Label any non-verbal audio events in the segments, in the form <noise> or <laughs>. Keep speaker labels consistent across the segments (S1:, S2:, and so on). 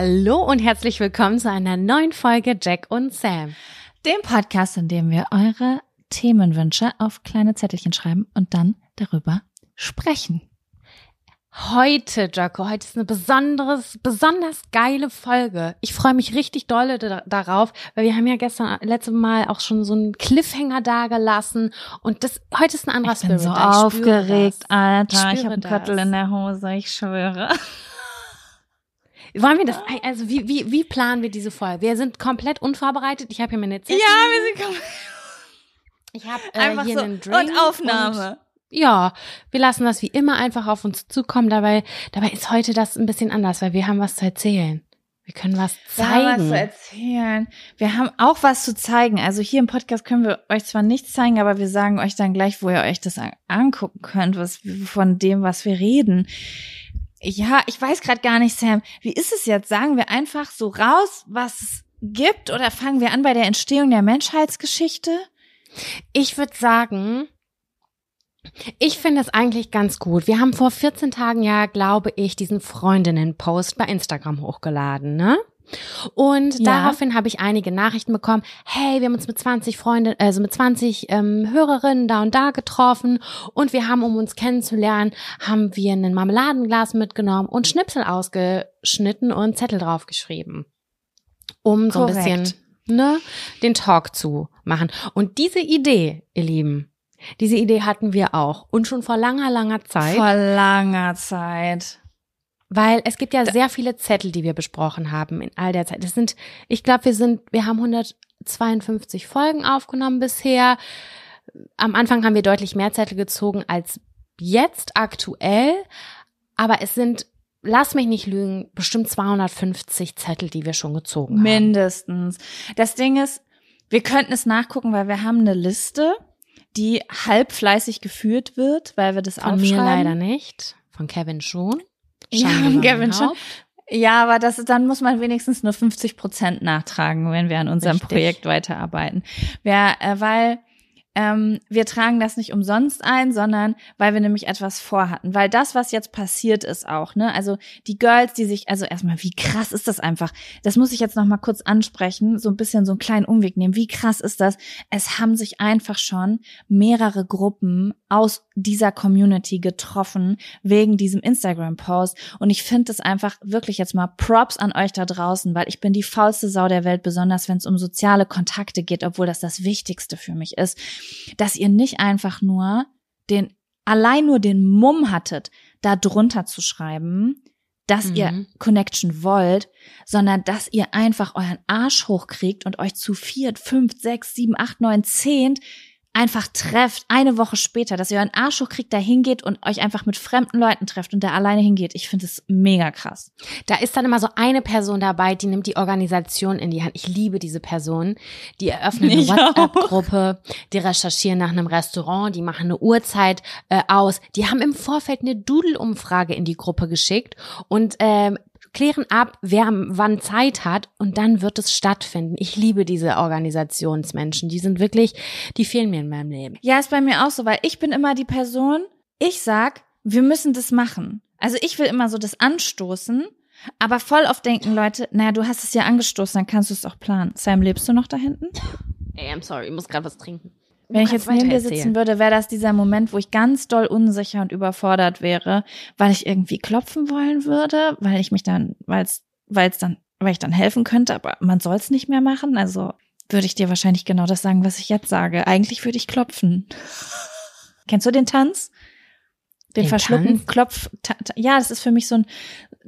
S1: Hallo und herzlich willkommen zu einer neuen Folge Jack und Sam.
S2: Dem Podcast, in dem wir eure Themenwünsche auf kleine Zettelchen schreiben und dann darüber sprechen.
S1: Heute, Jocko, heute ist eine besonderes, besonders geile Folge. Ich freue mich richtig dolle da, darauf, weil wir haben ja gestern, letzte Mal auch schon so einen Cliffhanger da gelassen und das, heute ist ein anderer
S2: ich bin
S1: Spirit.
S2: so
S1: Ich
S2: aufgeregt. Alter.
S1: Ich
S2: habe einen. Köttel in der Hose, ich schwöre.
S1: Wollen wir das, also wie, wie, wie planen wir diese Folge? Wir sind komplett unvorbereitet. Ich habe hier meine Zettel.
S2: wir sind
S1: Ich habe äh,
S2: einfach
S1: hier
S2: so.
S1: einen Drink.
S2: Und Aufnahme.
S1: Ja, wir lassen das wie immer einfach auf uns zukommen. Dabei, dabei ist heute das ein bisschen anders, weil wir haben was zu erzählen. Wir können was
S2: Wir haben was
S1: zeigen.
S2: zu erzählen. Wir haben auch was zu zeigen. Also hier im Podcast können wir euch zwar nichts zeigen, aber wir sagen euch dann gleich, wo ihr euch das an- angucken könnt, was von dem, was wir reden. Ja, ich weiß gerade gar nicht, Sam. Wie ist es jetzt? Sagen wir einfach so raus, was es gibt, oder fangen wir an bei der Entstehung der Menschheitsgeschichte?
S1: Ich würde sagen, ich finde es eigentlich ganz gut. Wir haben vor 14 Tagen ja, glaube ich, diesen Freundinnen-Post bei Instagram hochgeladen, ne? Und
S2: Ja.
S1: daraufhin habe ich einige Nachrichten bekommen. Hey, wir haben uns mit 20 Freunden, also mit 20 ähm, Hörerinnen da und da getroffen und wir haben, um uns kennenzulernen, haben wir ein Marmeladenglas mitgenommen und Schnipsel ausgeschnitten und Zettel draufgeschrieben, um so ein
S2: Korrekt.
S1: bisschen ne, den Talk zu machen. Und diese Idee, ihr Lieben, diese Idee hatten wir auch und schon vor langer, langer Zeit.
S2: Vor langer Zeit.
S1: Weil es gibt ja sehr viele Zettel, die wir besprochen haben in all der Zeit. Das sind, ich glaube, wir sind, wir haben 152 Folgen aufgenommen bisher. Am Anfang haben wir deutlich mehr Zettel gezogen als jetzt aktuell. Aber es sind, lass mich nicht lügen, bestimmt 250 Zettel, die wir schon gezogen haben.
S2: Mindestens. Das Ding ist, wir könnten es nachgucken, weil wir haben eine Liste, die halb fleißig geführt wird, weil wir das
S1: Von
S2: aufschreiben.
S1: mir leider nicht. Von Kevin schon.
S2: Ja,
S1: Schande
S2: schon.
S1: Haupt.
S2: Ja, aber das dann muss man wenigstens nur 50 Prozent nachtragen, wenn wir an unserem
S1: Richtig.
S2: Projekt weiterarbeiten. Ja, äh, weil ähm, wir tragen das nicht umsonst ein, sondern weil wir nämlich etwas vorhatten. Weil das, was jetzt passiert ist auch, ne, also die Girls, die sich, also erstmal, wie krass ist das einfach? Das muss ich jetzt noch mal kurz ansprechen, so ein bisschen so einen kleinen Umweg nehmen. Wie krass ist das? Es haben sich einfach schon mehrere Gruppen aus dieser Community getroffen wegen diesem Instagram-Post. Und ich finde es einfach wirklich jetzt mal Props an euch da draußen, weil ich bin die faulste Sau der Welt, besonders wenn es um soziale Kontakte geht, obwohl das das Wichtigste für mich ist, dass ihr nicht einfach nur den, allein nur den Mumm hattet, da drunter zu schreiben, dass
S1: Mhm.
S2: ihr Connection wollt, sondern dass ihr einfach euren Arsch hochkriegt und euch zu viert, fünf, sechs, sieben, acht, neun, zehn einfach trefft, eine Woche später, dass ihr euren Arsch hochkriegt, da hingeht und euch einfach mit fremden Leuten trefft und da alleine hingeht. Ich finde es mega krass.
S1: Da ist dann immer so eine Person dabei, die nimmt die Organisation in die Hand. Ich liebe diese Person. Die eröffnen eine. WhatsApp-Gruppe, die recherchieren nach einem Restaurant, die machen eine Uhrzeit äh, aus. Die haben im Vorfeld eine Doodle-Umfrage in die Gruppe geschickt und ähm, klären ab, wer wann Zeit hat und dann wird es stattfinden. Ich liebe diese Organisationsmenschen. Die sind wirklich, die fehlen mir in meinem Leben.
S2: Ja, ist bei mir auch so, weil ich bin immer die Person, ich sag, wir müssen das machen. Also ich will immer so das anstoßen, aber voll oft denken Leute, naja, du hast es ja angestoßen, dann kannst du es auch planen. Sam, lebst du noch da hinten?
S1: Ey, I'm sorry, ich muss gerade was trinken.
S2: Wenn ich jetzt neben dir sitzen würde, wäre das dieser Moment, wo ich ganz doll unsicher und überfordert wäre, weil ich irgendwie klopfen wollen würde, weil ich mich dann, weil es, weil es dann, weil ich dann helfen könnte, aber man soll es nicht mehr machen. Also würde ich dir wahrscheinlich genau das sagen, was ich jetzt sage. Eigentlich würde ich klopfen. <laughs> Kennst du den Tanz? Den,
S1: Den
S2: verschluckten? Klopf. Ta ja, das ist für mich so ein,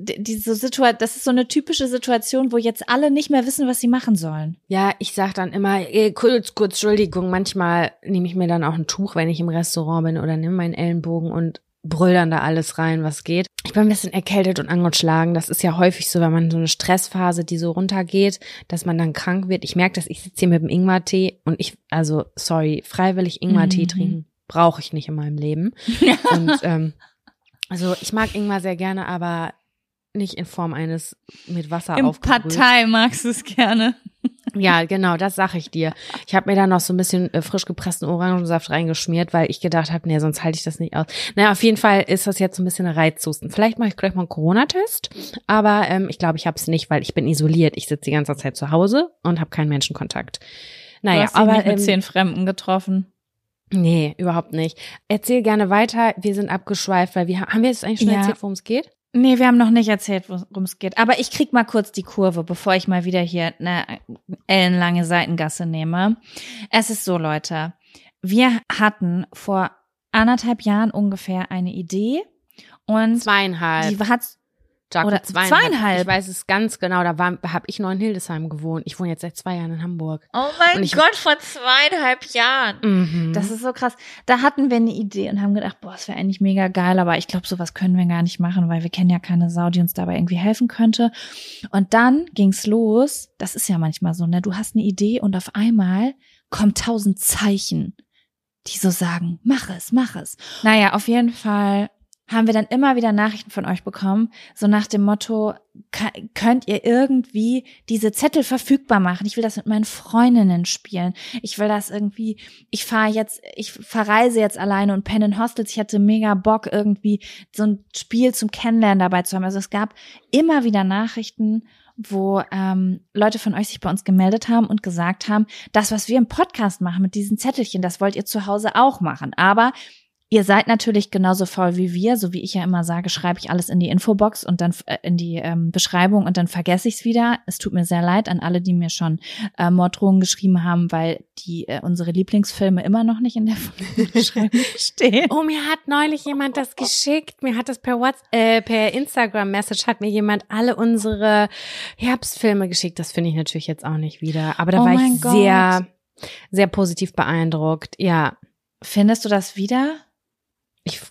S2: diese Situation, das ist so eine typische Situation, wo jetzt alle nicht mehr wissen, was sie machen sollen.
S1: Ja, ich sag dann immer, eh, kurz, kurz, Entschuldigung, manchmal nehme ich mir dann auch ein Tuch, wenn ich im Restaurant bin oder nehme meinen Ellenbogen und brüll dann da alles rein, was geht. Ich bin ein bisschen erkältet und angeschlagen. Das ist ja häufig so, wenn man so eine Stressphase, die so runtergeht, dass man dann krank wird. Ich merke das, ich sitze hier mit dem Ingwertee und ich, also, sorry, freiwillig Ingwertee
S2: Mhm.
S1: trinken brauche ich nicht in meinem Leben. <laughs> Und ähm, also ich mag Ingwer sehr gerne, aber nicht in Form eines mit Wasser
S2: Im. Partei magst du es gerne. <laughs>
S1: Ja, genau, das sag ich dir. Ich habe mir da noch so ein bisschen äh, frisch gepressten Orangensaft reingeschmiert, weil ich gedacht habe, nee, sonst halte ich das nicht aus. Naja, auf jeden Fall ist das jetzt so ein bisschen ein Reizhusten. Vielleicht mache ich gleich mal einen Corona-Test, aber ähm, ich glaube, ich habe es nicht, weil ich bin isoliert. Ich sitze die ganze Zeit zu Hause und habe keinen Menschenkontakt.
S2: Du
S1: Naja,
S2: hast dich
S1: aber
S2: nicht mit
S1: ähm,
S2: zehn Fremden getroffen.
S1: nee, überhaupt nicht. Erzähl gerne weiter. Wir sind abgeschweift, weil wir haben, haben wir jetzt eigentlich schon
S2: Ja.
S1: erzählt, worum es geht?
S2: Nee, wir haben noch nicht erzählt, worum es geht. Aber ich krieg mal kurz die Kurve, bevor ich mal wieder hier eine ellenlange Seitengasse nehme. Es ist so, Leute. Wir hatten vor anderthalb Jahren ungefähr eine Idee und
S1: Zweieinhalb.
S2: die hat
S1: Jaco,
S2: oder zweieinhalb.
S1: Ich weiß es ganz genau. Da war, habe ich noch in Hildesheim gewohnt. Ich wohne jetzt seit zwei Jahren in Hamburg.
S2: Oh mein
S1: ich-
S2: Gott, vor zweieinhalb Jahren.
S1: Mhm.
S2: Das ist so krass. Da hatten wir eine Idee und haben gedacht, boah, das wäre eigentlich mega geil, aber ich glaube, sowas können wir gar nicht machen, weil wir kennen ja keine Sau, die uns dabei irgendwie helfen könnte. Und dann ging's los. Das ist ja manchmal so, ne? Du hast eine Idee und auf einmal kommen tausend Zeichen, die so sagen, mach es, mach es. Naja, auf jeden Fall haben wir dann immer wieder Nachrichten von euch bekommen, so nach dem Motto, könnt ihr irgendwie diese Zettel verfügbar machen? Ich will das mit meinen Freundinnen spielen. Ich will das irgendwie, ich fahre jetzt, ich verreise jetzt alleine und penne in Hostels. Ich hatte mega Bock, irgendwie so ein Spiel zum Kennenlernen dabei zu haben. Also es gab immer wieder Nachrichten, wo ähm, Leute von euch sich bei uns gemeldet haben und gesagt haben, das, was wir im Podcast machen mit diesen Zettelchen, das wollt ihr zu Hause auch machen. Aber Ihr seid natürlich genauso faul wie wir, so wie ich ja immer sage, schreibe ich alles in die Infobox und dann äh, in die ähm, Beschreibung und dann vergesse ich es wieder. Es tut mir sehr leid an alle, die mir schon äh, Morddrohungen geschrieben haben, weil die äh, unsere Lieblingsfilme immer noch nicht in der <laughs> Beschreibung stehen.
S1: Oh, mir hat neulich jemand das geschickt. Mir hat das per WhatsApp, äh, per Instagram-Message hat mir jemand alle unsere Herbstfilme geschickt. Das finde ich natürlich jetzt auch nicht wieder. Aber da
S2: Oh
S1: war ich
S2: Gott.
S1: sehr, sehr positiv beeindruckt. Ja.
S2: Findest du das wieder? <laughs>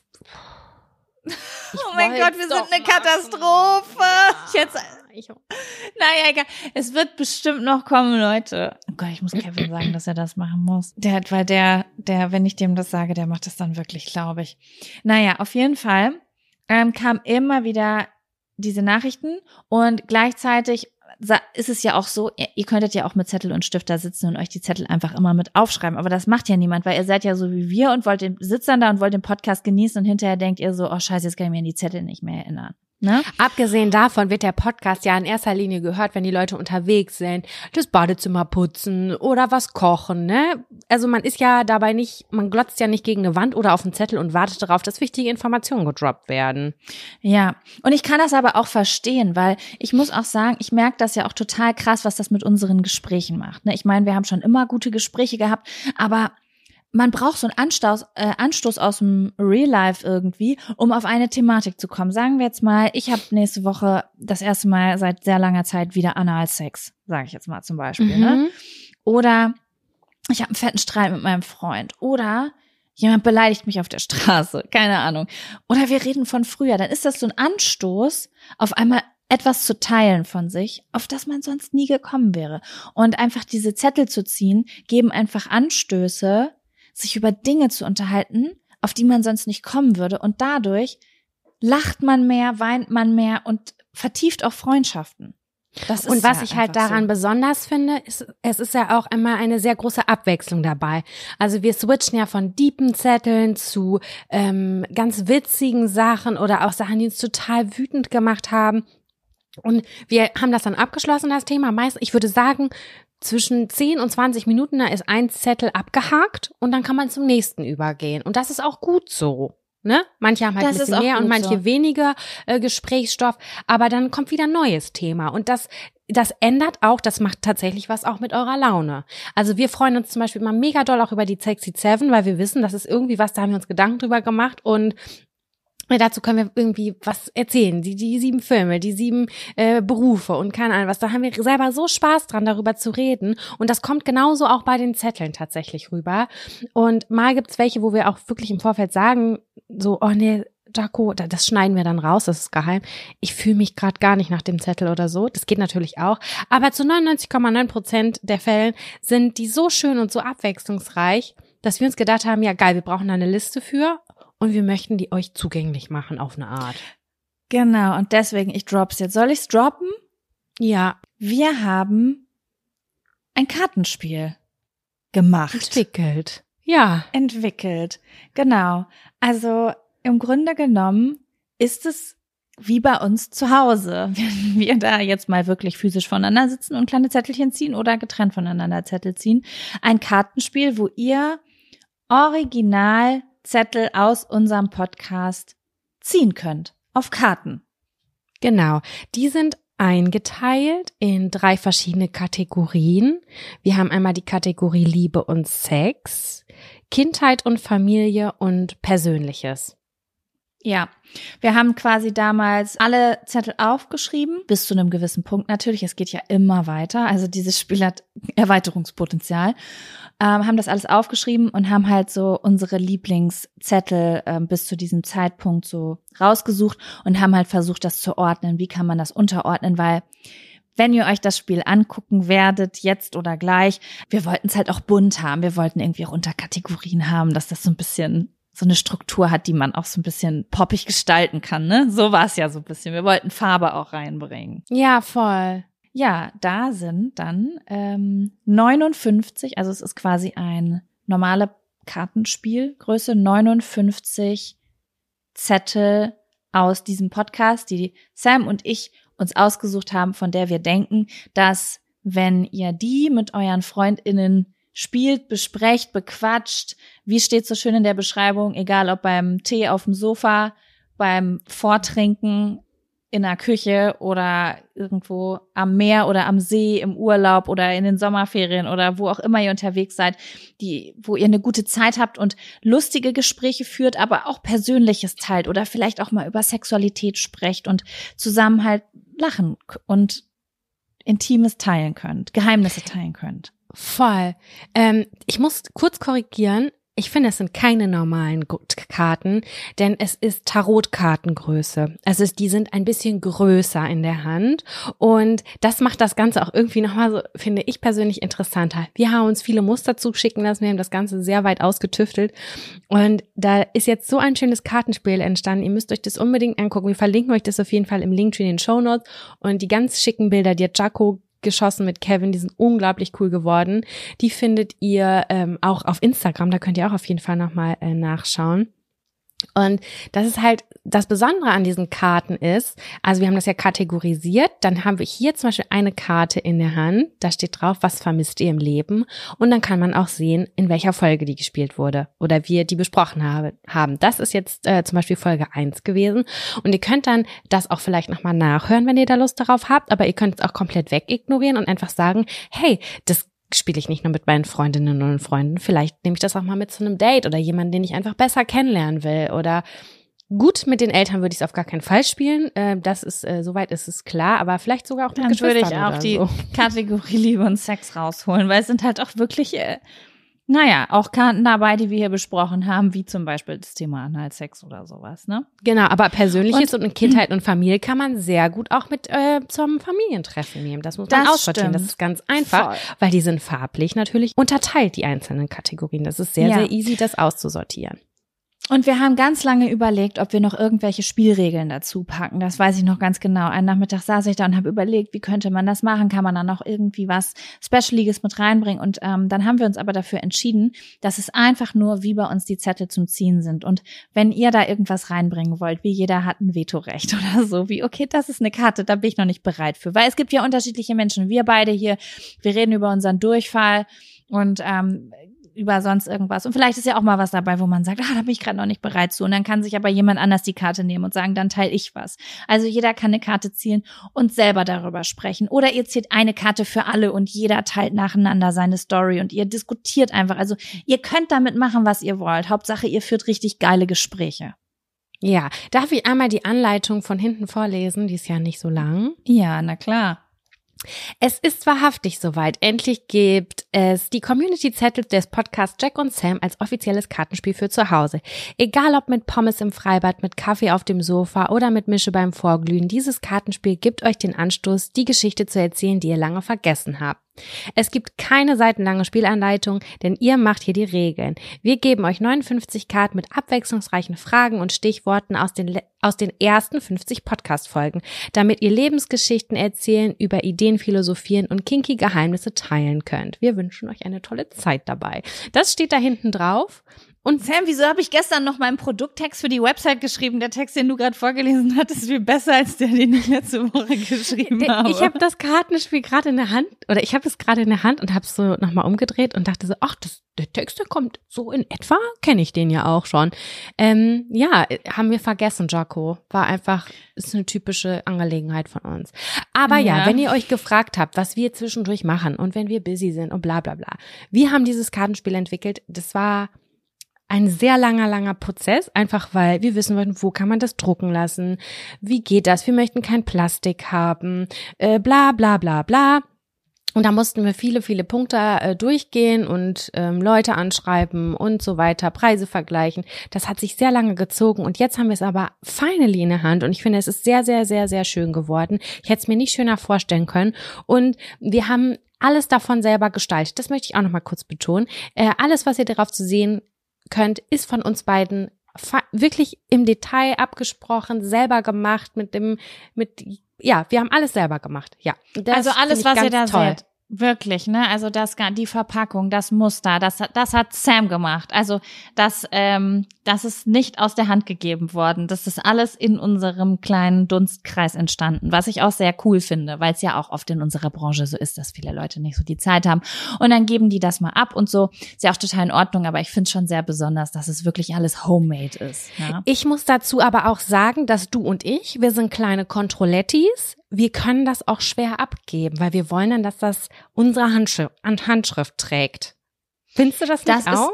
S1: Ich,
S2: oh mein Gott, wir sind eine Katastrophe. Ich jetzt,
S1: ich,
S2: naja, egal. Es wird bestimmt noch kommen, Leute. Oh Gott, ich muss Kevin <clears throat> sagen, dass er das machen muss. Der weil der, der, wenn ich dem das sage, der macht das dann wirklich, glaube ich. Naja, auf jeden Fall ähm, kam immer wieder diese Nachrichten und gleichzeitig ist es ja auch so, ihr, könntet ja auch mit Zettel und Stift da sitzen und euch die Zettel einfach immer mit aufschreiben, aber das macht ja niemand, weil ihr seid ja so wie wir und wollt den, sitzt dann da und wollt den Podcast genießen und hinterher denkt ihr so, oh scheiße, jetzt kann ich mir an die Zettel nicht mehr erinnern. Ne?
S1: Abgesehen davon wird der Podcast ja in erster Linie gehört, wenn die Leute unterwegs sind, das Badezimmer putzen oder was kochen, ne? Also man ist ja dabei nicht, man glotzt ja nicht gegen eine Wand oder auf einen Zettel und wartet darauf, dass wichtige Informationen gedroppt werden.
S2: Ja, und ich kann das aber auch verstehen, weil ich muss auch sagen, ich merke das ja auch total krass, was das mit unseren Gesprächen macht. Ne? Ich meine, wir haben schon immer gute Gespräche gehabt, aber man braucht so einen Anstoß, äh, Anstoß aus dem Real Life irgendwie, um auf eine Thematik zu kommen. Sagen wir jetzt mal, ich habe nächste Woche das erste Mal seit sehr langer Zeit wieder Analsex, sage ich jetzt mal zum Beispiel. Ne?
S1: Mhm.
S2: Ne? Oder ich habe einen fetten Streit mit meinem Freund. Oder jemand beleidigt mich auf der Straße, <laughs> keine Ahnung. Oder wir reden von früher. Dann ist das so ein Anstoß, auf einmal etwas zu teilen von sich, auf das man sonst nie gekommen wäre. Und einfach diese Zettel zu ziehen, geben einfach Anstöße, sich über Dinge zu unterhalten, auf die man sonst nicht kommen würde. Und dadurch lacht man mehr, weint man mehr und vertieft auch Freundschaften.
S1: Das und was ja ich halt daran so. besonders finde, ist, es ist ja auch immer eine sehr große Abwechslung dabei. Also wir switchen ja von deepen Zetteln zu ähm, ganz witzigen Sachen oder auch Sachen, die uns total wütend gemacht haben. Und wir haben das dann abgeschlossen, das Thema. Meist, ich würde sagen, zwischen 10 und 20 Minuten, da ist ein Zettel abgehakt und dann kann man zum nächsten übergehen. Und das ist auch gut so. Ne? Manche haben halt das ein bisschen mehr und manche so. weniger äh, Gesprächsstoff, aber dann kommt wieder ein neues Thema und das das ändert auch, das macht tatsächlich was auch mit eurer Laune. Also wir freuen uns zum Beispiel immer mega doll auch über die Sexy Seven, weil wir wissen, das ist irgendwie was, da haben wir uns Gedanken drüber gemacht und Dazu können wir irgendwie was erzählen. Die, die sieben Filme, die sieben äh, Berufe und keine Ahnung was. Da haben wir selber so Spaß dran, darüber zu reden. Und das kommt genauso auch bei den Zetteln tatsächlich rüber. Und mal gibt's welche, wo wir auch wirklich im Vorfeld sagen, so, oh nee, Jaco, das schneiden wir dann raus, das ist geheim. Ich fühle mich gerade gar nicht nach dem Zettel oder so. Das geht natürlich auch. Aber zu 99,9 Prozent der Fällen sind die so schön und so abwechslungsreich, dass wir uns gedacht haben, ja geil, wir brauchen da eine Liste für und wir möchten die euch zugänglich machen auf eine Art.
S2: Genau, und deswegen, ich drop's jetzt. Soll ich's droppen?
S1: Ja.
S2: Wir haben ein Kartenspiel gemacht.
S1: Entwickelt. Ja.
S2: Entwickelt. Genau. Also im Grunde genommen ist es wie bei uns zu Hause, <laughs> wenn wir da jetzt mal wirklich physisch voneinander sitzen und kleine Zettelchen ziehen oder getrennt voneinander Zettel ziehen. Ein Kartenspiel, wo ihr original Zettel aus unserem Podcast ziehen könnt. Auf Karten.
S1: Genau. Die sind eingeteilt in drei verschiedene Kategorien. Wir haben einmal die Kategorie Liebe und Sex, Kindheit und Familie und Persönliches.
S2: Ja, wir haben quasi damals alle Zettel aufgeschrieben, bis zu einem gewissen Punkt natürlich. Es geht ja immer weiter. Also dieses Spiel hat Erweiterungspotenzial. Ähm, haben das alles aufgeschrieben und haben halt so unsere Lieblingszettel ähm, bis zu diesem Zeitpunkt so rausgesucht und haben halt versucht, das zu ordnen. Wie kann man das unterordnen? Weil wenn ihr euch das Spiel angucken werdet, jetzt oder gleich, wir wollten es halt auch bunt haben. Wir wollten irgendwie auch Unterkategorien haben, dass das so ein bisschen so eine Struktur hat, die man auch so ein bisschen poppig gestalten kann, ne? So war es ja so ein bisschen. Wir wollten Farbe auch reinbringen.
S1: Ja, voll.
S2: Ja, da sind dann ähm, 59, also es ist quasi ein normale Kartenspielgröße, 59 Zettel aus diesem Podcast, die Sam und ich uns ausgesucht haben, von der wir denken, dass wenn ihr die mit euren Freundinnen spielt, besprecht, bequatscht. Wie steht so schön in der Beschreibung, egal ob beim Tee auf dem Sofa, beim Vortrinken in der Küche oder irgendwo am Meer oder am See im Urlaub oder in den Sommerferien oder wo auch immer ihr unterwegs seid, die, wo ihr eine gute Zeit habt und lustige Gespräche führt, aber auch Persönliches teilt oder vielleicht auch mal über Sexualität sprecht und zusammen halt lachen und Intimes teilen könnt, Geheimnisse teilen könnt.
S1: Voll. Ähm, ich muss kurz korrigieren. Ich finde, es sind keine normalen Karten, denn es ist Tarotkartengröße. Also die sind ein bisschen größer in der Hand und das macht das Ganze auch irgendwie nochmal so, finde ich persönlich interessanter. Wir haben uns viele Muster zuschicken lassen, wir haben das Ganze sehr weit ausgetüftelt und da ist jetzt so ein schönes Kartenspiel entstanden. Ihr müsst euch das unbedingt angucken. Wir verlinken euch das auf jeden Fall im Link in den Show Notes und die ganz schicken Bilder, die hat Jaco geschossen mit Kevin, die sind unglaublich cool geworden. Die findet ihr ähm, auch auf Instagram, da könnt ihr auch auf jeden Fall nochmal äh, nachschauen. Und das ist halt das Besondere an diesen Karten ist, also wir haben das ja kategorisiert, dann haben wir hier zum Beispiel eine Karte in der Hand, da steht drauf, was vermisst ihr im Leben und dann kann man auch sehen, in welcher Folge die gespielt wurde oder wir die besprochen habe, haben. Das ist jetzt äh, zum Beispiel Folge eins gewesen und ihr könnt dann das auch vielleicht nochmal nachhören, wenn ihr da Lust darauf habt, aber ihr könnt es auch komplett wegignorieren und einfach sagen, hey, das spiele ich nicht nur mit meinen Freundinnen und Freunden, vielleicht nehme ich das auch mal mit zu einem Date oder jemanden, den ich einfach besser kennenlernen will oder Gut, mit den Eltern würde ich es auf gar keinen Fall spielen. Äh, das ist, äh, soweit ist es klar, aber vielleicht sogar auch mit
S2: Dann würde ich auch die
S1: so.
S2: Kategorie Liebe und Sex rausholen, weil es sind halt auch wirklich, äh, naja, auch Karten dabei, die wir hier besprochen haben, wie zum Beispiel das Thema Analsex oder sowas, ne?
S1: Genau, aber Persönliches und, und Kindheit und Familie kann man sehr gut auch mit äh, zum Familientreffen nehmen. Das muss man
S2: Das
S1: aussortieren. Das ist ganz einfach,
S2: Voll.
S1: weil die sind farblich natürlich unterteilt, die einzelnen Kategorien. Das ist sehr,
S2: Ja.
S1: sehr easy, das auszusortieren.
S2: Und wir haben ganz lange überlegt, ob wir noch irgendwelche Spielregeln dazu packen. Das weiß ich noch ganz genau. Einen Nachmittag saß ich da und habe überlegt, wie könnte man das machen? Kann man da noch irgendwie was Specialiges mit reinbringen? Und ähm, dann haben wir uns aber dafür entschieden, dass es einfach nur wie bei uns die Zettel zum Ziehen sind. Und wenn ihr da irgendwas reinbringen wollt, wie jeder hat ein Vetorecht <laughs> oder so, wie okay, das ist eine Karte, da bin ich noch nicht bereit für. Weil es gibt ja unterschiedliche Menschen. Wir beide hier, wir reden über unseren Durchfall und ähm, über sonst irgendwas. Und vielleicht ist ja auch mal was dabei, wo man sagt, ah, da bin ich gerade noch nicht bereit zu. Und dann kann sich aber jemand anders die Karte nehmen und sagen, dann teile ich was. Also jeder kann eine Karte ziehen und selber darüber sprechen. Oder ihr zieht eine Karte für alle und jeder teilt nacheinander seine Story und ihr diskutiert einfach. Also ihr könnt damit machen, was ihr wollt. Hauptsache, ihr führt richtig geile Gespräche.
S1: Ja, darf ich einmal die Anleitung von hinten vorlesen? Die ist ja nicht so lang.
S2: Ja, na klar.
S1: Es ist wahrhaftig soweit. Endlich gibt es die Community-Zettel des Podcasts Jack und Sam als offizielles Kartenspiel für zu Hause. Egal ob mit Pommes im Freibad, mit Kaffee auf dem Sofa oder mit Mische beim Vorglühen, dieses Kartenspiel gibt euch den Anstoß, die Geschichte zu erzählen, die ihr lange vergessen habt. Es gibt keine seitenlange Spielanleitung, denn ihr macht hier die Regeln. Wir geben euch 59 Karten mit abwechslungsreichen Fragen und Stichworten aus den, aus den ersten 50 Podcast-Folgen, damit ihr Lebensgeschichten erzählen, über Ideen philosophieren und kinky Geheimnisse teilen könnt. Wir wünschen euch eine tolle Zeit dabei. Das steht da hinten drauf. Und
S2: Sam, wieso habe ich gestern noch meinen Produkttext für die Website geschrieben? Der Text, den du gerade vorgelesen hast, ist viel besser als der, den ich letzte Woche geschrieben habe.
S1: ich habe das Kartenspiel gerade in der Hand oder ich habe es gerade in der Hand und habe es so nochmal umgedreht und dachte so, ach, das, der Text, der kommt so in etwa, kenne ich den ja auch schon. Ähm, ja, haben wir vergessen, Jaco. War einfach, ist eine typische Angelegenheit von uns. Aber ja.
S2: Ja.
S1: wenn ihr euch gefragt habt, was wir zwischendurch machen und wenn wir busy sind und bla bla bla. Wir haben dieses Kartenspiel entwickelt. Das war ein sehr langer, langer Prozess, einfach weil wir wissen wollten, wo kann man das drucken lassen, wie geht das, wir möchten kein Plastik haben, äh, bla bla bla bla. Und da mussten wir viele, viele Punkte äh, durchgehen und ähm, Leute anschreiben und so weiter, Preise vergleichen. Das hat sich sehr lange gezogen und jetzt haben wir es aber finally in der Hand und ich finde, es ist sehr, sehr, sehr, sehr schön geworden. Ich hätte es mir nicht schöner vorstellen können und wir haben alles davon selber gestaltet. Das möchte ich auch noch mal kurz betonen. Äh, alles, was ihr darauf zu sehen könnt, ist von uns beiden wirklich im Detail abgesprochen, selber gemacht mit dem, mit, ja, wir haben alles selber gemacht, ja. Das
S2: also alles, was ihr da
S1: toll.
S2: seht. Wirklich, ne? Also das, die Verpackung, das Muster, das, hat- das hat Sam gemacht. Also das, ähm, das ist nicht aus der Hand gegeben worden. Das ist alles in unserem kleinen Dunstkreis entstanden, was ich auch sehr cool finde, weil es ja auch oft in unserer Branche so ist, dass viele Leute nicht so die Zeit haben. Und dann geben die das mal ab und so. Ist ja auch total in Ordnung, aber ich finde schon sehr besonders, dass es wirklich alles homemade ist. Ja?
S1: Ich muss dazu aber auch sagen, dass du und ich, wir sind kleine Controlettis. Wir können das auch schwer abgeben, weil wir wollen dann, dass das unsere Handschrift, Handschrift trägt. Findest du das nicht
S2: Das ist-
S1: auch?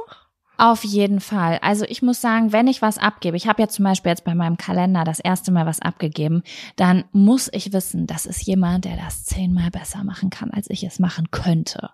S2: Auf jeden Fall. Also ich muss sagen, wenn ich was abgebe, ich habe ja zum Beispiel jetzt bei meinem Kalender das erste Mal was abgegeben, dann muss ich wissen, das ist jemand, der das zehnmal besser machen kann, als ich es machen könnte.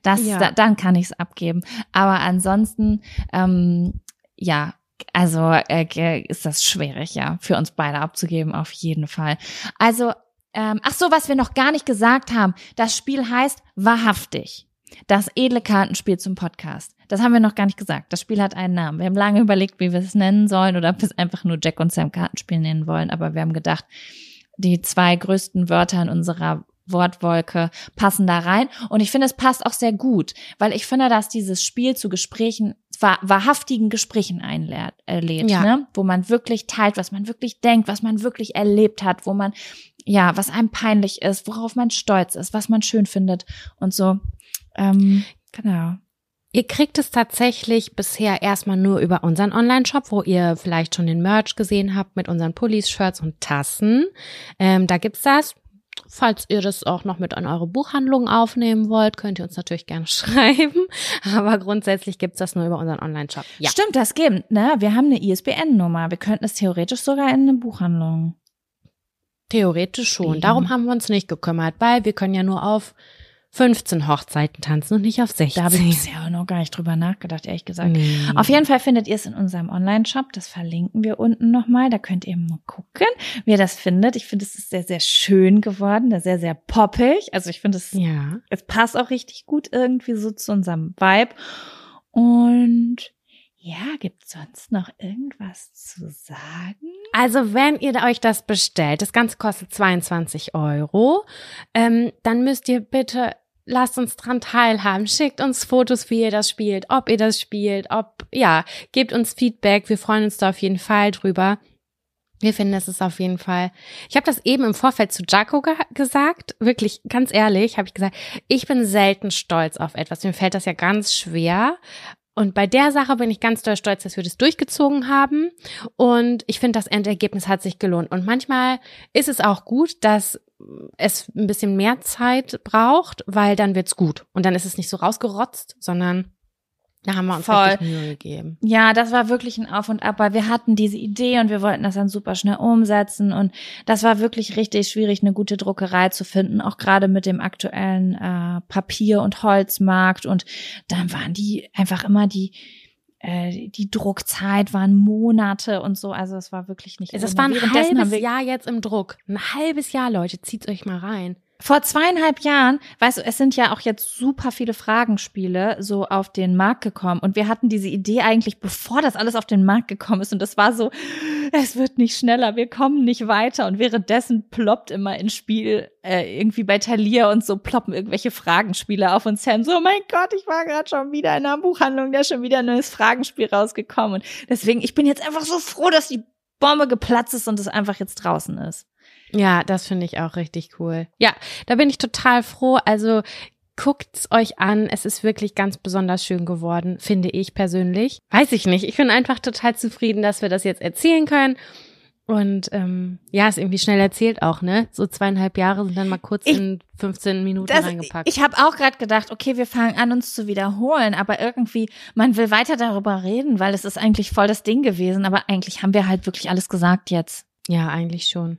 S2: Das,
S1: Ja.
S2: da, dann kann ich es abgeben. Aber ansonsten, ähm, ja, also äh, ist das schwierig, ja, für uns beide abzugeben, auf jeden Fall. Also, ähm, ach so, was wir noch gar nicht gesagt haben, das Spiel heißt Wahrhaftig. Das edle Kartenspiel zum Podcast. Das haben wir noch gar nicht gesagt. Das Spiel hat einen Namen. Wir haben lange überlegt, wie wir es nennen sollen oder ob wir es einfach nur Jack und Sam Kartenspiel nennen wollen. Aber wir haben gedacht, die zwei größten Wörter in unserer Wortwolke passen da rein. Und ich finde, es passt auch sehr gut, weil ich finde, dass dieses Spiel zu Gesprächen, wahr, wahrhaftigen Gesprächen einlädt, äh, lädt,
S1: Ja.
S2: ne? wo man wirklich teilt, was man wirklich denkt, was man wirklich erlebt hat, wo man, ja, was einem peinlich ist, worauf man stolz ist, was man schön findet und so. Ähm, genau.
S1: Ihr kriegt es tatsächlich bisher erstmal nur über unseren Online-Shop, wo ihr vielleicht schon den Merch gesehen habt mit unseren Pullis, Shirts und Tassen. Ähm, da gibt's das. falls ihr das auch noch mit an eure Buchhandlung aufnehmen wollt, könnt ihr uns natürlich gerne <laughs> schreiben. Aber grundsätzlich gibt's das nur über unseren Online-Shop.
S2: Ja. Stimmt, das gibt, ne? Wir haben eine ISBN-Nummer. Wir könnten es theoretisch sogar in eine Buchhandlung.
S1: Theoretisch schon. Darum haben wir uns nicht gekümmert, weil wir können ja nur auf 15 Hochzeiten tanzen und nicht auf 16.
S2: Da habe ich bisher auch noch gar nicht drüber nachgedacht, ehrlich gesagt. Nee. Auf jeden Fall findet ihr es in unserem Online-Shop. Das verlinken wir unten nochmal. Da könnt ihr mal gucken, wie ihr das findet. Ich finde, es ist sehr, sehr schön geworden, sehr, sehr poppig. Also ich finde, es, ja. es passt auch richtig gut irgendwie so zu unserem Vibe. Und ja, gibt's sonst noch irgendwas zu sagen?
S1: Also, wenn ihr euch das bestellt, das Ganze kostet 22 Euro, ähm, dann müsst ihr bitte lasst uns dran teilhaben. Schickt uns Fotos, wie ihr das spielt, ob ihr das spielt, ob, ja, gebt uns Feedback. Wir freuen uns da auf jeden Fall drüber. Wir finden, es ist auf jeden Fall. Ich habe das eben im Vorfeld zu Jaco ge gesagt. Wirklich, ganz ehrlich, habe ich gesagt, ich bin selten stolz auf etwas. Mir fällt das ja ganz schwer. Und bei der Sache bin ich ganz doll stolz, dass wir das durchgezogen haben. Und ich finde, das Endergebnis hat sich gelohnt. Und manchmal ist es auch gut, dass es ein bisschen mehr Zeit braucht, weil dann wird's gut. Und dann ist es nicht so rausgerotzt, sondern da haben wir uns Voll. richtig Mühe gegeben.
S2: Ja, das war wirklich ein Auf und Ab, weil wir hatten diese Idee und wir wollten das dann super schnell umsetzen und das war wirklich richtig schwierig, eine gute Druckerei zu finden, auch gerade mit dem aktuellen äh, Papier- und Holzmarkt und dann waren die einfach immer die äh, die Druckzeit waren Monate und so, also es war wirklich nicht.
S1: Es war ein halbes Jahr jetzt im Druck, ein halbes Jahr, Leute, zieht euch mal rein
S2: vor zweieinhalb Jahren, weißt du, es sind ja auch jetzt super viele Fragenspiele so auf den Markt gekommen. Und wir hatten diese Idee eigentlich, bevor das alles auf den Markt gekommen ist. Und das war so, es wird nicht schneller, wir kommen nicht weiter. Und währenddessen ploppt immer ins Spiel äh, irgendwie bei Thalia und so ploppen irgendwelche Fragenspiele auf und Sam. So, mein Gott, ich war gerade schon wieder in einer Buchhandlung, da ist schon wieder ein neues Fragenspiel rausgekommen. Und deswegen, ich bin jetzt einfach so froh, dass die Bombe geplatzt ist und es einfach jetzt draußen ist.
S1: Ja, das finde ich auch richtig cool. Ja, da bin ich total froh. Also guckt's euch an. Es ist wirklich ganz besonders schön geworden, finde ich persönlich. Weiß ich nicht. Ich bin einfach total zufrieden, dass wir das jetzt erzählen können. Und ähm, ja, ist irgendwie schnell erzählt auch, ne? So zweieinhalb Jahre sind dann mal kurz ich, in 15 Minuten das, reingepackt.
S2: Ich habe auch gerade gedacht, okay, wir fangen an, uns zu wiederholen, aber irgendwie, man will weiter darüber reden, weil es ist eigentlich voll das Ding gewesen, aber eigentlich haben wir halt wirklich alles gesagt jetzt.
S1: Ja, eigentlich schon.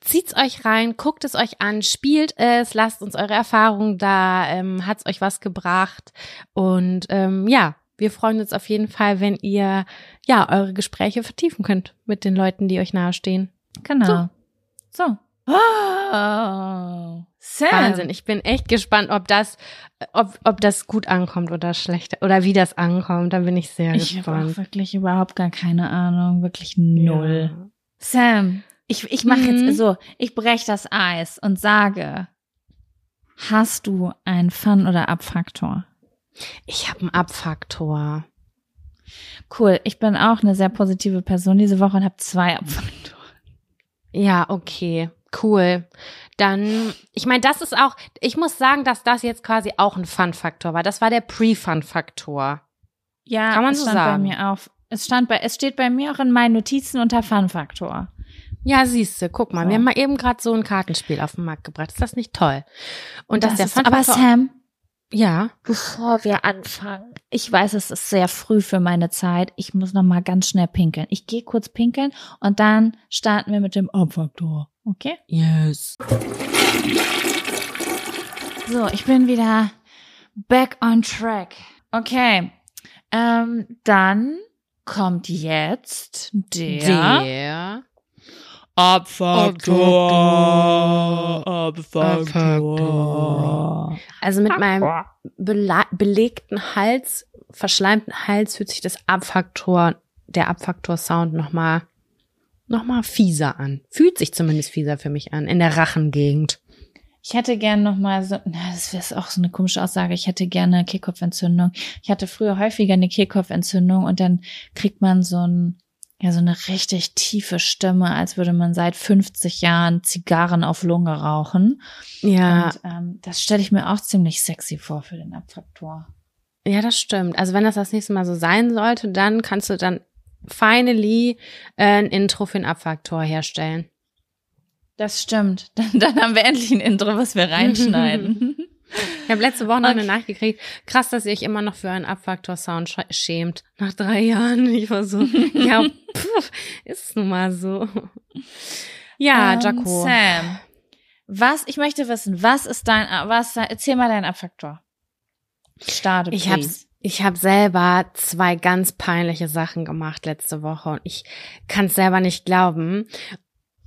S1: Zieht's euch rein, guckt es euch an, spielt es, lasst uns eure Erfahrungen da, ähm, hat's euch was gebracht und ähm, ja, wir freuen uns auf jeden Fall, wenn ihr ja eure Gespräche vertiefen könnt mit den Leuten, die euch nahestehen.
S2: Genau. So. so.
S1: Oh, Sam. Wahnsinn, ich bin echt gespannt, ob das, ob, ob das gut ankommt oder schlecht oder wie das ankommt. Da bin ich sehr ich gespannt. Ich habe
S2: wirklich überhaupt gar keine Ahnung, wirklich null. Ja. Sam, ich, ich mache mhm. jetzt so, ich breche das Eis und sage, hast du einen Fun- oder Abfaktor?
S1: Ich habe einen Abfaktor.
S2: Cool, ich bin auch eine sehr positive Person diese Woche und habe zwei Abfaktoren.
S1: Ja, okay, cool. Dann, ich meine, das ist auch, ich muss sagen, dass das jetzt quasi auch ein Fun-Faktor war. Das war der Pre-Fun-Faktor.
S2: Ja, kann man so sagen. Bei mir auch. Es stand bei, es steht bei mir auch in meinen Notizen unter Fun-Faktor.
S1: Ja, siehste, guck mal, so. wir haben mal eben gerade so ein Kartenspiel auf den Markt gebracht. Ist das nicht toll? Und das, das
S2: ist, aber Sam,
S1: ja,
S2: bevor wir anfangen, ich weiß, es ist sehr früh für meine Zeit. Ich muss noch mal ganz schnell pinkeln. Ich gehe kurz pinkeln und dann starten wir mit dem Abfaktor. Okay?
S1: Yes.
S2: So, ich bin wieder back on track. Okay. Ähm, dann kommt jetzt der,
S1: der
S2: Abfaktor. Abfaktor.
S1: Also mit meinem belegten Hals, verschleimten Hals fühlt sich das Abfaktor, der Abfaktor-Sound nochmal noch mal fieser an. Fühlt sich zumindest fieser für mich an, in der Rachengegend.
S2: Ich hätte gern noch mal so, na, das wäre auch so eine komische Aussage. Ich hätte gerne Kehlkopfentzündung. Ich hatte früher häufiger eine Kehlkopfentzündung und dann kriegt man so ein ja so eine richtig tiefe Stimme, als würde man seit 50 Jahren Zigarren auf Lunge rauchen. Ja. Und ähm, das stelle ich mir auch ziemlich sexy vor für den Abfaktor.
S1: Ja, das stimmt. Also wenn das das nächste Mal so sein sollte, dann kannst du dann finally äh, ein Intro für den Abfaktor herstellen.
S2: Das stimmt. <laughs> Dann, dann haben wir endlich ein Intro, was wir reinschneiden. <laughs> <laughs>
S1: Ich habe letzte Woche noch eine Nachricht gekriegt. Krass, dass ihr euch immer noch für einen Abfaktor-Sound schämt. Nach drei Jahren. Ich war so, <laughs> ja, pff, ist nun mal so. Ja,
S2: Ähm,
S1: Jaco.
S2: Sam, was, ich möchte wissen, was ist dein, was, erzähl mal deinen Abfaktor. Starte,
S1: Ich hab's, ich habe selber zwei ganz peinliche Sachen gemacht letzte Woche und ich kann es selber nicht glauben.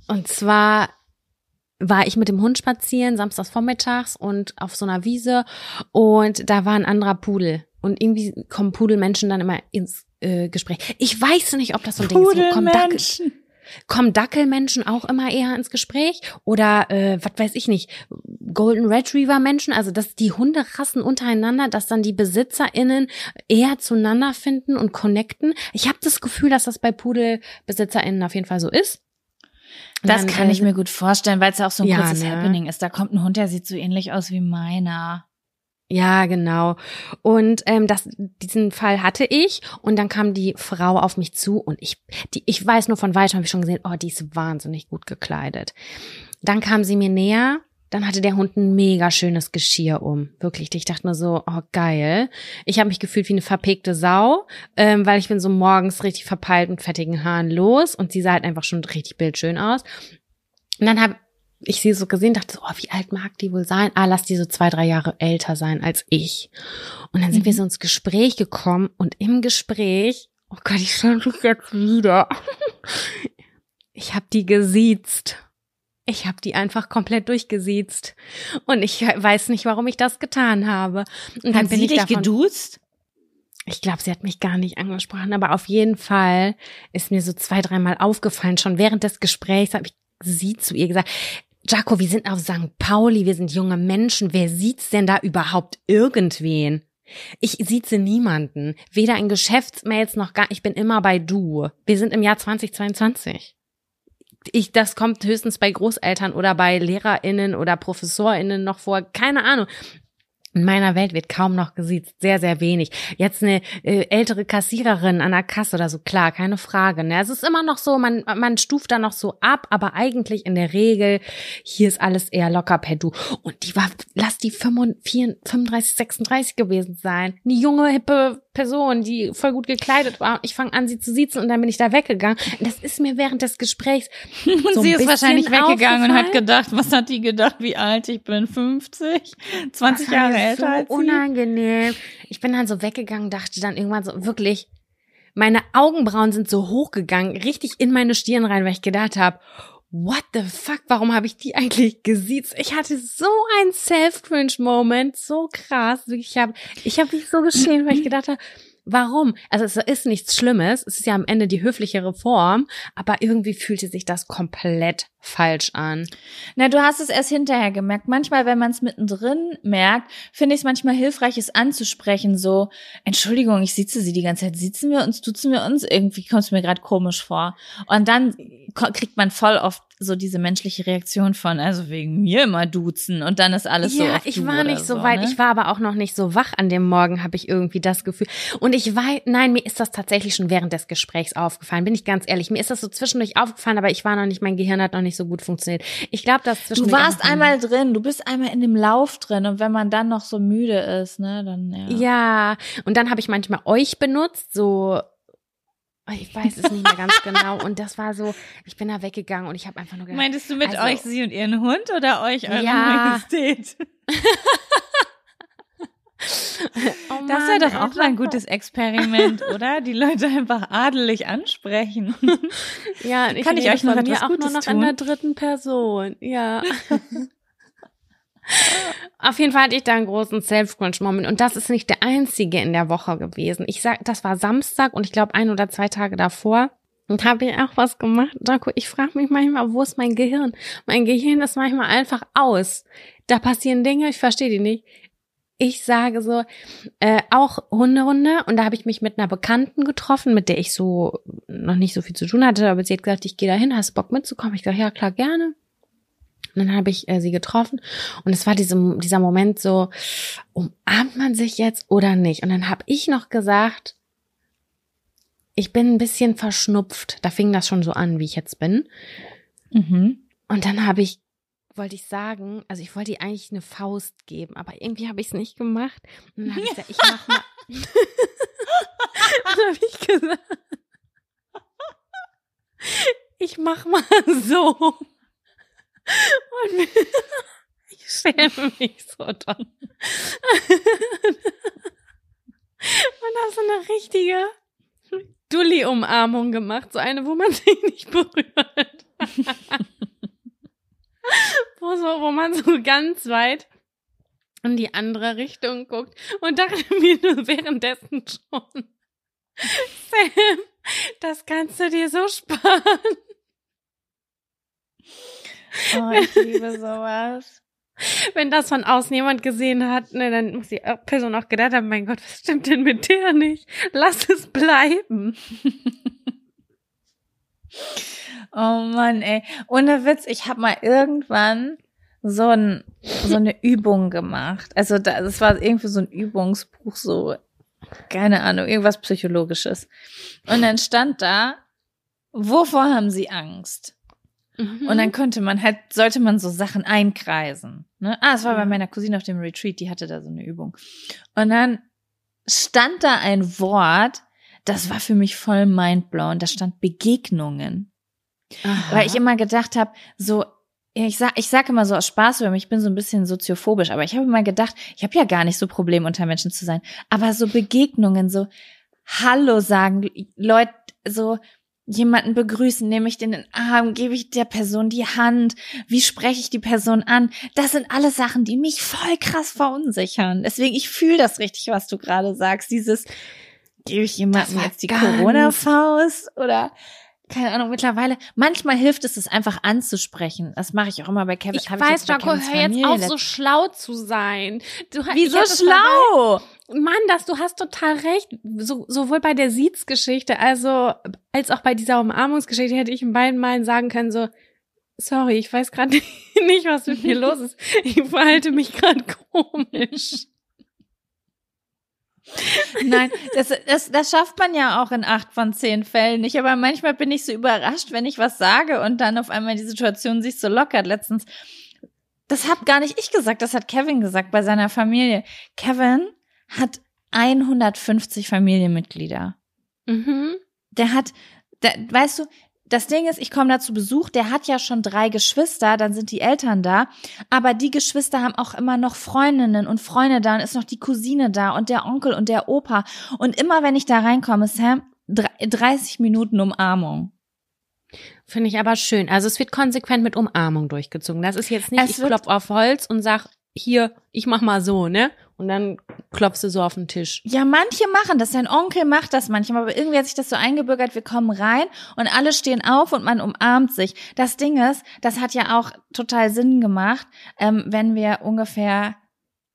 S1: Und zwar war ich mit dem Hund spazieren, samstags vormittags und auf so einer Wiese und da war ein anderer Pudel. Und irgendwie kommen Pudelmenschen dann immer ins äh, Gespräch. Ich weiß nicht, ob das so ein Ding ist. Kommen, Dackel, kommen Dackelmenschen auch immer eher ins Gespräch? Oder, äh, was weiß ich nicht, Golden Retriever Menschen? Also, dass die Hunderassen untereinander, dass dann die BesitzerInnen eher zueinander finden und connecten. Ich habe das Gefühl, dass das bei PudelbesitzerInnen auf jeden Fall so ist.
S2: Das
S1: dann,
S2: kann ich mir gut vorstellen, weil es ja auch so ein
S1: Ja,
S2: kurzes
S1: ne?
S2: Happening ist. Da kommt ein Hund, der sieht so ähnlich aus wie meiner.
S1: Ja, genau. Und ähm, das, diesen Fall hatte ich und dann kam die Frau auf mich zu und ich, die, ich weiß nur von weitem, habe ich schon gesehen, oh, die ist wahnsinnig gut gekleidet. Dann kam sie mir näher, dann hatte der Hund ein mega schönes Geschirr um. Wirklich, ich dachte nur so, oh geil. Ich habe mich gefühlt wie eine verpegte Sau, ähm, weil ich bin so morgens richtig verpeilt mit fettigen Haaren los und sie sah halt einfach schon richtig bildschön aus. Und dann habe ich sie so gesehen, dachte so, oh, wie alt mag die wohl sein? Ah, lass die so zwei, drei Jahre älter sein als ich. Und dann sind
S2: Mhm.
S1: wir so ins Gespräch gekommen und im Gespräch, oh Gott, ich schau mich jetzt wieder. <laughs> Ich habe die gesiezt. Ich habe die einfach komplett durchgesiezt. Und ich weiß nicht, warum ich das getan habe. Und dann
S2: Hat
S1: bin
S2: sie
S1: ich
S2: dich
S1: davon,
S2: geduzt?
S1: ich glaube, sie hat mich gar nicht angesprochen, aber auf jeden Fall ist mir so zwei, dreimal aufgefallen. Schon während des Gesprächs habe ich sie zu ihr gesagt, Jaco, wir sind auf St. Pauli, wir sind junge Menschen. Wer sieht's denn da überhaupt irgendwen? Ich sieze niemanden. Weder in Geschäftsmails noch gar, ich bin immer bei du. Wir sind im Jahr 2022. Ich, das kommt höchstens bei Großeltern oder bei LehrerInnen oder ProfessorInnen noch vor. Keine Ahnung. In meiner Welt wird kaum noch gesiezt, sehr, sehr wenig. Jetzt eine äh, ältere Kassiererin an der Kasse oder so, klar, keine Frage. Ne? Es ist immer noch so, man, man stuft da noch so ab, aber eigentlich in der Regel, hier ist alles eher locker per Du. Und die war, lass die 35, 35 36 gewesen sein. Eine junge, hippe Person, die voll gut gekleidet war. Und ich fange an, sie zu siezen und dann bin ich da weggegangen. Das ist mir während des Gesprächs <laughs>
S2: Und
S1: so
S2: sie ist wahrscheinlich weggegangen und hat gedacht, was hat die gedacht, wie alt ich bin? 50? 20
S1: Das war
S2: Jahre älter
S1: so
S2: als sie?
S1: unangenehm. Ich bin dann so weggegangen, dachte dann irgendwann so wirklich, meine Augenbrauen sind so hochgegangen, richtig in meine Stirn rein, weil ich gedacht habe, what the fuck, warum habe ich die eigentlich gesiezt? Ich hatte so einen Self-Cringe-Moment, so krass. Ich habe ich hab mich so geschämt, weil ich gedacht habe, Warum? Also es ist nichts Schlimmes, es ist ja am Ende die höflichere Form, aber irgendwie fühlte sich das komplett falsch an.
S2: Na, du hast es erst hinterher gemerkt. Manchmal, wenn man es mittendrin merkt, finde ich es manchmal hilfreich, es anzusprechen. So, Entschuldigung, ich sitze sie die ganze Zeit. Sitzen wir uns, duzen wir uns? Irgendwie kommt es mir gerade komisch vor. Und dann kriegt man voll oft so diese menschliche Reaktion von, also wegen mir immer duzen. Und dann ist alles so
S1: ja, ich war nicht so weit.
S2: Ne?
S1: Ich war aber auch noch nicht so wach an dem Morgen, habe ich irgendwie das Gefühl. Und ich weiß, nein, mir ist das tatsächlich schon während des Gesprächs aufgefallen. Bin ich ganz ehrlich, mir ist das so zwischendurch aufgefallen, aber ich war noch nicht, mein Gehirn hat noch nicht so gut funktioniert. Ich glaube, dass
S2: Du
S1: zwischendurch
S2: warst einmal drin, du bist einmal in dem Lauf drin und wenn man dann noch so müde ist, ne, dann ja.
S1: Ja, und dann habe ich manchmal euch benutzt, so ich weiß es nicht mehr ganz <laughs> genau. Und das war so, ich bin da weggegangen und ich habe einfach nur gedacht,
S2: Meintest du mit
S1: Also-
S2: euch sie und ihren Hund oder euch eure
S1: Ja.
S2: Majestät? <laughs>
S1: oh
S2: Das wäre doch auch mal ein gutes Experiment, oder? Die Leute einfach adelig ansprechen. <laughs>
S1: Ja, und
S2: Kann ich euch noch
S1: mir auch nur
S2: Gutes
S1: noch
S2: tun?
S1: in der dritten Person. Ja. <laughs> Auf jeden Fall hatte ich da einen großen Self-Crunch-Moment und das ist nicht der einzige in der Woche gewesen. Ich sag, das war Samstag und ich glaube ein oder zwei Tage davor. Und habe ich auch was gemacht. Jaco, ich frage mich manchmal, wo ist mein Gehirn? Mein Gehirn ist manchmal einfach aus. Da passieren Dinge, ich verstehe die nicht. Ich sage so, äh, auch Hunderunde und da habe ich mich mit einer Bekannten getroffen, mit der ich so noch nicht so viel zu tun hatte, aber sie hat gesagt, ich gehe dahin, hast Bock mitzukommen? Ich gesagt, ja klar, gerne. Und dann habe ich äh, sie getroffen und es war diese, dieser Moment so, umarmt man sich jetzt oder nicht? Und dann habe ich noch gesagt, ich bin ein bisschen verschnupft. Da fing das schon so an, wie ich jetzt bin.
S2: Mhm.
S1: Und dann habe ich, wollte ich sagen, also ich wollte ihr eigentlich eine Faust geben, aber irgendwie habe ich es nicht gemacht. Und dann habe ich gesagt, <laughs> ich mach mal. <laughs> dann habe ich gesagt, ich mach mal so. Und ich schäme <laughs> mich so doll. Und habe so eine richtige Dulli-Umarmung gemacht. So eine, wo man sich nicht berührt. <laughs> wo, so, wo man so ganz weit in die andere Richtung guckt und dachte <laughs> mir nur währenddessen schon, <laughs> Sam, das kannst du dir so sparen.
S2: Oh, ich liebe sowas.
S1: Wenn das von außen jemand gesehen hat, ne, dann muss die Person auch gedacht haben, mein Gott, was stimmt denn mit der nicht? Lass es bleiben.
S2: Oh Mann, ey. Ohne Witz, ich habe mal irgendwann so, ein, so eine Übung gemacht. Also da, das war irgendwie so ein Übungsbuch, so, keine Ahnung, irgendwas Psychologisches. Und dann stand da, wovor haben Sie Angst? Mhm. Und dann könnte man halt, sollte man so Sachen einkreisen. Ne? Ah, es war bei meiner Cousine auf dem Retreat, die hatte da so eine Übung. Und dann stand da ein Wort, das war für mich voll mindblown. Da stand Begegnungen. Aha. Weil ich immer gedacht habe, so, ich sag, ich sag immer so aus Spaß über mich, ich bin so ein bisschen soziophobisch, aber ich habe immer gedacht, ich habe ja gar nicht so Probleme unter Menschen zu sein. Aber so Begegnungen, so Hallo sagen, Leute, so jemanden begrüßen, nehme ich den Arm, gebe ich der Person die Hand, wie spreche ich die Person an? Das sind alles Sachen, die mich voll krass verunsichern. Deswegen, ich fühle das richtig, was du gerade sagst. Dieses, gebe ich jemandem jetzt die Corona-Faust oder keine Ahnung, mittlerweile, manchmal hilft es, es einfach anzusprechen. Das mache ich auch immer bei Kevin.
S1: Ich weiß, Jaco, hör jetzt auf, so schlau zu sein.
S2: Du, Wieso schlau?
S1: Mann, das, du hast total recht. So, sowohl bei der Sieds-Geschichte, also, als auch bei dieser Umarmungsgeschichte hätte ich in beiden Malen sagen können, so, sorry, ich weiß gerade <laughs> nicht, was mit mir <laughs> los ist. Ich verhalte mich gerade komisch.
S2: Nein, das, das, das schafft man ja auch in acht von zehn Fällen nicht. Aber manchmal bin ich so überrascht, wenn ich was sage und dann auf einmal die Situation sich so lockert. Letztens, das hat gar nicht ich gesagt, das hat Kevin gesagt bei seiner Familie. Kevin hat 150 Familienmitglieder. Mhm. Der hat, der, weißt du, das Ding ist, ich komme da zu Besuch, der hat ja schon drei Geschwister, dann sind die Eltern da, aber die Geschwister haben auch immer noch Freundinnen und Freunde da und ist noch die Cousine da und der Onkel und der Opa. Und immer wenn ich da reinkomme, Sam, 30 Minuten Umarmung.
S1: Finde ich aber schön. Also es wird konsequent mit Umarmung durchgezogen. Das ist jetzt nicht, es ich klopf auf Holz und sag, hier, ich mach mal so, ne? Und dann klopfst du so auf den Tisch.
S2: Ja, manche machen das. Dein Onkel macht das manchmal, aber irgendwie hat sich das so eingebürgert, wir kommen rein und alle stehen auf und man umarmt sich. Das Ding ist, das hat ja auch total Sinn gemacht, ähm, wenn wir ungefähr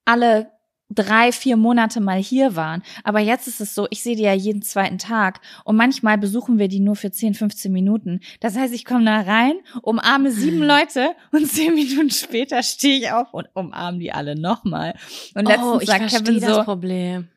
S2: alle drei, vier Monate mal hier waren. Aber jetzt ist es so, ich sehe die ja jeden zweiten Tag und manchmal besuchen wir die nur für 10, 15 Minuten. Das heißt, ich komme da rein, umarme sieben <laughs> Leute und zehn Minuten später stehe ich auf und umarme die alle nochmal. Und
S1: letztens oh, sagt Kevin so,
S2: das Problem.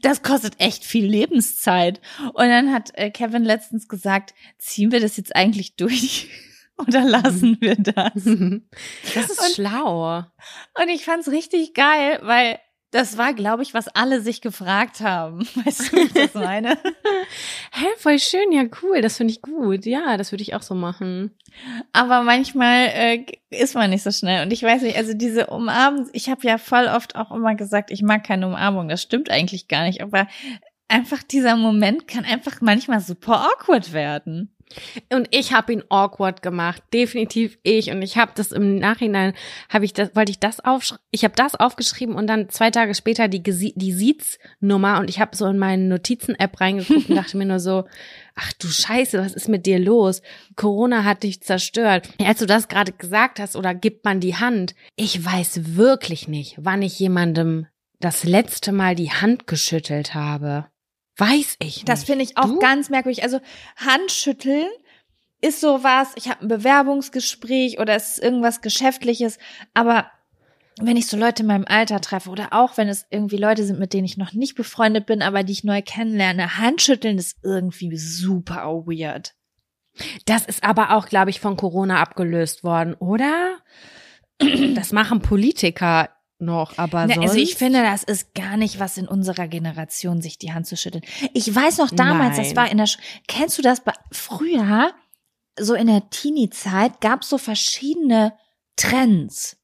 S2: Das kostet echt viel Lebenszeit. Und dann hat äh, Kevin letztens gesagt, ziehen wir das jetzt eigentlich durch? <laughs> Oder lassen <laughs> wir das?
S1: Das ist und, schlau.
S2: Und ich fand's richtig geil, weil das war, glaube ich, was alle sich gefragt haben. <laughs> Weißt du, wie ich das meine? <laughs>
S1: Hä, voll schön, ja, cool, das finde ich gut. Ja, das würde ich auch so machen.
S2: Aber manchmal äh, ist man nicht so schnell. Und ich weiß nicht, also diese Umarmung, ich habe ja voll oft auch immer gesagt, ich mag keine Umarmung. Das stimmt eigentlich gar nicht. Aber einfach dieser Moment kann einfach manchmal super awkward werden.
S1: Und ich habe ihn awkward gemacht, definitiv ich. Und ich habe das im Nachhinein, habe ich das, wollte ich das aufschreiben, ich habe das aufgeschrieben und dann zwei Tage später die die Siez-Nummer und ich habe so in meine Notizen-App reingeguckt und dachte mir nur so, <laughs> ach du Scheiße, was ist mit dir los? Corona hat dich zerstört. Als du das gerade gesagt hast oder gibt man die Hand, ich weiß wirklich nicht, wann ich jemandem das letzte Mal die Hand geschüttelt habe. Weiß ich nicht.
S2: Das finde ich auch du? ganz merkwürdig. Also Handschütteln ist sowas, ich habe ein Bewerbungsgespräch oder es ist irgendwas Geschäftliches, aber wenn ich so Leute in meinem Alter treffe oder auch wenn es irgendwie Leute sind, mit denen ich noch nicht befreundet bin, aber die ich neu kennenlerne, Handschütteln ist irgendwie super weird.
S1: Das ist aber auch, glaube ich, von Corona abgelöst worden, oder? Das machen Politiker noch, aber sonst.
S2: also ich finde, das ist gar nicht was in unserer Generation, sich die Hand zu schütteln. Ich weiß noch damals, das
S1: Nein.
S2: war in der, Sch kennst du das früher, so in der Teenie-Zeit, gab es so verschiedene Trends.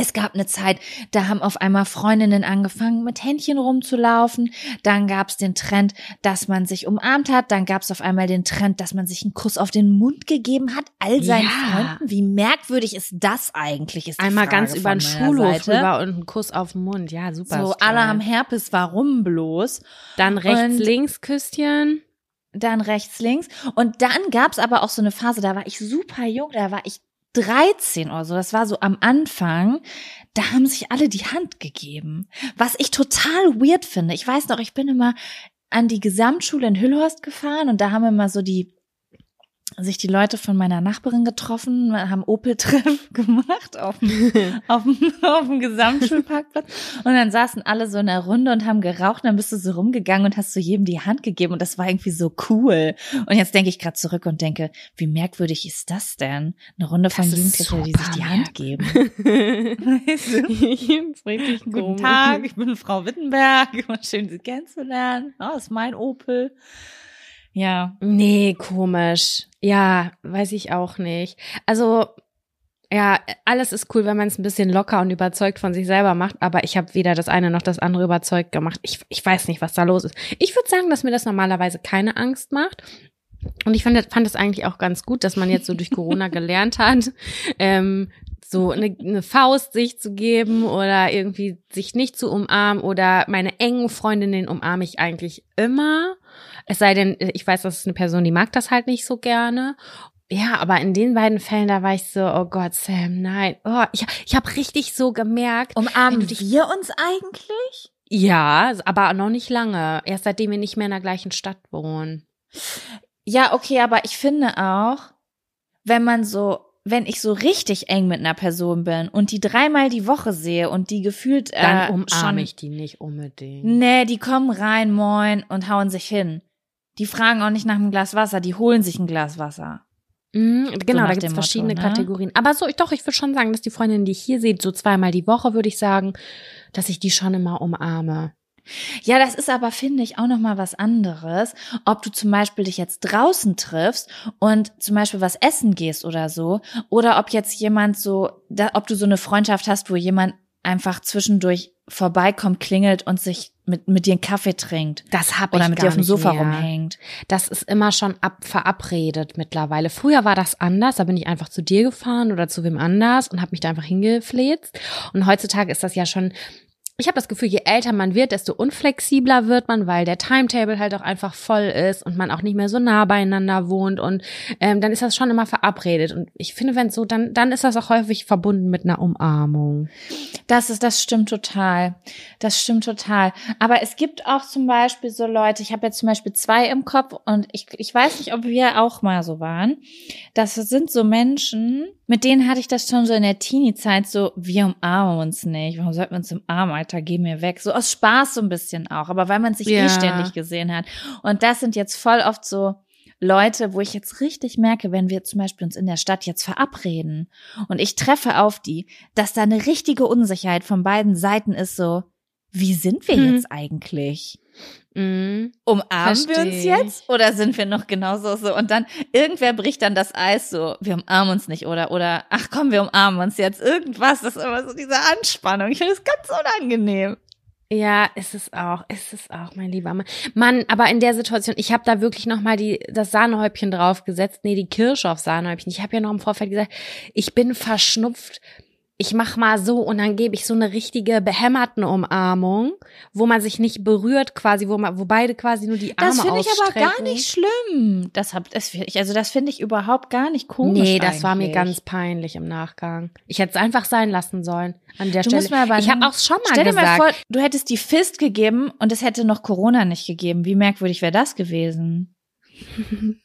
S2: Es gab eine Zeit, da haben auf einmal Freundinnen angefangen, mit Händchen rumzulaufen. Dann gab es den Trend, dass man sich umarmt hat. Dann gab es auf einmal den Trend, dass man sich einen Kuss auf den Mund gegeben hat. All seinen
S1: Ja.
S2: Freunden. Wie merkwürdig ist das eigentlich? Ist
S1: Einmal
S2: Frage
S1: ganz über den Schulhof rüber und einen Kuss auf den Mund. Ja, super.
S2: So, alle haben Herpes, warum bloß?
S1: Dann rechts,
S2: Und-
S1: links Küsschen.
S2: Dann rechts, links. Und dann gab's aber auch so eine Phase, da war ich super jung, da war ich 13 oder so, das war so am Anfang, da haben sich alle die Hand gegeben. Was ich total weird finde. Ich weiß noch, ich bin immer an die Gesamtschule in Hüllhorst gefahren und da haben immer so die sich die Leute von meiner Nachbarin getroffen, haben Opel-Treff <laughs> gemacht auf dem, <laughs> auf, dem, auf dem Gesamtschulparkplatz. Und dann saßen alle so in der Runde und haben geraucht. Und dann bist du so rumgegangen und hast so jedem die Hand gegeben. Und das war irgendwie so cool. Und jetzt denke ich gerade zurück und denke, wie merkwürdig ist das denn? Eine Runde von
S1: Das ist
S2: Jugendlichen, die sich die Hand geben. <laughs> Weißt du?
S1: ist richtig
S2: Guten
S1: komisch.
S2: Tag, ich bin Frau Wittenberg. Schön, Sie kennenzulernen. Oh, das ist mein Opel. Ja.
S1: Nee, komisch. Ja, weiß ich auch nicht. Also, ja, alles ist cool, wenn man es ein bisschen locker und überzeugt von sich selber macht, aber ich habe weder das eine noch das andere überzeugt gemacht. Ich, ich weiß nicht, was da los ist. Ich würde sagen, dass mir das normalerweise keine Angst macht. Und ich fand, fand es eigentlich auch ganz gut, dass man jetzt so durch Corona <laughs> gelernt hat, ähm, so eine, eine Faust sich zu geben oder irgendwie sich nicht zu umarmen oder meine engen Freundinnen umarme ich eigentlich immer. Es sei denn, ich weiß, das ist eine Person, die mag das halt nicht so gerne. Ja, aber in den beiden Fällen, da war ich so, oh Gott, Sam, nein. Oh, ich, ich habe richtig so gemerkt.
S2: Umarmen
S1: dich-
S2: wir uns eigentlich?
S1: Ja, aber noch nicht lange. Erst seitdem wir nicht mehr in der gleichen Stadt wohnen.
S2: Ja, okay, aber ich finde auch, wenn man so, wenn ich so richtig eng mit einer Person bin und die dreimal die Woche sehe und die gefühlt
S1: Dann
S2: äh,
S1: umarme
S2: schon,
S1: ich die nicht unbedingt.
S2: Nee, die kommen rein, moin und hauen sich hin. Die fragen auch nicht nach einem Glas Wasser, die holen sich ein Glas Wasser.
S1: Mhm, genau,
S2: nach
S1: da gibt es verschiedene
S2: Motto, ne?
S1: Kategorien. Aber so, ich doch, ich würde schon sagen, dass die Freundin, die ich hier sehe, so zweimal die Woche, würde ich sagen, dass ich die schon immer umarme.
S2: Ja, das ist aber, finde ich, auch nochmal was anderes, ob du zum Beispiel dich jetzt draußen triffst und zum Beispiel was essen gehst oder so, oder ob jetzt jemand so, da, ob du so eine Freundschaft hast, wo jemand einfach zwischendurch vorbeikommt, klingelt und sich mit, mit dir einen Kaffee trinkt.
S1: Das habe
S2: Oder
S1: ich
S2: mit
S1: gar
S2: dir auf dem Sofa
S1: mehr.
S2: rumhängt.
S1: Das ist immer schon ab, verabredet mittlerweile. Früher war das anders, da bin ich einfach zu dir gefahren oder zu wem anders und habe mich da einfach hingefläzt. Und heutzutage ist das ja schon. Ich habe das Gefühl, je älter man wird, desto unflexibler wird man, weil der Timetable halt auch einfach voll ist und man auch nicht mehr so nah beieinander wohnt und ähm, dann ist das schon immer verabredet. Und ich finde, wenn so, dann dann ist das auch häufig verbunden mit einer Umarmung.
S2: Das ist, das stimmt total. Das stimmt total. Aber es gibt auch zum Beispiel so Leute, ich habe jetzt zum Beispiel zwei im Kopf und ich, ich weiß nicht, ob wir auch mal so waren. Das sind so Menschen, mit denen hatte ich das schon so in der Teenie-Zeit so, wir umarmen uns nicht. Warum sollten wir uns umarmen, Alter, geh mir weg. So aus Spaß so ein bisschen auch, aber weil man sich
S1: Ja.
S2: eh ständig gesehen hat. Und das sind jetzt voll oft so Leute, wo ich jetzt richtig merke, wenn wir zum Beispiel uns in der Stadt jetzt verabreden und ich treffe auf die, dass da eine richtige Unsicherheit von beiden Seiten ist, so, wie sind wir
S1: Hm.
S2: jetzt eigentlich?
S1: Mhm.
S2: Umarmen wir uns
S1: Versteh.
S2: jetzt oder sind wir noch genauso so? Und dann irgendwer bricht dann das Eis so, wir umarmen uns nicht oder oder ach komm, wir umarmen uns jetzt irgendwas. Das ist immer so diese Anspannung. Ich finde es ganz unangenehm.
S1: Ja, ist es auch, ist es auch, mein lieber Mann. Mann, aber in der Situation, ich habe da wirklich noch mal die das Sahnehäubchen draufgesetzt, nee, die Kirsche auf Sahnehäubchen. Ich habe ja noch im Vorfeld gesagt, ich bin verschnupft. Ich mach mal so und dann gebe ich so eine richtige behämmerten Umarmung, wo man sich nicht berührt quasi, wo man wo beide quasi nur die Arme
S2: Das finde ich aber gar nicht schlimm. Das hab, das ich, also das finde ich überhaupt gar nicht komisch.
S1: Nee, das war mir
S2: eigentlich.
S1: ganz peinlich im Nachgang. Ich hätte es einfach sein lassen sollen an der
S2: Du
S1: Stelle.
S2: musst mir aber
S1: ich habe auch schon mal
S2: Stell dir
S1: gesagt.
S2: mal vor, du hättest die Fist gegeben und es hätte noch Corona nicht gegeben. Wie merkwürdig wäre das gewesen? <laughs>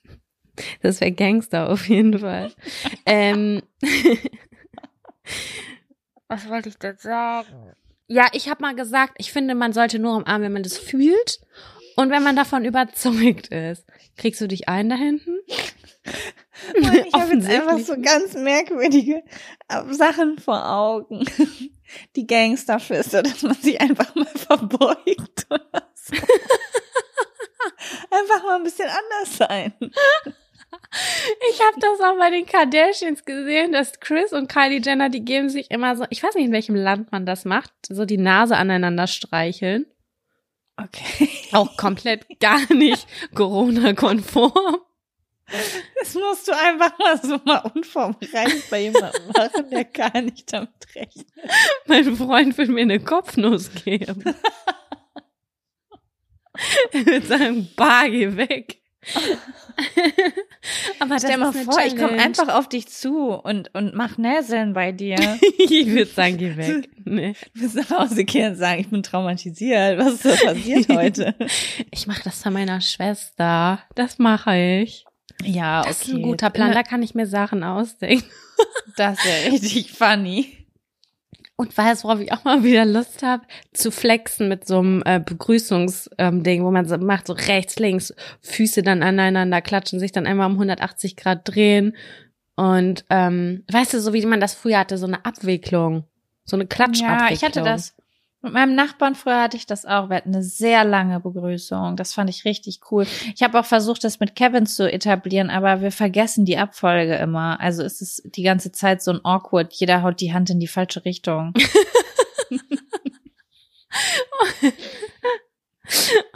S1: Das wäre Gangster auf jeden Fall. <laughs> ähm, <laughs> was wollte ich denn sagen? Ja, ich habe mal gesagt, ich finde, man sollte nur umarmen, wenn man das fühlt und wenn man davon überzeugt ist. Kriegst du dich ein da hinten? <laughs>
S2: Mann, ich habe jetzt einfach so ganz merkwürdige äh, Sachen vor Augen. <laughs> Die Gangsterflüsse, dass man sich einfach mal <laughs> verbeugt oder so. einfach mal ein bisschen anders sein.
S1: Ich habe das auch bei den Kardashians gesehen, dass Chris und Kylie Jenner, die geben sich immer so, ich weiß nicht, in welchem Land man das macht, so die Nase aneinander streicheln.
S2: Okay.
S1: Auch komplett gar nicht Corona-konform.
S2: Das musst du einfach mal so mal unvorbereitet bei jemandem machen, der gar nicht damit rechnet.
S1: Mein Freund will mir eine Kopfnuss geben. <laughs> er wird sagen, geh weg. <laughs>
S2: Aber Stell mal vor, Challenge. ich komme einfach auf dich zu und, und mach Näseln bei dir. <laughs>
S1: ich würde sagen, geh weg. <laughs>
S2: Nee. Du wirst nach Hause gehen und sagen, ich bin traumatisiert. Was ist da passiert heute?
S1: ich mache das bei meiner Schwester. Das mache ich.
S2: Ja,
S1: okay. Das ist ein guter Plan. Da kann ich mir Sachen ausdenken.
S2: das wäre richtig funny.
S1: Und weißt worauf ich auch mal wieder Lust habe? Zu flexen mit so einem äh, Begrüßungsding, ähm, wo man so macht, so rechts, links, Füße dann aneinander klatschen, sich dann einmal um 180 Grad drehen. Und ähm, weißt du, so wie man das früher hatte, so eine Abwicklung. So eine Klatschabwicklung.
S2: Ja, ich hatte das. Mit meinem Nachbarn früher hatte ich das auch. Wir hatten eine sehr lange Begrüßung. Das fand ich richtig cool. Ich habe auch versucht, das mit Kevin zu etablieren, aber wir vergessen die Abfolge immer. Also ist es die ganze Zeit so ein awkward. Jeder haut die Hand in die falsche Richtung. <laughs>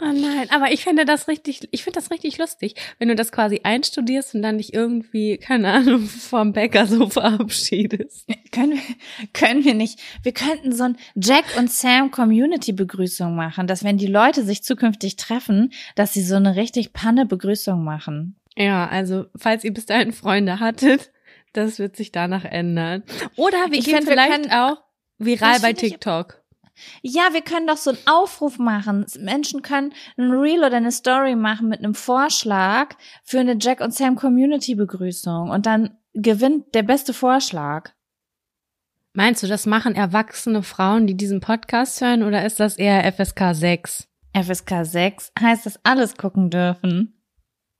S1: Oh nein, aber ich finde das richtig, ich finde das richtig lustig, wenn du das quasi einstudierst und dann dich irgendwie, keine Ahnung, <laughs> vom Bäcker so verabschiedest.
S2: Können wir, können wir nicht. Wir könnten so ein Jack und Sam Community Begrüßung machen, dass wenn die Leute sich zukünftig treffen, dass sie so eine richtig Panne Begrüßung machen.
S1: Ja, also, falls ihr bis dahin Freunde hattet, das wird sich danach ändern. Oder wir ich gehen vielleicht auch viral bei TikTok.
S2: Ja, wir können doch so einen Aufruf machen. Menschen können ein Reel oder eine Story machen mit einem Vorschlag für eine Jack und Sam Community Begrüßung und dann gewinnt der beste Vorschlag.
S1: Meinst du, das machen erwachsene Frauen, die diesen Podcast hören oder ist das eher FSK 6?
S2: FSK 6 heißt, dass alles gucken dürfen.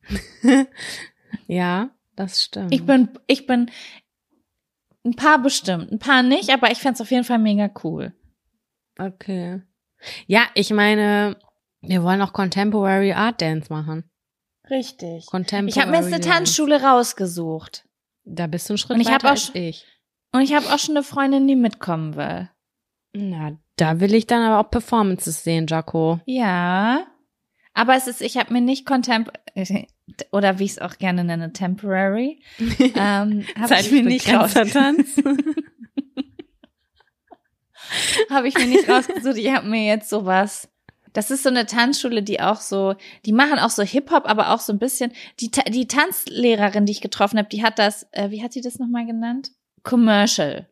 S2: <laughs>
S1: ja, das stimmt.
S2: Ich bin, ich bin ein paar bestimmt, ein paar nicht, aber ich fände auf jeden Fall mega cool.
S1: Okay. Ja, ich meine, wir wollen auch Contemporary Art Dance machen.
S2: Richtig. Contemporary ich habe mir jetzt eine Tanzschule rausgesucht.
S1: Da bist du ein Schritt und ich weiter auch, als ich.
S2: Und ich habe auch schon eine Freundin, die mitkommen will.
S1: Na, da will ich dann aber auch Performances sehen, Jaco.
S2: Ja. Aber es ist, ich habe mir nicht Contemp <laughs> oder wie ich es auch gerne nenne, temporary. <laughs>
S1: ähm, habe ich mir nicht rausgetanzt. <laughs> <laughs>
S2: habe ich mir nicht rausgesucht. Ich habe mir jetzt sowas. Das ist so eine Tanzschule, die auch so, die machen auch so Hip-Hop, aber auch so ein bisschen. Die, die Tanzlehrerin, die ich getroffen habe, die hat das, äh, wie hat sie das nochmal genannt? Commercial.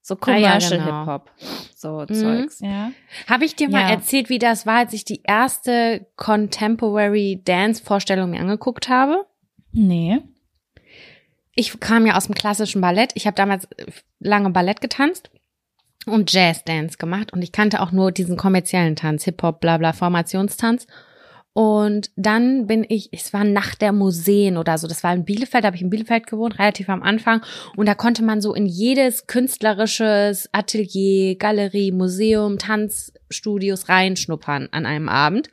S2: So Commercial ah, ja, genau. Hip-Hop. So mhm. Zeugs, ja.
S1: Habe ich dir mal erzählt, wie das war, als ich die erste Contemporary Dance-Vorstellung mir angeguckt habe?
S2: Nee.
S1: Ich kam ja aus dem klassischen Ballett. Ich habe damals lange Ballett getanzt und Jazz-Dance gemacht und ich kannte auch nur diesen kommerziellen Tanz, Hip-Hop, bla bla, Formationstanz. Und dann bin ich, es war nach der Museen oder so, das war in Bielefeld, da habe ich in Bielefeld gewohnt, relativ am Anfang. Und da konnte man so in jedes künstlerisches Atelier, Galerie, Museum, Tanzstudios reinschnuppern an einem Abend.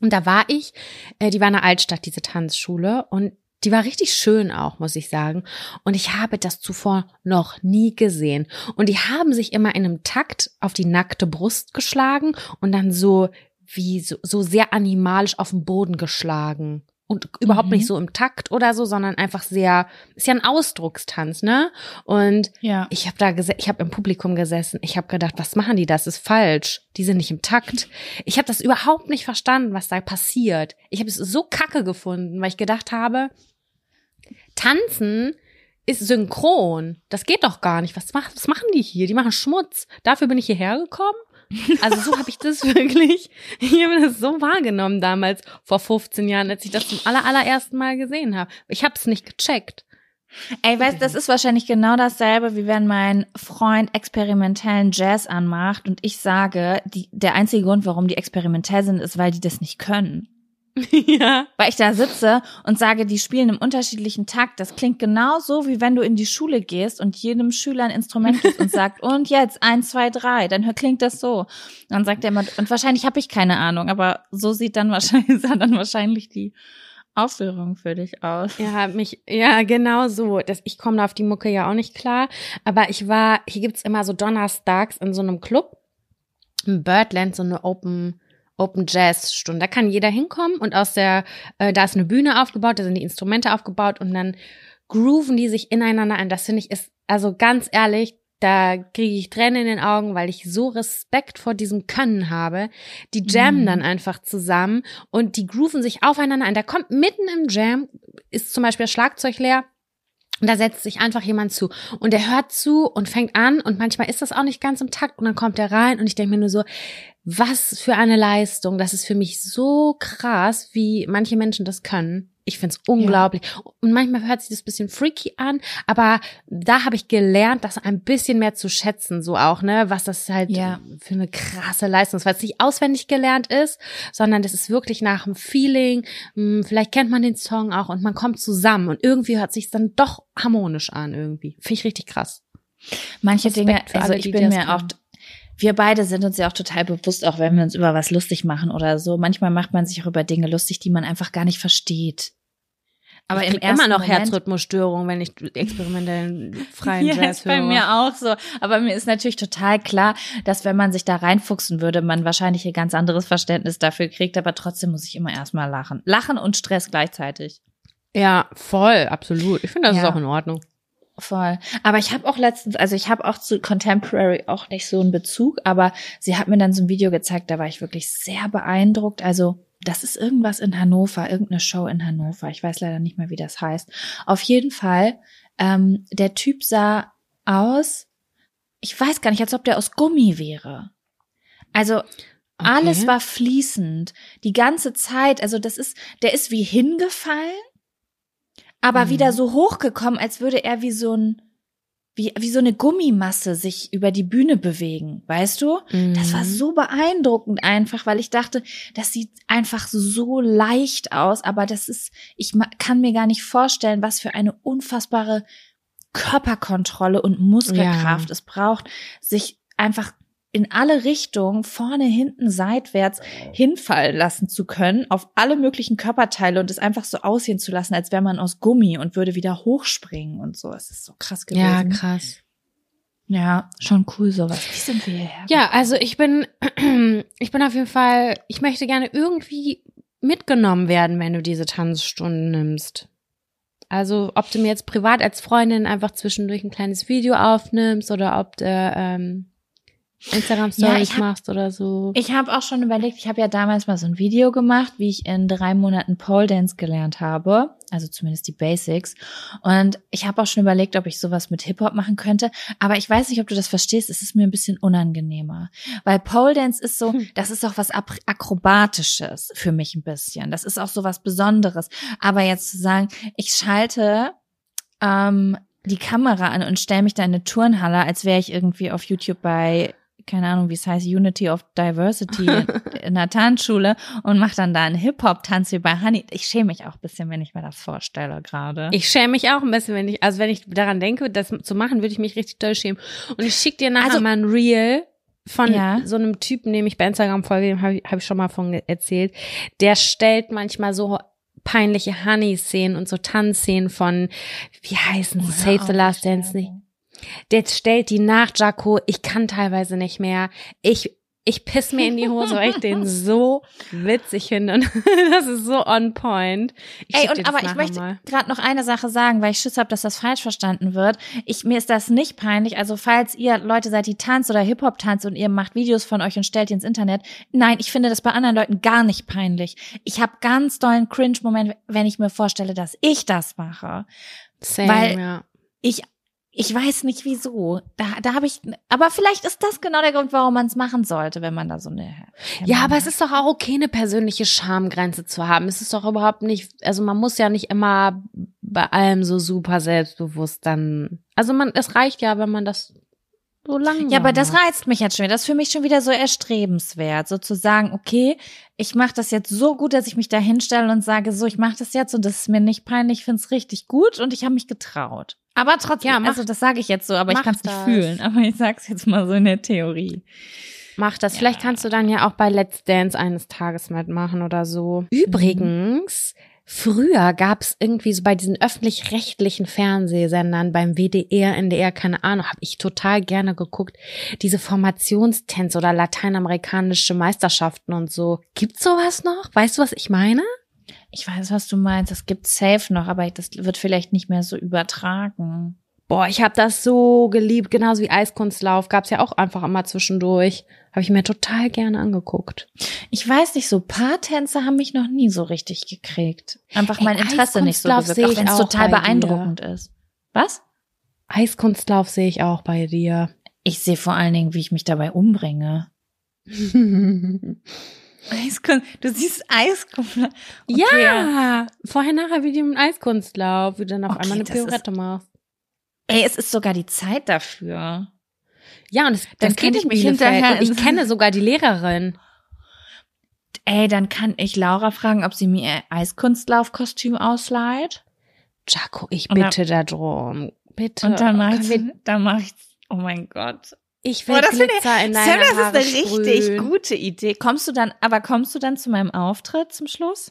S1: Und da war ich, äh, die war in der Altstadt, diese Tanzschule. Und die war richtig schön auch, muss ich sagen. Und ich habe das zuvor noch nie gesehen. Und die haben sich immer in einem Takt auf die nackte Brust geschlagen und dann so wie so, so sehr animalisch auf den Boden geschlagen. Und überhaupt mhm. nicht so im Takt oder so, sondern einfach sehr, ist ja ein Ausdruckstanz, ne? Und ja. ich habe da gesessen, ich habe im Publikum gesessen, ich habe gedacht, was machen die? Das ist falsch. Die sind nicht im Takt. Ich habe das überhaupt nicht verstanden, was da passiert. Ich habe es so kacke gefunden, weil ich gedacht habe, Tanzen ist synchron. Das geht doch gar nicht. Was, macht, was machen die hier? Die machen Schmutz. Dafür bin ich hierher gekommen. Also so habe ich das <laughs> wirklich, ich habe das so wahrgenommen damals vor 15 Jahren, als ich das zum aller, allerersten Mal gesehen habe. Ich habe es nicht gecheckt.
S2: Ey, weißt, das ist wahrscheinlich genau dasselbe, wie wenn mein Freund experimentellen Jazz anmacht und ich sage, die, der einzige Grund, warum die experimentell sind, ist, weil die das nicht können. <laughs>
S1: Ja.
S2: Weil ich da sitze und sage, die spielen im unterschiedlichen Takt. Das klingt genauso, wie wenn du in die Schule gehst und jedem Schüler ein Instrument gibst und sagt, <laughs> und jetzt eins, zwei, drei. Dann klingt das so. Dann sagt er immer, und wahrscheinlich habe ich keine Ahnung, aber so sieht dann wahrscheinlich, <laughs> sah dann wahrscheinlich die Aufführung für dich aus.
S1: Ja, mich, ja, genau so. Das, ich komme da auf die Mucke ja auch nicht klar. Aber ich war, hier gibt's immer so donnerstags in so einem Club, im Birdland, so eine Open, Open Jazz Stunde. Da kann jeder hinkommen und aus der, äh, da ist eine Bühne aufgebaut, da sind die Instrumente aufgebaut und dann grooven die sich ineinander ein. Das finde ich ist, also ganz ehrlich, da kriege ich Tränen in den Augen, weil ich so Respekt vor diesem Können habe. Die jammen
S2: Mhm.
S1: dann einfach zusammen und die grooven sich aufeinander ein. Da kommt mitten im Jam, ist zum Beispiel das Schlagzeug leer. Und da setzt sich einfach jemand zu. Und der hört zu und fängt an. Und manchmal ist das auch nicht ganz im Takt. Und dann kommt er rein. Und ich denke mir nur so, was für eine Leistung. Das ist für mich so krass, wie manche Menschen das können. Ich find's unglaublich. Und manchmal hört sich das bisschen freaky an, aber da habe ich gelernt, das ein bisschen mehr zu schätzen, so auch, ne, was das halt
S2: Ja.
S1: für eine krasse Leistung ist, weil es nicht auswendig gelernt ist, sondern das ist wirklich nach dem Feeling. Hm, Vielleicht kennt man den Song auch und man kommt zusammen und irgendwie hört sich's dann doch harmonisch an irgendwie. Finde ich richtig krass.
S2: Manche
S1: Respekt
S2: Dinge, also
S1: alle,
S2: ich bin mir auch. Wir beide sind uns ja auch total bewusst, auch wenn wir uns über was lustig machen oder so. Manchmal macht man sich auch über Dinge lustig, die man einfach gar nicht versteht. Aber
S1: ich
S2: im ersten
S1: immer noch
S2: Moment,
S1: Herzrhythmusstörungen, wenn ich experimentellen freien <laughs>
S2: ja,
S1: Jazz
S2: ist bei
S1: höre.
S2: mir auch so. Aber mir ist natürlich total klar, dass wenn man sich da reinfuchsen würde, man wahrscheinlich ein ganz anderes Verständnis dafür kriegt. Aber trotzdem muss ich immer erstmal lachen. Lachen und Stress gleichzeitig.
S1: Ja, voll, absolut. Ich finde, das
S2: Ja.
S1: ist auch in Ordnung.
S2: Voll. Aber ich habe auch letztens, also ich habe auch zu Contemporary auch nicht so einen Bezug, aber sie hat mir dann so ein Video gezeigt, da war ich wirklich sehr beeindruckt. Also das ist irgendwas in Hannover, irgendeine Show in Hannover. Ich weiß leider nicht mehr, wie das heißt. Auf jeden Fall, ähm, der Typ sah aus, ich weiß gar nicht, als ob der aus Gummi wäre. Also alles war fließend. Die ganze Zeit, also das ist, der ist wie hingefallen, aber
S1: Mhm.
S2: wieder so hochgekommen, als würde er wie so ein, wie, wie so eine Gummimasse sich über die Bühne bewegen, weißt du? Das war
S1: Mhm.
S2: so beeindruckend einfach, weil ich dachte, das sieht einfach so leicht aus, aber das ist, ich kann mir gar nicht vorstellen, was für eine unfassbare Körperkontrolle und Muskelkraft
S1: Ja.
S2: es braucht, sich einfach in alle Richtungen, vorne, hinten, seitwärts hinfallen lassen zu können, auf alle möglichen Körperteile und es einfach so aussehen zu lassen, als wäre man aus Gummi und würde wieder hochspringen und so. Es ist so krass gewesen.
S1: Ja, krass.
S2: Ja, schon cool sowas. Wie sind wir hierher?
S1: Ja, also ich bin, <clears throat> ich bin auf jeden Fall, ich möchte gerne irgendwie mitgenommen werden, wenn du diese Tanzstunden nimmst. Also ob du mir jetzt privat als Freundin einfach zwischendurch ein kleines Video aufnimmst oder ob du ähm, Instagram
S2: Ja,
S1: machst oder so.
S2: Ich habe auch schon überlegt, ich habe ja damals mal so ein Video gemacht, wie ich in drei Monaten Pole Dance gelernt habe, also zumindest die Basics. Und ich habe auch schon überlegt, ob ich sowas mit Hip Hop machen könnte. Aber ich weiß nicht, ob du das verstehst. Es ist mir ein bisschen unangenehmer, weil Pole Dance ist so,
S1: Hm.
S2: das ist auch was akrobatisches für mich ein bisschen. Das ist auch so was Besonderes. Aber jetzt zu sagen, ich schalte ähm, die Kamera an und stelle mich da in eine Turnhalle, als wäre ich irgendwie auf YouTube bei keine Ahnung, wie es heißt, Unity of Diversity <laughs> in, einer Tanzschule und mache dann da einen Hip-Hop-Tanz wie bei Honey. Ich schäme mich auch ein bisschen, wenn ich mir das vorstelle gerade.
S1: Ich schäme mich auch ein bisschen, wenn ich, also wenn ich daran denke, das zu machen, würde ich mich richtig doll schämen. Und ich schicke dir nachher
S2: Also-
S1: mal ein Reel von
S2: Ja.
S1: so einem Typen, dem ich bei Instagram folge, dem habe ich, hab ich schon mal von erzählt. Der stellt manchmal so peinliche Honey-Szenen und so Tanzszenen von, wie heißen sie, Save the Last Dance nicht. Der stellt die nach, Jaco. Ich kann teilweise nicht mehr. Ich, ich piss mir in die Hose, weil ich den <laughs> so witzig finde. Und <laughs> das ist so on point. Ich
S2: Ey, und aber ich möchte gerade noch eine Sache sagen, weil ich Schiss habe, dass das falsch verstanden wird. Ich, mir ist das nicht peinlich. Also falls ihr Leute seid, die tanzt oder Hip-Hop tanzt und ihr macht Videos von euch und stellt die ins Internet. Nein, ich finde das bei anderen Leuten gar nicht peinlich. Ich habe ganz dollen Cringe-Moment, wenn ich mir vorstelle, dass ich das mache.
S1: Same,
S2: weil-
S1: ja.
S2: Ich, ich weiß nicht wieso. Da, da habe ich, aber vielleicht ist das genau der Grund, warum man es machen sollte, wenn man da so eine.
S1: Ja, aber es ist doch auch okay, eine persönliche Schamgrenze zu haben. Es ist doch überhaupt nicht, also man muss ja nicht immer bei allem so super selbstbewusst dann. Also man, es reicht ja, wenn man das so langsam.
S2: Ja, aber das reizt mich jetzt schon wieder. Das ist für mich schon wieder so erstrebenswert, sozusagen, okay, ich mache das jetzt so gut, dass ich mich da hinstelle und sage, so, ich mache das jetzt und das ist mir nicht peinlich, ich finde es richtig gut und ich habe mich getraut. Aber trotzdem,
S1: Ja, mach-
S2: also das sage ich jetzt so, aber ich kann es nicht fühlen. Aber ich sag's jetzt mal so in der Theorie.
S1: Mach das. Vielleicht kannst du dann ja auch bei Let's Dance eines Tages mitmachen oder so. Übrigens, früher gab's irgendwie so bei diesen öffentlich-rechtlichen Fernsehsendern beim WDR, NDR, keine Ahnung, habe ich total gerne geguckt, diese Formationstänze oder lateinamerikanische Meisterschaften und so. Gibt's sowas noch? Weißt du, was ich meine?
S2: Ich weiß, was du meinst. Das gibt's safe noch, aber das wird vielleicht nicht mehr so übertragen.
S1: Boah, ich habe das so geliebt, genauso wie Eiskunstlauf. Gab's ja auch einfach immer zwischendurch. Habe ich mir total gerne angeguckt.
S2: Ich weiß nicht, so Paartänze haben mich noch nie so richtig gekriegt. Einfach mein
S1: Ey,
S2: Interesse nicht so gewirkt, auch wenn es total
S1: bei dir.
S2: beeindruckend ist. Was?
S1: Eiskunstlauf sehe ich auch bei dir.
S2: Ich sehe vor allen Dingen, wie ich mich dabei umbringe. <laughs> Eiskunst, du siehst Eiskunst.
S1: Ja, vorher nachher Video mit Eiskunstlauf, wie du dann auf
S2: Okay,
S1: einmal eine Pirouette machst.
S2: Ey, es ist sogar die Zeit dafür.
S1: Ja, und es,
S2: Dann
S1: kenne
S2: ich
S1: ich
S2: mich hinterher
S1: ich kenne sogar die Lehrerin.
S2: Ey, dann kann ich Laura fragen, ob sie mir ihr Eiskunstlaufkostüm ausleiht.
S1: Jaco, ich bitte darum. Bitte.
S2: Und dann
S1: wir-
S2: ich, dann mach ich, oh mein Gott.
S1: Ich will
S2: Boah, das finde
S1: Glitzer in
S2: Sam,
S1: deine
S2: das ist
S1: Haare
S2: eine richtig
S1: sprühen.
S2: gute Idee. Kommst du dann, aber kommst du dann zu meinem Auftritt zum Schluss?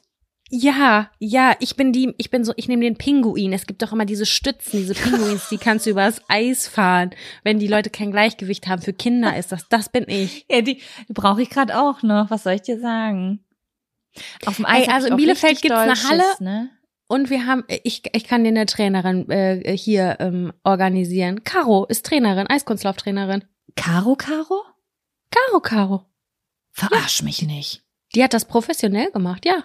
S1: Ja, ja, ich bin die, ich bin so, ich nehme den Pinguin. Es gibt doch immer diese Stützen, diese Pinguins, die kannst du übers <laughs> Eis fahren, wenn die Leute kein Gleichgewicht haben. Für Kinder ist das, das bin ich. <laughs>
S2: Ja, die, die brauche ich gerade auch noch. Was soll ich dir sagen? Auf dem Eis
S1: Ey, also
S2: ich
S1: in Bielefeld
S2: richtig
S1: gibt's eine
S2: doll
S1: Halle.
S2: Ne?
S1: Und wir haben, ich, ich kann dir eine Trainerin äh, hier ähm, organisieren. Caro ist Trainerin, Eiskunstlauftrainerin.
S2: Caro, Caro?
S1: Caro, Caro.
S2: Verarsch mich nicht.
S1: Die hat das professionell gemacht, ja.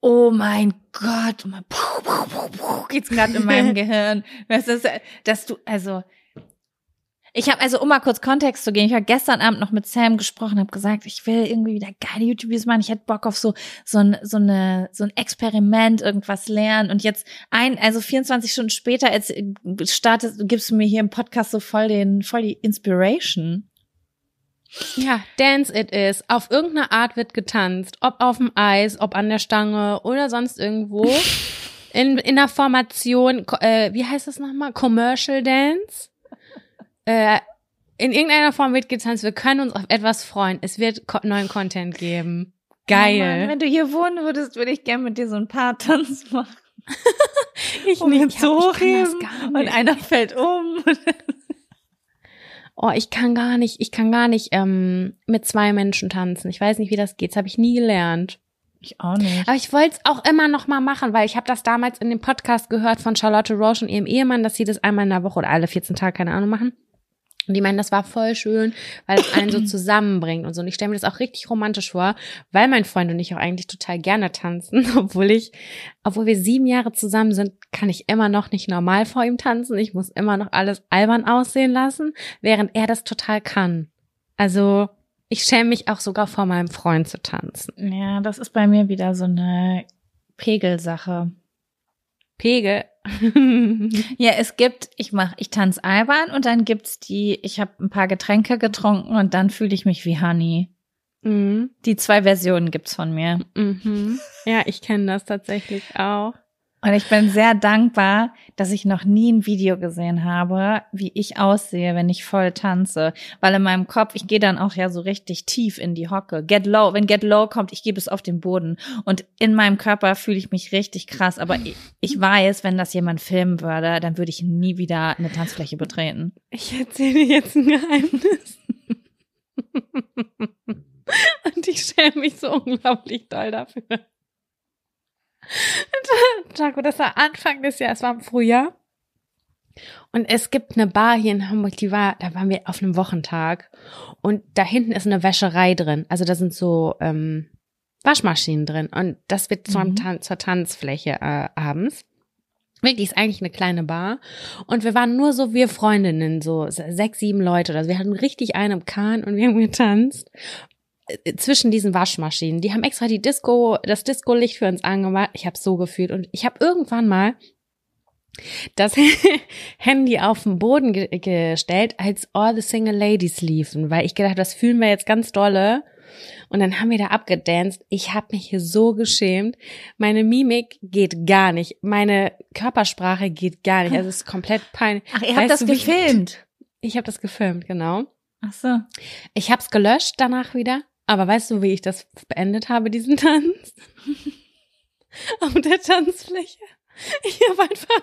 S2: Oh mein Gott. Oh mein, puh, puh, puh, puh, geht's gerade in meinem <laughs> Gehirn. Das ist, dass du, also, ich habe also, um mal kurz Kontext zu geben, ich habe gestern Abend noch mit Sam gesprochen, habe gesagt, ich will irgendwie wieder geile YouTube-Videos machen. Ich hätte Bock auf so so ein so eine so ein Experiment, irgendwas lernen. Und jetzt ein, also 24 Stunden später, als äh, startest, gibst du mir hier im Podcast so voll den voll die Inspiration.
S1: Ja, Dance it is. Auf irgendeine Art wird getanzt. Ob auf dem Eis, ob an der Stange oder sonst irgendwo. <laughs> In, in der Formation, äh, wie heißt das nochmal? Commercial Dance. Äh, in irgendeiner Form wird getanzt. Wir können uns auf etwas freuen. Es wird ko neuen Content geben.
S2: Oh Mann,
S1: Geil.
S2: wenn du hier wohnen würdest, würde ich gerne mit dir so ein paar Tanz machen. <laughs>
S1: ich
S2: Und
S1: nicht.
S2: jetzt so hochheben und
S1: nicht.
S2: einer fällt um. <laughs>
S1: Oh, ich kann gar nicht, ich kann gar nicht ähm, mit zwei Menschen tanzen. Ich weiß nicht, wie das geht. Das habe ich nie gelernt.
S2: Ich auch nicht.
S1: Aber ich wollte es auch immer noch mal machen, weil ich habe das damals in dem Podcast gehört von Charlotte Roche und ihrem Ehemann, dass sie das einmal in der Woche oder alle 14 Tage, keine Ahnung, machen. Und die meinen, das war voll schön, weil es einen so <clears throat> zusammenbringt und so. Und ich stelle mir das auch richtig romantisch vor, weil mein Freund und ich auch eigentlich total gerne tanzen, <laughs> obwohl ich, obwohl wir sieben Jahre zusammen sind, kann ich immer noch nicht normal vor ihm tanzen. Ich muss immer noch alles albern aussehen lassen, während er das total kann. Also ich schäme mich auch sogar vor meinem Freund zu tanzen.
S2: Ja, das ist bei mir wieder so eine Pegelsache.
S1: Pegel. <laughs>
S2: Ja, es gibt, ich mach, ich tanze albern und dann gibt's die, ich habe ein paar Getränke getrunken und dann fühle ich mich wie Honey.
S1: mhm.
S2: Die zwei Versionen gibt's von mir.
S1: Mhm. Ja, ich kenne das tatsächlich auch.
S2: Und ich bin sehr dankbar, dass ich noch nie ein Video gesehen habe, wie ich aussehe, wenn ich voll tanze. Weil in meinem Kopf, ich gehe dann auch ja so richtig tief in die Hocke. Get low, wenn Get low kommt, ich gebe es auf den Boden. Und in meinem Körper fühle ich mich richtig krass. Aber ich, ich weiß, wenn das jemand filmen würde, dann würde ich nie wieder eine Tanzfläche betreten.
S1: Ich erzähle dir jetzt ein Geheimnis. <laughs> Und ich schäme mich so unglaublich doll dafür. <laughs> Jaco, das war Anfang des Jahres, es war im Frühjahr. Und es gibt eine Bar hier in Hamburg, die war, da waren wir auf einem Wochentag. Und da hinten ist eine Wäscherei drin. Also da sind so ähm, Waschmaschinen drin. Und das wird zum
S2: Mhm.
S1: Tan zur Tanzfläche äh, abends. Wirklich ist eigentlich eine kleine Bar. Und wir waren nur so wir Freundinnen, so sechs, sieben Leute. Also wir hatten richtig einen im Kahn und wir haben getanzt zwischen diesen Waschmaschinen. Die haben extra die Disco, das Disco-Licht für uns angemacht. Ich habe so gefühlt und ich habe irgendwann mal das <laughs> Handy auf den Boden ge gestellt, als All the Single Ladies liefen, weil ich gedacht, das fühlen wir jetzt ganz dolle. Und dann haben wir da abgedanced. Ich habe mich hier so geschämt. Meine Mimik geht gar nicht. Meine Körpersprache geht gar nicht. Also es ist komplett peinlich.
S2: Ach, ihr habt weißt das du, gefilmt?
S1: Ich habe das gefilmt, genau.
S2: Ach so.
S1: Ich habe es gelöscht danach wieder. Aber weißt du, wie ich das beendet habe, diesen Tanz? <laughs> Auf der Tanzfläche. Ich habe einfach, <laughs>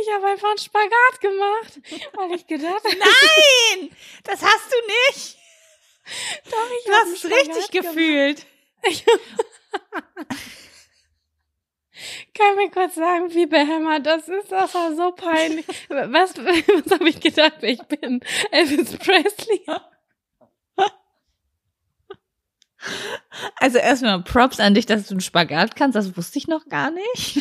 S1: ich habe einfach einen Spagat gemacht, weil ich gedacht habe.
S2: Nein, das hast du nicht.
S1: Doch, ich
S2: du hast es richtig gefühlt. Ich <laughs>
S1: kann mir kurz sagen, wie behämmert das ist. Das war so peinlich. Was, was habe ich gedacht, ich bin? Elvis Presley.
S2: Also erstmal Props an dich, dass du einen Spagat kannst. Das wusste ich noch gar nicht.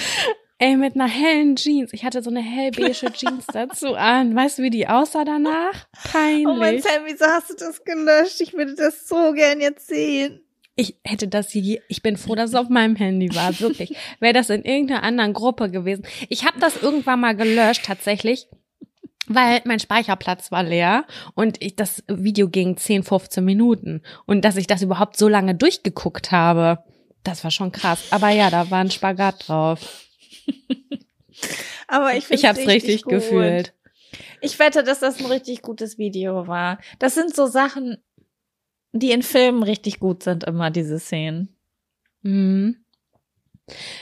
S1: Ey, mit einer hellen Jeans. Ich hatte so eine hellbeige <laughs> Jeans dazu an. Weißt du, wie die aussah danach? Peinlich. Oh
S2: mein Sam, wieso hast du das gelöscht? Ich würde das so gern jetzt sehen.
S1: Ich hätte das hier, ich bin froh, dass es auf meinem Handy war, wirklich. Wäre das in irgendeiner anderen Gruppe gewesen. Ich habe das irgendwann mal gelöscht, tatsächlich weil mein Speicherplatz war leer und ich, das Video ging 10, 15 Minuten. Und dass ich das überhaupt so lange durchgeguckt habe, das war schon krass. Aber ja, da war ein Spagat drauf. <laughs>
S2: Aber ich
S1: Ich hab's richtig, richtig gefühlt.
S2: Ich wette, dass das ein richtig gutes Video war. Das sind so Sachen, die in Filmen richtig gut sind, immer diese Szenen.
S1: Mhm.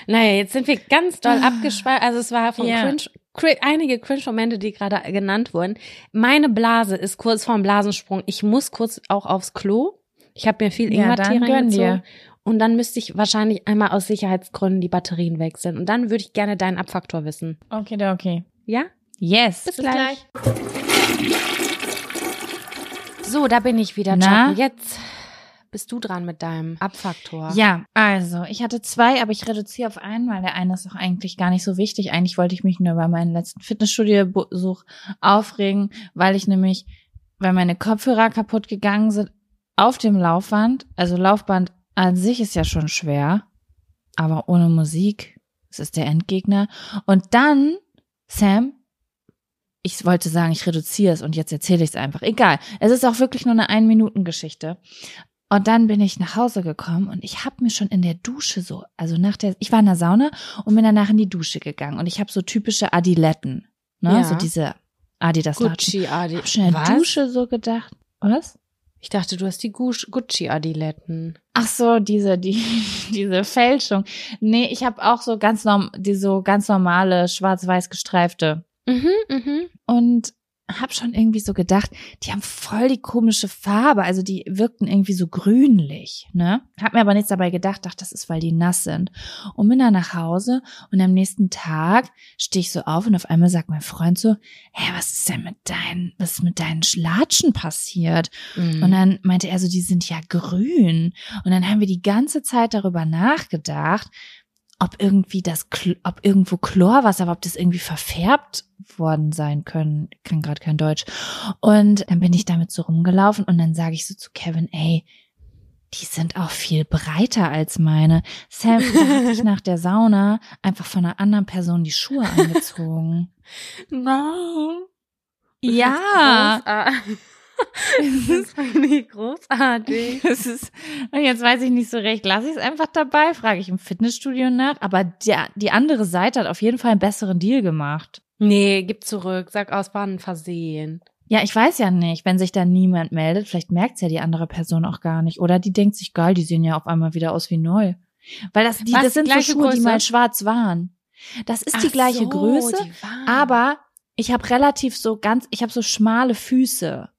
S1: Naja, jetzt sind wir ganz doll ah. abgeschweift. Also es war von ja. Cringe einige Cringe-Momente, die gerade genannt wurden. Meine Blase ist kurz vorm Blasensprung. Ich muss kurz auch aufs Klo. Ich habe mir viel Ingwertee ja, reingezogen. Und dann müsste ich wahrscheinlich einmal aus Sicherheitsgründen die Batterien wechseln. Und dann würde ich gerne deinen Abfaktor wissen.
S2: Okay, okay.
S1: Ja?
S2: Yes.
S1: Bis, Bis gleich. gleich. So, da bin ich wieder. Na? Jetzt bist du dran mit deinem Abfaktor.
S2: Ja, also ich hatte zwei, aber ich reduziere auf einen, weil der eine ist auch eigentlich gar nicht so wichtig. Eigentlich wollte ich mich nur über meinen letzten Fitnessstudio-Besuch aufregen, weil ich nämlich, weil meine Kopfhörer kaputt gegangen sind auf dem Laufband. Also Laufband an sich ist ja schon schwer, aber ohne Musik, es ist der Endgegner. Und dann, Sam, ich wollte sagen, ich reduziere es und jetzt erzähle ich es einfach. Egal. Es ist auch wirklich nur eine Ein-Minuten-Geschichte. Und dann bin ich nach Hause gekommen und ich habe mir schon in der Dusche so, also nach der, ich war in der Sauna und bin danach in die Dusche gegangen und ich habe so typische Adiletten, ne, ja. so diese Adidas
S1: Gucci Adi.
S2: Hab schon in der Was? Dusche so gedacht, was?
S1: Ich dachte, du hast die Gucci Adiletten.
S2: Ach so, diese die <laughs> diese Fälschung. Nee, ich habe auch so ganz norm die so ganz normale schwarz-weiß gestreifte.
S1: Mhm, mhm.
S2: Und habe schon irgendwie so gedacht, die haben voll die komische Farbe, also die wirkten irgendwie so grünlich, ne? Hab mir aber nichts dabei gedacht, dachte, das ist, weil die nass sind. Und bin dann nach Hause und am nächsten Tag stehe ich so auf und auf einmal sagt mein Freund so, hä, was ist denn mit deinen, was ist mit deinen Schlatschen passiert? Mhm. Und dann meinte er so, die sind ja grün. Und dann haben wir die ganze Zeit darüber nachgedacht, ob irgendwie das, ob irgendwo Chlorwasser, ob das irgendwie verfärbt worden sein können. Ich kann gerade kein Deutsch. Und dann bin ich damit so rumgelaufen und dann sage ich so zu Kevin, ey, die sind auch viel breiter als meine. Sam, habe <laughs> ich nach der Sauna einfach von einer anderen Person die Schuhe angezogen. <laughs>
S1: Nein.
S2: Ja. <laughs>
S1: Das ist nicht großartig. <laughs>
S2: Das ist, jetzt weiß ich nicht so recht. Lasse ich es einfach dabei? Frage ich im Fitnessstudio nach. Aber der, die andere Seite hat auf jeden Fall einen besseren Deal gemacht.
S1: Nee, gib zurück. Sag aus, war ein Versehen.
S2: Ja, ich weiß ja nicht, wenn sich da niemand meldet, vielleicht merkt's ja die andere Person auch gar nicht. Oder die denkt sich, geil, die sehen ja auf einmal wieder aus wie neu. Weil das, die, Was, das sind so Schuhe, Größe? die mal schwarz waren. Das ist Ach die gleiche so, Größe, aber ich habe relativ so ganz, ich habe so schmale Füße.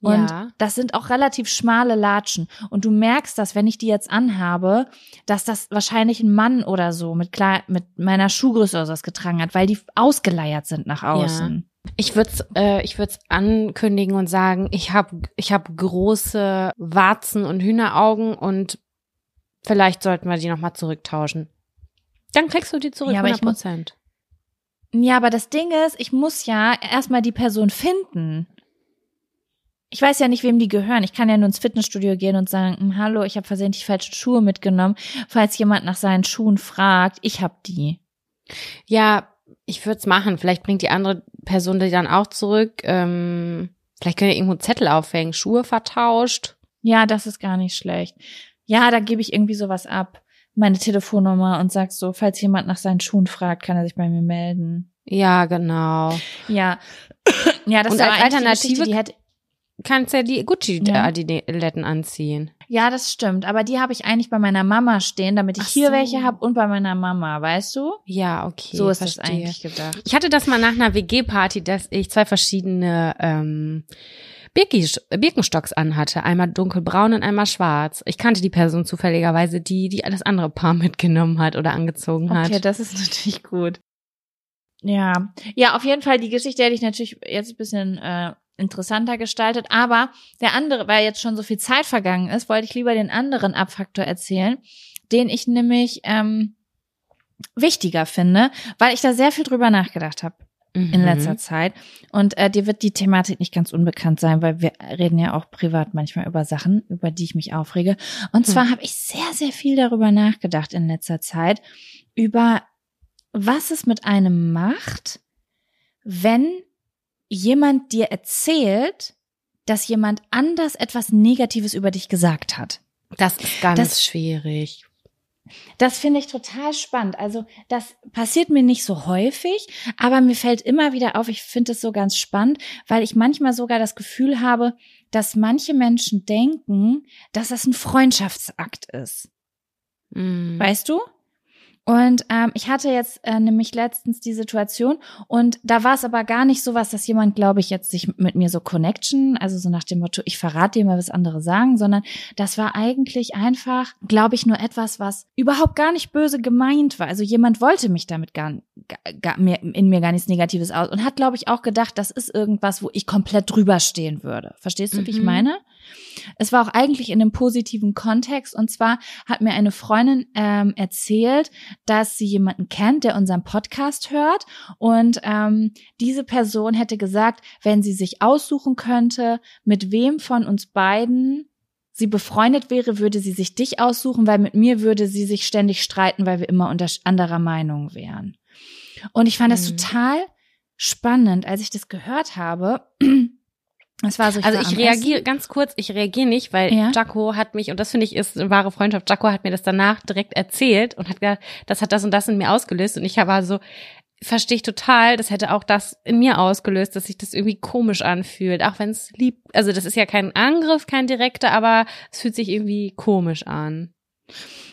S2: Und ja. das sind auch relativ schmale Latschen. Und du merkst das, wenn ich die jetzt anhabe, dass das wahrscheinlich ein Mann oder so mit, klar, mit meiner Schuhgröße oder sowas getragen hat, weil die ausgeleiert sind nach außen.
S1: Ja. Ich würde es äh, ich würd's ankündigen und sagen, ich habe ich hab große Warzen und Hühneraugen und vielleicht sollten wir die nochmal zurücktauschen. Dann kriegst du die zurück, ja, 100 Prozent.
S2: Ja, aber das Ding ist, ich muss ja erstmal die Person finden ich weiß ja nicht, wem die gehören. Ich kann ja nur ins Fitnessstudio gehen und sagen, hm, hallo, ich habe versehentlich falsche Schuhe mitgenommen. Falls jemand nach seinen Schuhen fragt, ich habe die.
S1: Ja, ich würde es machen. Vielleicht bringt die andere Person die dann auch zurück. Ähm, vielleicht können wir irgendwo Zettel aufhängen. Schuhe vertauscht.
S2: Ja, das ist gar nicht schlecht. Ja, da gebe ich irgendwie sowas ab. Meine Telefonnummer und sag so, falls jemand nach seinen Schuhen fragt, kann er sich bei mir melden.
S1: Ja, genau.
S2: Ja. ja, das
S1: Und
S2: ist
S1: als Alternative-
S2: die hätte,
S1: Kannst ja die
S2: Ja.
S1: Gucci-Adiletten anziehen.
S2: Ja, das stimmt. Aber die habe ich eigentlich bei meiner Mama stehen, damit ich
S1: Ach
S2: hier
S1: so.
S2: welche habe und bei meiner Mama, weißt du?
S1: Ja, okay.
S2: so ist das
S1: verstehe.
S2: eigentlich gedacht.
S1: Ich hatte das mal nach einer WG-Party, dass ich zwei verschiedene ähm, Birkenstocks anhatte. Einmal dunkelbraun und einmal schwarz. Ich kannte die Person zufälligerweise, die, die das andere Paar <laughs> mitgenommen hat oder angezogen hat.
S2: Okay, das ist natürlich gut. Ja, ja, auf jeden Fall, die Geschichte hätte ich natürlich jetzt ein bisschen äh, interessanter gestaltet, aber der andere, weil jetzt schon so viel Zeit vergangen ist, wollte ich lieber den anderen Abfaktor erzählen, den ich nämlich ähm, wichtiger finde, weil ich da sehr viel drüber nachgedacht habe in
S1: Mhm.
S2: letzter Zeit. Und äh, dir wird die Thematik nicht ganz unbekannt sein, weil wir reden ja auch privat manchmal über Sachen, über die ich mich aufrege. Und zwar
S1: Hm.
S2: habe ich sehr, sehr viel darüber nachgedacht in letzter Zeit, über was es mit einem macht, wenn jemand dir erzählt, dass jemand anders etwas Negatives über dich gesagt hat.
S1: Das ist ganz
S2: Das-
S1: schwierig.
S2: Das finde ich total spannend. Also das passiert mir nicht so häufig, aber mir fällt immer wieder auf, ich finde es so ganz spannend, weil ich manchmal sogar das Gefühl habe, dass manche Menschen denken, dass das ein Freundschaftsakt ist.
S1: Mhm.
S2: Weißt du? Und ähm, ich hatte jetzt äh, nämlich letztens die Situation und da war es aber gar nicht so was, dass jemand, glaube ich, jetzt sich mit mir so connection, also so nach dem Motto, ich verrate dir mal, was andere sagen, sondern das war eigentlich einfach, glaube ich, nur etwas, was überhaupt gar nicht böse gemeint war. Also jemand wollte mich damit gar, gar, mir, in mir gar nichts Negatives aus und hat, glaube ich, auch gedacht, das ist irgendwas, wo ich komplett drüber stehen würde. Verstehst du, wie ich
S1: Mhm.
S2: meine? Es war auch eigentlich in einem positiven Kontext. Und zwar hat mir eine Freundin ähm, erzählt, dass sie jemanden kennt, der unseren Podcast hört. Und ähm, diese Person hätte gesagt, wenn sie sich aussuchen könnte, mit wem von uns beiden sie befreundet wäre, würde sie sich dich aussuchen, weil mit mir würde sie sich ständig streiten, weil wir immer unter anderer Meinung wären. Und ich fand das
S1: Mhm.
S2: total spannend, als ich das gehört habe. Es war so,
S1: also
S2: war
S1: ich reagiere ganz kurz, ich reagiere nicht, weil
S2: Ja.
S1: Jaco hat mich, und das finde ich ist eine wahre Freundschaft, Jaco hat mir das danach direkt erzählt und hat gesagt, das hat das und das in mir ausgelöst. Und ich war so, verstehe ich total, das hätte auch das in mir ausgelöst, dass sich das irgendwie komisch anfühlt, auch wenn es lieb, also das ist ja kein Angriff, kein direkter, aber es fühlt sich irgendwie komisch an.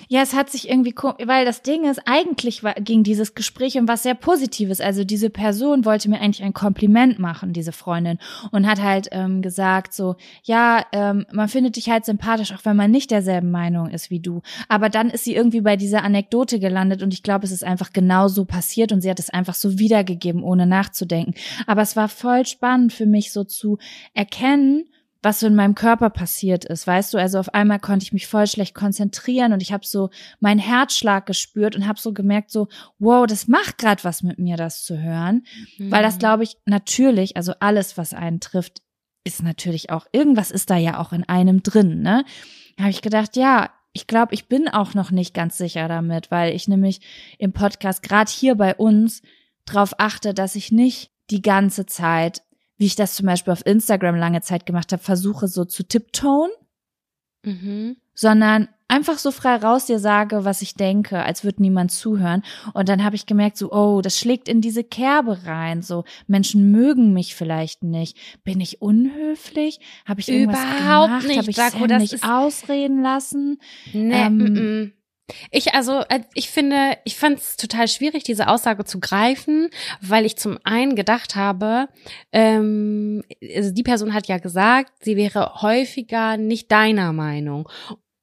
S2: Ja, es hat sich irgendwie, weil das Ding ist, eigentlich ging dieses Gespräch um was sehr Positives. Also diese Person wollte mir eigentlich ein Kompliment machen, diese Freundin, und hat halt ähm, gesagt so, ja, ähm, man findet dich halt sympathisch, auch wenn man nicht derselben Meinung ist wie du. Aber dann ist sie irgendwie bei dieser Anekdote gelandet und ich glaube, es ist einfach genau so passiert und sie hat es einfach so wiedergegeben, ohne nachzudenken. Aber es war voll spannend für mich so zu erkennen, was so in meinem Körper passiert ist, weißt du? Also auf einmal konnte ich mich voll schlecht konzentrieren und ich habe so meinen Herzschlag gespürt und habe so gemerkt, so, wow, das macht gerade was mit mir, das zu hören. Weil das, glaube ich, natürlich, also alles, was einen trifft, ist natürlich auch, irgendwas ist da ja auch in einem drin, ne? Habe ich gedacht, ja, ich glaube, ich bin auch noch nicht ganz sicher damit, weil ich nämlich im Podcast, gerade hier bei uns, drauf achte, dass ich nicht die ganze Zeit wie ich das zum Beispiel auf Instagram lange Zeit gemacht habe, versuche so zu tiptoen,
S1: Mhm.
S2: sondern einfach so frei raus dir sage, was ich denke, als würde niemand zuhören. Und dann habe ich gemerkt, so, oh, das schlägt in diese Kerbe rein. So, Menschen mögen mich vielleicht nicht. Bin ich unhöflich? Habe ich irgendwas
S1: Überhaupt
S2: gemacht?
S1: nicht,
S2: Habe ich Sam
S1: das
S2: nicht ausreden lassen?
S1: Nee,
S2: Ähm,
S1: mm, mm. Ich also, äh, ich finde, ich fand es total schwierig, diese Aussage zu greifen, weil ich zum einen gedacht habe, ähm, also die Person hat ja gesagt, sie wäre häufiger nicht deiner Meinung.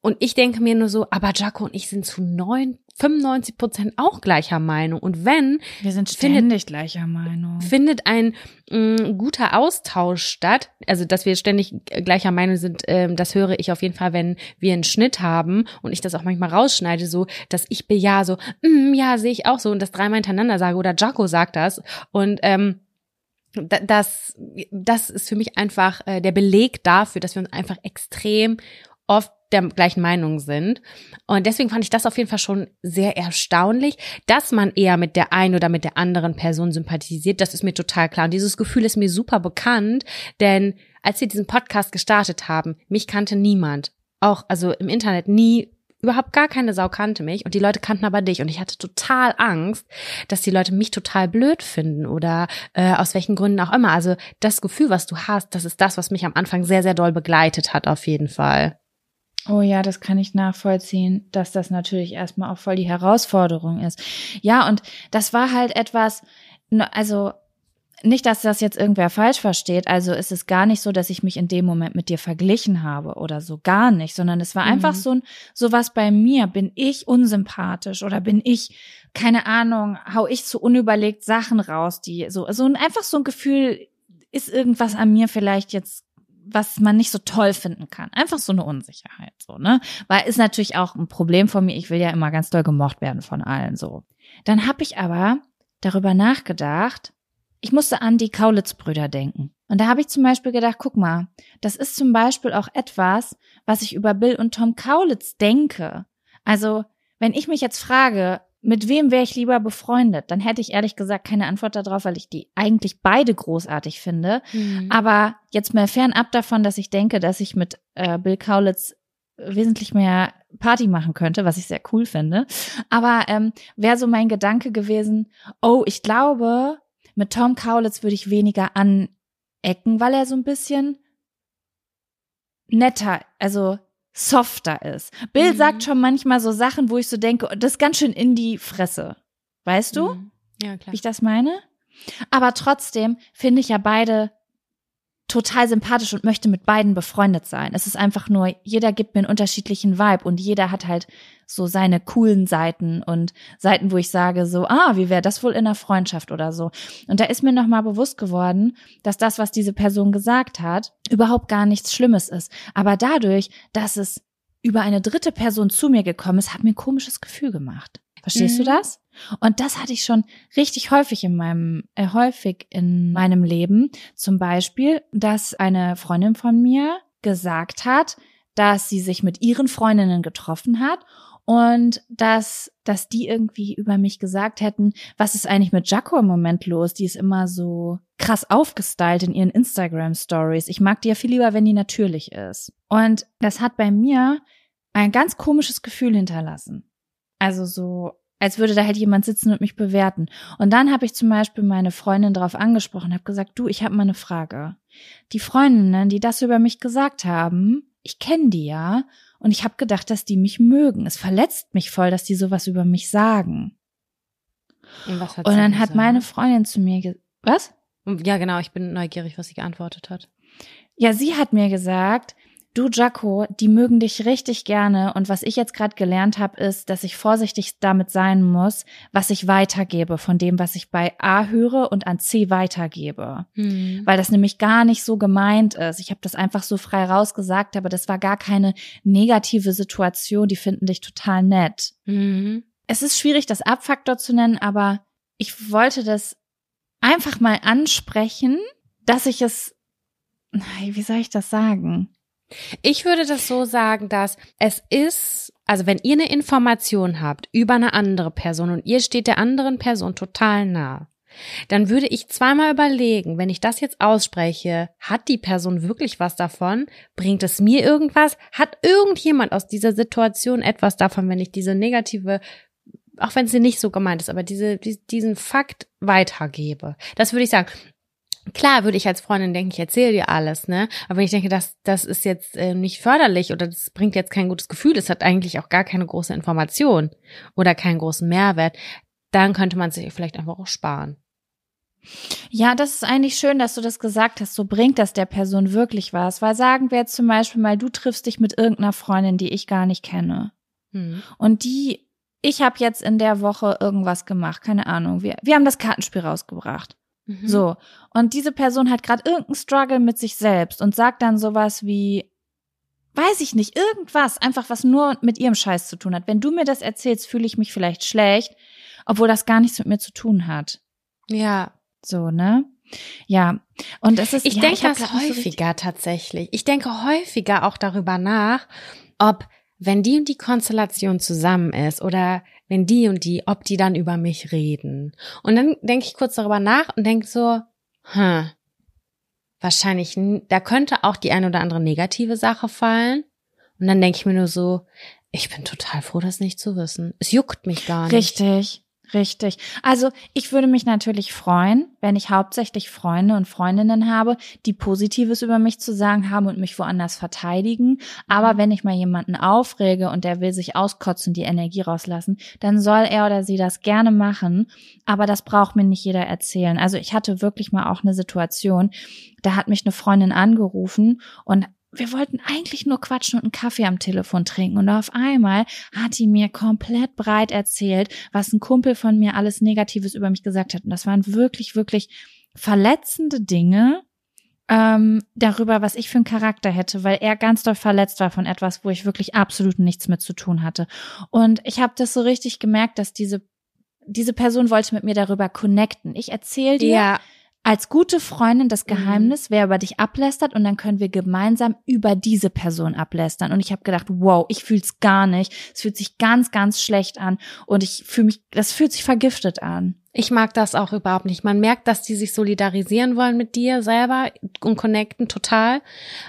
S1: Und ich denke mir nur so, aber Jaco und ich sind zu neun, 95 Prozent auch gleicher Meinung. Und wenn,
S2: Wir sind
S1: Findet-
S2: ständig gleicher Meinung.
S1: findet ein mh, guter Austausch statt. Also, dass wir ständig äh, gleicher Meinung sind, ähm, das höre ich auf jeden Fall, wenn wir einen Schnitt haben und ich das auch manchmal rausschneide, so, dass ich bejahe, so, mm, ja, sehe ich auch so und das dreimal hintereinander sage oder Jaco sagt das und ähm, da- das, das ist für mich einfach äh, der Beleg dafür, dass wir uns einfach extrem oft der gleichen Meinung sind. Und deswegen fand ich das auf jeden Fall schon sehr erstaunlich, dass man eher mit der einen oder mit der anderen Person sympathisiert. Das ist mir total klar. Und dieses Gefühl ist mir super bekannt, denn als wir diesen Podcast gestartet haben, mich kannte niemand. Auch, also im Internet nie überhaupt gar keine Sau kannte mich und die Leute kannten aber dich und ich hatte total Angst, dass die Leute mich total blöd finden oder äh, aus welchen Gründen auch immer. Also das Gefühl, was du hast, das ist das, was mich am Anfang sehr, sehr doll begleitet hat, auf jeden Fall.
S2: Oh ja, das kann ich nachvollziehen, dass das natürlich erstmal auch voll die Herausforderung ist. Ja, und das war halt etwas, also nicht, dass das jetzt irgendwer falsch versteht. Also ist es gar nicht so, dass ich mich in dem Moment mit dir verglichen habe oder so gar nicht, sondern es war mhm. einfach so ein, so was bei mir. Bin ich unsympathisch oder bin ich, keine Ahnung, hau ich zu unüberlegt Sachen raus, die so, so ein, einfach so ein Gefühl, ist irgendwas an mir vielleicht jetzt was man nicht so toll finden kann. Einfach so eine Unsicherheit, so, ne? Weil ist natürlich auch ein Problem von mir. Ich will ja immer ganz doll gemocht werden von allen, so. Dann habe ich aber darüber nachgedacht. Ich musste an die Kaulitz-Brüder denken. Und da habe ich zum Beispiel gedacht, guck mal, das ist zum Beispiel auch etwas, was ich über Bill und Tom Kaulitz denke. Also, wenn ich mich jetzt frage, mit wem wäre ich lieber befreundet? Dann hätte ich ehrlich gesagt keine Antwort darauf, weil ich die eigentlich beide großartig finde. Mhm. Aber jetzt mal fernab davon, dass ich denke, dass ich mit äh, Bill Kaulitz wesentlich mehr Party machen könnte, was ich sehr cool finde. Aber ähm, wäre so mein Gedanke gewesen, oh, ich glaube, mit Tom Kaulitz würde ich weniger anecken, weil er so ein bisschen netter, also softer ist. Bill mhm. sagt schon manchmal so Sachen, wo ich so denke, das ist ganz schön in die Fresse. Weißt du?
S1: Mhm. Ja, klar.
S2: Wie ich das meine? Aber trotzdem finde ich ja beide total sympathisch und möchte mit beiden befreundet sein. Es ist einfach nur, jeder gibt mir einen unterschiedlichen Vibe und jeder hat halt so seine coolen Seiten und Seiten, wo ich sage so, ah, wie wäre das wohl in einer Freundschaft oder so. Und da ist mir nochmal bewusst geworden, dass das, was diese Person gesagt hat, überhaupt gar nichts Schlimmes ist. Aber dadurch, dass es über eine dritte Person zu mir gekommen ist, hat mir ein komisches Gefühl gemacht. Verstehst mhm. du das? Und das hatte ich schon richtig häufig in meinem, äh, häufig in meinem Leben. Zum Beispiel, dass eine Freundin von mir gesagt hat, dass sie sich mit ihren Freundinnen getroffen hat und dass, dass die irgendwie über mich gesagt hätten, was ist eigentlich mit Jaco im Moment los? Die ist immer so krass aufgestylt in ihren Instagram Stories. Ich mag die ja viel lieber, wenn die natürlich ist. Und das hat bei mir ein ganz komisches Gefühl hinterlassen. Also so, als würde da halt jemand sitzen und mich bewerten. Und dann habe ich zum Beispiel meine Freundin darauf angesprochen, habe gesagt, du, ich habe mal eine Frage. Die Freundinnen, die das über mich gesagt haben, ich kenne die ja und ich habe gedacht, dass die mich mögen. Es verletzt mich voll, dass die sowas über mich sagen. Und, und dann hat meine Freundin zu mir gesagt, was?
S1: Ja, genau, ich bin neugierig, was sie geantwortet hat.
S2: Ja, sie hat mir gesagt, Du, Jaco, die mögen dich richtig gerne und was ich jetzt gerade gelernt habe, ist, dass ich vorsichtig damit sein muss, was ich weitergebe von dem, was ich bei A höre und an C weitergebe. Mhm. Weil das nämlich gar nicht so gemeint ist. Ich habe das einfach so frei rausgesagt, aber das war gar keine negative Situation. Die finden dich total nett. Mhm. Es ist schwierig, das Abfaktor zu nennen, aber ich wollte das einfach mal ansprechen, dass ich es, wie soll ich das sagen?
S1: Ich würde das so sagen, dass es ist, also wenn ihr eine Information habt über eine andere Person und ihr steht der anderen Person total nah, dann würde ich zweimal überlegen, wenn ich das jetzt ausspreche, hat die Person wirklich was davon? Bringt es mir irgendwas? Hat irgendjemand aus dieser Situation etwas davon, wenn ich diese negative, auch wenn sie nicht so gemeint ist, aber diese, diesen Fakt weitergebe? Das würde ich sagen. Klar würde ich als Freundin denken, ich erzähle dir alles, ne? Aber wenn ich denke, das, das ist jetzt äh, nicht förderlich oder das bringt jetzt kein gutes Gefühl, das hat eigentlich auch gar keine große Information oder keinen großen Mehrwert, dann könnte man sich vielleicht einfach auch sparen.
S2: Ja, das ist eigentlich schön, dass du das gesagt hast. So bringt das der Person wirklich was. Weil sagen wir jetzt zum Beispiel mal, du triffst dich mit irgendeiner Freundin, die ich gar nicht kenne. Hm. Und die, ich habe jetzt in der Woche irgendwas gemacht, keine Ahnung. Wir, wir haben das Kartenspiel rausgebracht. Mhm. So. Und diese Person hat gerade irgendeinen Struggle mit sich selbst und sagt dann sowas wie, weiß ich nicht, irgendwas, einfach was nur mit ihrem Scheiß zu tun hat. Wenn du mir das erzählst, fühle ich mich vielleicht schlecht, obwohl das gar nichts mit mir zu tun hat.
S1: Ja.
S2: So, ne? Ja, und es ist.
S1: Ich
S2: ja,
S1: denke das häufiger so tatsächlich. Ich denke häufiger auch darüber nach, ob wenn die und die Konstellation zusammen ist oder wenn die und die, ob die dann über mich reden. Und dann denke ich kurz darüber nach und denke so, hm, wahrscheinlich, da könnte auch die eine oder andere negative Sache fallen. Und dann denke ich mir nur so, ich bin total froh, das nicht zu wissen. Es juckt mich gar nicht.
S2: Richtig. Richtig. Also ich würde mich natürlich freuen, wenn ich hauptsächlich Freunde und Freundinnen habe, die Positives über mich zu sagen haben und mich woanders verteidigen. Aber mhm. wenn ich mal jemanden aufrege und der will sich auskotzen, die Energie rauslassen, dann soll er oder sie das gerne machen. Aber das braucht mir nicht jeder erzählen. Also ich hatte wirklich mal auch eine Situation, da hat mich eine Freundin angerufen und wir wollten eigentlich nur quatschen und einen Kaffee am Telefon trinken. Und auf einmal hat die mir komplett breit erzählt, was ein Kumpel von mir alles Negatives über mich gesagt hat. Und das waren wirklich, wirklich verletzende Dinge ähm, darüber, was ich für einen Charakter hätte, weil er ganz doll verletzt war von etwas, wo ich wirklich absolut nichts mit zu tun hatte. Und ich habe das so richtig gemerkt, dass diese diese Person wollte mit mir darüber connecten. Ich erzähle dir, ja als gute Freundin das mhm. Geheimnis, wer über dich ablästert und dann können wir gemeinsam über diese Person ablästern. Und ich habe gedacht, wow, ich fühl's gar nicht. Es fühlt sich ganz, ganz schlecht an und ich fühle mich, das fühlt sich vergiftet an.
S1: Ich mag das auch überhaupt nicht. Man merkt, dass die sich solidarisieren wollen mit dir selber und connecten total,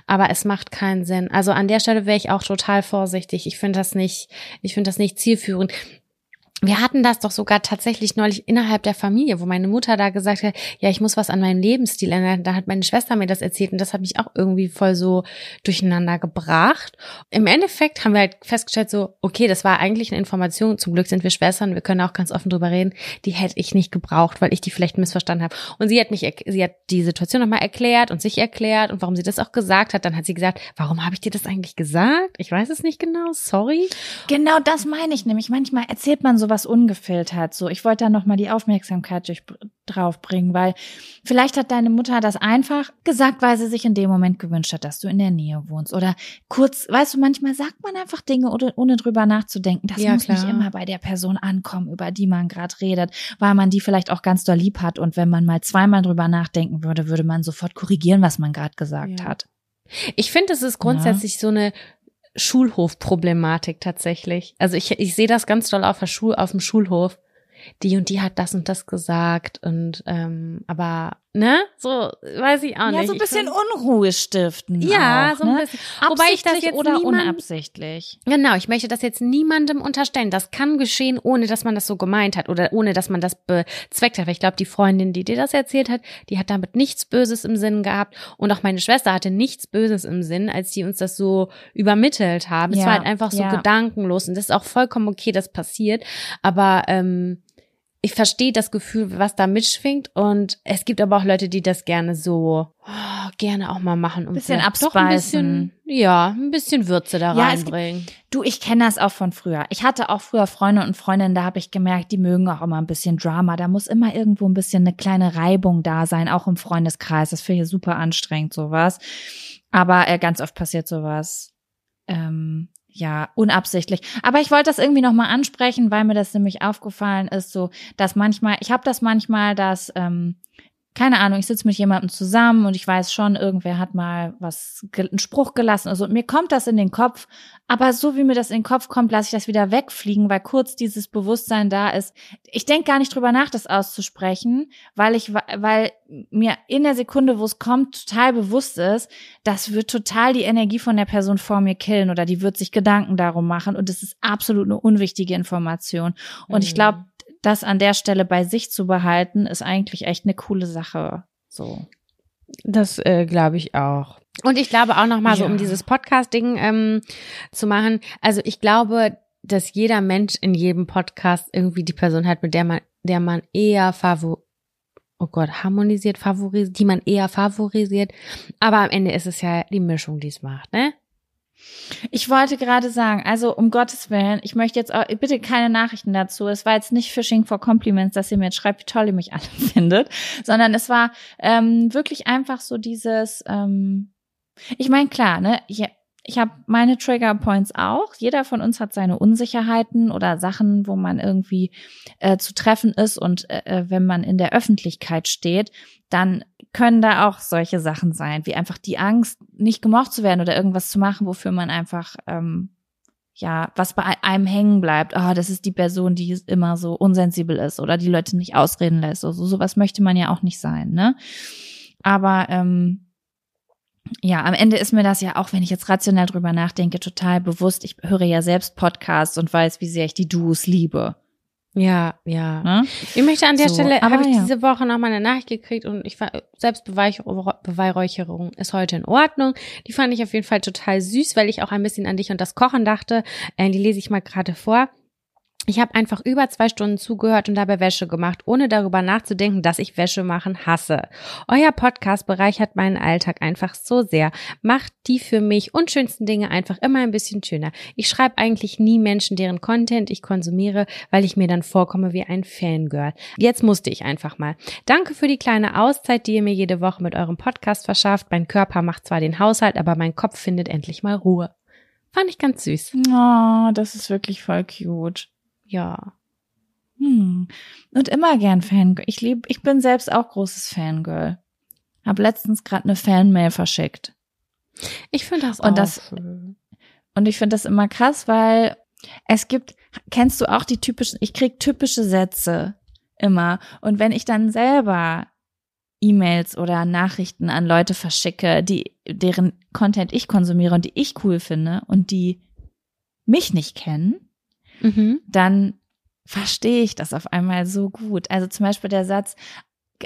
S1: aber es macht keinen Sinn. Also an der Stelle wäre ich auch total vorsichtig. Ich finde das nicht, ich finde das nicht zielführend. Wir hatten das doch sogar tatsächlich neulich innerhalb der Familie, wo meine Mutter da gesagt hat, ja, ich muss was an meinem Lebensstil ändern. Da hat meine Schwester mir das erzählt und das hat mich auch irgendwie voll so durcheinander gebracht. Im Endeffekt haben wir halt festgestellt, so, okay, das war eigentlich eine Information. Zum Glück sind wir Schwestern, wir können auch ganz offen drüber reden. Die hätte ich nicht gebraucht, weil ich die vielleicht missverstanden habe. Und sie hat mich, sie hat die Situation nochmal erklärt und sich erklärt und warum sie das auch gesagt hat. Dann hat sie gesagt, warum habe ich dir das eigentlich gesagt? Ich weiß es nicht genau, sorry.
S2: Genau das meine ich nämlich. Manchmal erzählt man sowas sowas ungefiltert. So, ich wollte da noch mal die Aufmerksamkeit durch, drauf bringen, weil vielleicht hat deine Mutter das einfach gesagt, weil sie sich in dem Moment gewünscht hat, dass du in der Nähe wohnst. Oder kurz, weißt du, manchmal sagt man einfach Dinge, ohne, ohne drüber nachzudenken. Das ja, muss klar. nicht immer bei der Person ankommen, über die man gerade redet, weil man die vielleicht auch ganz doll lieb hat. Und wenn man mal zweimal drüber nachdenken würde, würde man sofort korrigieren, was man gerade gesagt ja. hat.
S1: Ich finde, es ist grundsätzlich ja. so eine Schulhofproblematik tatsächlich. Also ich, ich sehe das ganz doll auf, der Schul, auf dem Schulhof. Die und die hat das und das gesagt und ähm, aber ne, so weiß ich auch nicht.
S2: Ja, so ein bisschen Unruhe stiften.
S1: Ja,
S2: auch,
S1: so ein
S2: ne?
S1: bisschen. Wobei ich das jetzt
S2: oder
S1: niemand,
S2: unabsichtlich.
S1: Genau, ich möchte das jetzt niemandem unterstellen. Das kann geschehen, ohne dass man das so gemeint hat oder ohne dass man das bezweckt hat. Weil ich glaube, die Freundin, die dir das erzählt hat, die hat damit nichts Böses im Sinn gehabt und auch meine Schwester hatte nichts Böses im Sinn, als die uns das so übermittelt haben. Ja, es war halt einfach so ja. gedankenlos und das ist auch vollkommen okay, das passiert. Aber ähm, ich verstehe das Gefühl, was da mitschwingt und es gibt aber auch Leute, die das gerne so oh, gerne auch mal machen
S2: und bisschen abspeisen. Ein bisschen,
S1: ja, ein bisschen Würze da ja, reinbringen.
S2: Gibt, du, ich kenne das auch von früher. Ich hatte auch früher Freunde und Freundinnen, da habe ich gemerkt, die mögen auch immer ein bisschen Drama. Da muss immer irgendwo ein bisschen eine kleine Reibung da sein, auch im Freundeskreis. Das finde ich super anstrengend sowas. Aber äh, ganz oft passiert sowas. Ähm, ja, unabsichtlich. Aber ich wollte das irgendwie nochmal ansprechen, weil mir das nämlich aufgefallen ist, so, dass manchmal, ich habe das manchmal, dass ähm, keine Ahnung, ich sitze mit jemandem zusammen und ich weiß schon, irgendwer hat mal was, einen Spruch gelassen. Also mir kommt das in den Kopf, aber so wie mir das in den Kopf kommt, lasse ich das wieder wegfliegen, weil kurz dieses Bewusstsein da ist. Ich denke gar nicht drüber nach, das auszusprechen, weil ich, weil mir in der Sekunde, wo es kommt, total bewusst ist, das wird total die Energie von der Person vor mir killen oder die wird sich Gedanken darum machen und es ist absolut eine unwichtige Information. Und mhm. ich glaube, das an der Stelle bei sich zu behalten, ist eigentlich echt eine coole Sache. So.
S1: Das äh, glaube ich auch. Und ich glaube auch noch mal ja. so, um dieses Podcast-Ding ähm, zu machen. Also ich glaube, dass jeder Mensch in jedem Podcast irgendwie die Person hat, mit der man, der man eher favor oh Gott, harmonisiert, favorisiert, die man eher favorisiert. Aber am Ende ist es ja die Mischung, die es macht, ne?
S2: Ich wollte gerade sagen, also um Gottes Willen, ich möchte jetzt auch, bitte keine Nachrichten dazu. Es war jetzt nicht Fishing for Compliments, dass ihr mir jetzt schreibt, wie toll ihr mich alle <laughs> findet, sondern es war ähm, wirklich einfach so dieses, ähm, ich meine, klar, ne, ich, ich habe meine Trigger Points auch. Jeder von uns hat seine Unsicherheiten oder Sachen, wo man irgendwie äh, zu treffen ist. Und äh, äh wenn man in der Öffentlichkeit steht, dann können da auch solche Sachen sein, wie einfach die Angst, nicht gemocht zu werden oder irgendwas zu machen, wofür man einfach ähm, ja, was bei einem hängen bleibt. Ah, oh, das ist die Person, die immer so unsensibel ist oder die Leute nicht ausreden lässt. Also sowas möchte man ja auch nicht sein, ne? Aber ähm, ja, am Ende ist mir das ja auch, wenn ich jetzt rationell drüber nachdenke, total bewusst. Ich höre ja selbst Podcasts und weiß, wie sehr ich die Duos liebe.
S1: Ja, ja. Ne? Ich möchte an der so, Stelle, habe ich ja. diese Woche noch mal eine Nachricht gekriegt und ich war, Selbstbeweihräucherung ist heute in Ordnung. Die fand ich auf jeden Fall total süß, weil ich auch ein bisschen an dich und das Kochen dachte. Äh, die lese ich mal gerade vor. Ich habe einfach über zwei Stunden zugehört und dabei Wäsche gemacht, ohne darüber nachzudenken, dass ich Wäsche machen hasse. Euer Podcast bereichert meinen Alltag einfach so sehr, macht die für mich unschönsten Dinge einfach immer ein bisschen schöner. Ich schreibe eigentlich nie Menschen, deren Content ich konsumiere, weil ich mir dann vorkomme wie ein Fangirl. Jetzt musste ich einfach mal. Danke für die kleine Auszeit, die ihr mir jede Woche mit eurem Podcast verschafft. Mein Körper macht zwar den Haushalt, aber mein Kopf findet endlich mal Ruhe. Fand ich ganz süß.
S2: Oh, das ist wirklich voll cute.
S1: Ja.
S2: Hm. Und immer gern Fangirl. Ich lieb, ich bin selbst auch großes Fangirl. Hab letztens gerade eine Fanmail verschickt.
S1: Ich finde das
S2: und
S1: auch.
S2: Das, und ich finde das immer krass, weil es gibt, kennst du auch die typischen, ich krieg typische Sätze immer. Und wenn ich dann selber E-Mails oder Nachrichten an Leute verschicke, die, deren Content ich konsumiere und die ich cool finde und die mich nicht kennen, mhm. dann verstehe ich das auf einmal so gut. Also zum Beispiel der Satz,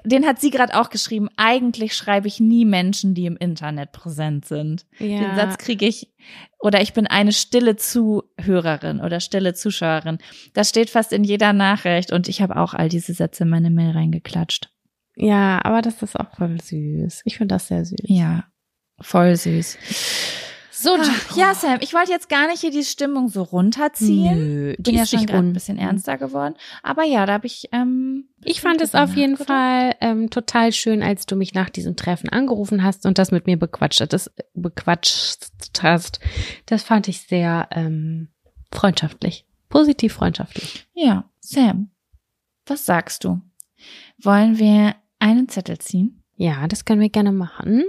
S2: den hat sie gerade auch geschrieben, eigentlich schreibe ich nie Menschen, die im Internet präsent sind. Ja. Den Satz kriege ich, oder ich bin eine stille Zuhörerin oder stille Zuschauerin. Das steht fast in jeder Nachricht und ich habe auch all diese Sätze in meine Mail reingeklatscht.
S1: Ja, aber das ist auch voll süß. Ich finde das sehr süß.
S2: Ja, voll süß. So, Ach, ja, Sam, ich wollte jetzt gar nicht hier die Stimmung so runterziehen. Nö, die Bin ja schon ein bisschen ernster geworden. Aber ja, da habe ich. Ähm,
S1: ich fand es auf jeden Fall ähm, total schön, als du mich nach diesem Treffen angerufen hast und das mit mir bequatscht, das bequatscht hast. Das fand ich sehr ähm, freundschaftlich, positiv freundschaftlich.
S2: Ja, Sam, was sagst du? Wollen wir einen Zettel ziehen?
S1: Ja, das können wir gerne machen.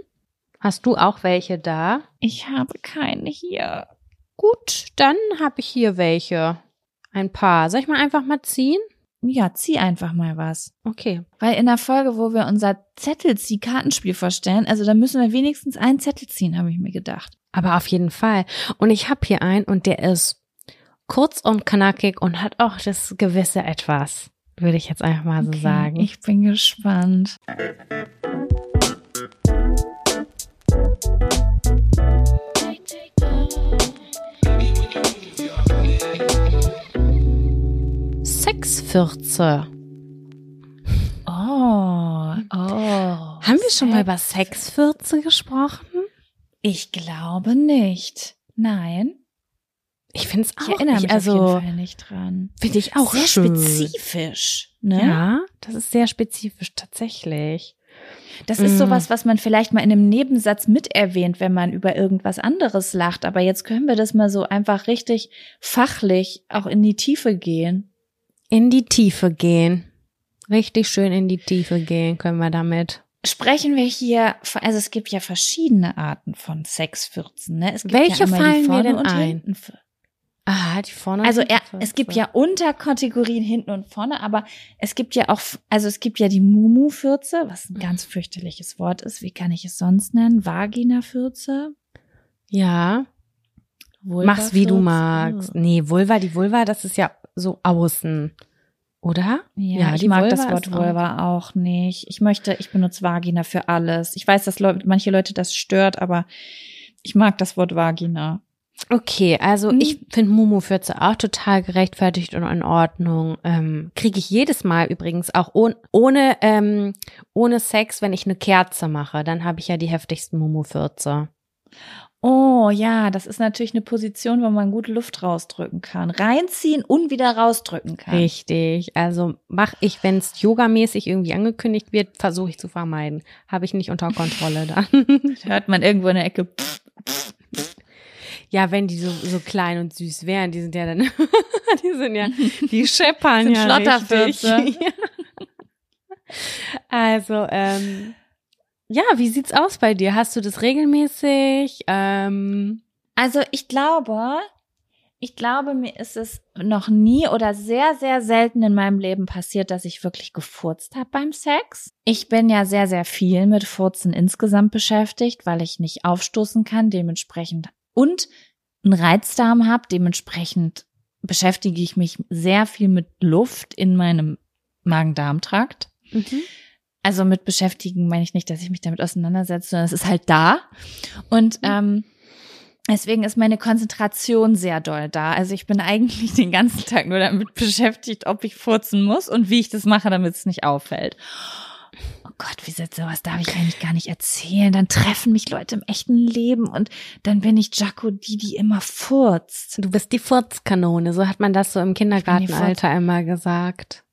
S1: Hast du auch welche da?
S2: Ich habe keine hier.
S1: Gut, dann habe ich hier welche. Ein paar. Soll ich mal einfach mal ziehen?
S2: Ja, zieh einfach mal was.
S1: Okay.
S2: Weil in der Folge, wo wir unser Zettelzieh-Kartenspiel vorstellen, also da müssen wir wenigstens einen Zettel ziehen, habe ich mir gedacht.
S1: Aber auf jeden Fall. Und ich habe hier einen und der ist kurz und knackig und hat auch das gewisse Etwas, würde ich jetzt einfach mal so okay, sagen.
S2: Ich bin gespannt.
S1: Sexfürze.
S2: Oh, oh.
S1: Haben wir schon mal über Sexfürze gesprochen?
S2: Ich glaube nicht. Nein.
S1: Ich finde es auch
S2: ich erinnere mich also, auf jeden Fall nicht dran.
S1: Finde ich auch
S2: sehr
S1: schön.
S2: spezifisch. Ne?
S1: Ja, das ist sehr spezifisch tatsächlich.
S2: Das ist mm. sowas, was man vielleicht mal in einem Nebensatz mit erwähnt, wenn man über irgendwas anderes lacht. Aber jetzt können wir das mal so einfach richtig fachlich auch in die Tiefe gehen.
S1: In die Tiefe gehen. Richtig schön in die Tiefe gehen können wir damit.
S2: Sprechen wir hier, also es gibt ja verschiedene Arten von Sexfürzen. Ne? Es gibt
S1: Welche
S2: ja
S1: fallen mir denn ein?
S2: Ah, die vorne. Also er, es gibt ja Unterkategorien hinten und vorne, aber es gibt ja auch, also es gibt ja die Mumu-Fürze, was ein ganz fürchterliches Wort ist. Wie kann ich es sonst nennen? Vagina-Fürze?
S1: Ja. Mach's wie du magst. Nee, Vulva, die Vulva, das ist ja so außen. Oder?
S2: Ja, ja ich mag Vulva das Wort Vulva auch. auch nicht. Ich möchte, ich benutze Vagina für alles. Ich weiß, dass Leute, manche Leute das stört, aber ich mag das Wort Vagina.
S1: Okay, also mhm. ich finde Mumu 14 auch total gerechtfertigt und in Ordnung. Ähm, Kriege ich jedes Mal übrigens auch ohne, ohne, ähm, ohne Sex, wenn ich eine Kerze mache. Dann habe ich ja die heftigsten Mumu 14.
S2: Oh ja, das ist natürlich eine Position, wo man gut Luft rausdrücken kann. Reinziehen und wieder rausdrücken kann.
S1: Richtig. Also mache ich, wenn es yogamäßig irgendwie angekündigt wird, versuche ich zu vermeiden. Habe ich nicht unter Kontrolle dann. <laughs>
S2: Hört man irgendwo in der Ecke.
S1: Ja, wenn die so, so klein und süß wären, die sind ja dann, <laughs> die sind ja, die scheppern ja richtig. <laughs> also, ähm, ja, wie sieht's aus bei dir? Hast du das regelmäßig? Ähm,
S2: also ich glaube, Ich glaube, mir ist es noch nie oder sehr, sehr selten in meinem Leben passiert, dass ich wirklich gefurzt habe beim Sex. Ich bin ja sehr, sehr viel mit Furzen insgesamt beschäftigt, weil ich nicht aufstoßen kann, dementsprechend und einen Reizdarm habe, dementsprechend beschäftige ich mich sehr viel mit Luft in meinem Magen-Darm-Trakt. Mhm. Also mit beschäftigen meine ich nicht, dass ich mich damit auseinandersetze, sondern es ist halt da. Und mhm. ähm, Deswegen ist meine Konzentration sehr doll da. Also ich bin eigentlich <laughs> den ganzen Tag nur damit beschäftigt, ob ich furzen muss und wie ich das mache, damit es nicht auffällt. Oh Gott, wie soll sowas darf ich eigentlich gar nicht erzählen. Dann treffen mich Leute im echten Leben und dann bin ich Jaco, die, die immer furzt.
S1: Du bist die Furzkanone, so hat man das so im Kindergartenalter einmal gesagt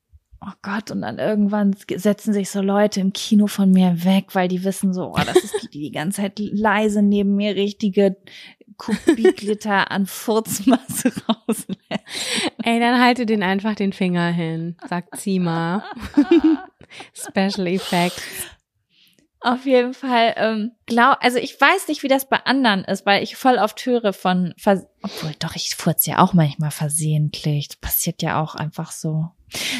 S2: oh Gott, und dann irgendwann setzen sich so Leute im Kino von mir weg, weil die wissen so, oh, das ist die, die die ganze Zeit leise neben mir richtige Kubikliter an Furzmasse <laughs> rauslässt.
S1: Ey, dann halte den einfach den Finger hin, sagt Zima. <laughs> Special Effects.
S2: Auf jeden Fall, ähm, glaub, also ich weiß nicht, wie das bei anderen ist, weil ich voll oft höre von, Vers obwohl doch, ich furze ja auch manchmal versehentlich. Das passiert ja auch einfach so.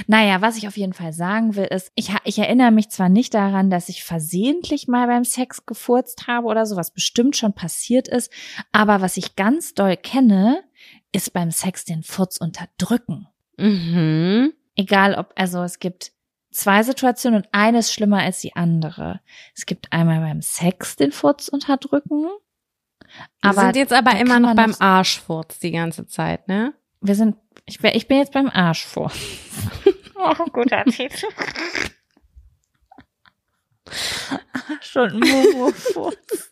S2: Naja, was ich auf jeden Fall sagen will, ist, ich, ich erinnere mich zwar nicht daran, dass ich versehentlich mal beim Sex gefurzt habe oder so, was bestimmt schon passiert ist, aber was ich ganz doll kenne, ist beim Sex den Furz unterdrücken. Mhm. Egal ob, also es gibt zwei Situationen und eine ist schlimmer als die andere. Es gibt einmal beim Sex den Furz unterdrücken.
S1: Aber wir sind jetzt aber immer noch beim Arschfurz die ganze Zeit, ne?
S2: Wir sind, ich, ich bin jetzt beim Arschfurz. <laughs> oh, guter Titel.
S1: Arsch und Momo-Furz.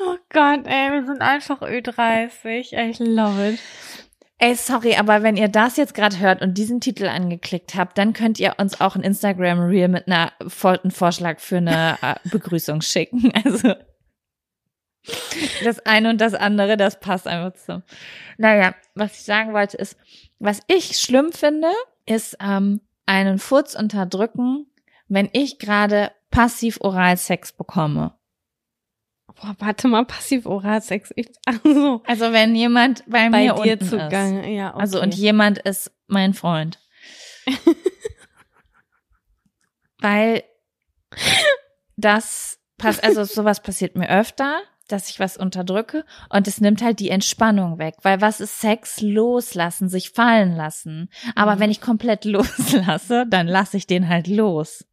S1: Oh Gott, ey, wir sind einfach Ü30. I love it.
S2: Ey, sorry, aber wenn ihr das jetzt gerade hört und diesen Titel angeklickt habt, dann könnt ihr uns auch ein Instagram Reel mit einer einen Vorschlag für eine äh, <laughs> Begrüßung schicken. <laughs> Also das eine und das andere, das passt einfach zusammen. Naja, was ich sagen wollte ist, was ich schlimm finde, ist ähm, einen Furz unterdrücken, wenn ich gerade passiv Oralsex bekomme.
S1: Boah, warte mal, passiv-oral-Sex. Also, <laughs>
S2: also wenn jemand bei, bei mir dir zugange, ja. Okay. Also und jemand ist mein Freund. <laughs> Weil das passt, also sowas passiert mir öfter, dass ich was unterdrücke und es nimmt halt die Entspannung weg. Weil was ist Sex? Loslassen, sich fallen lassen. Aber mhm. wenn ich komplett <laughs> loslasse, dann lasse ich den halt los.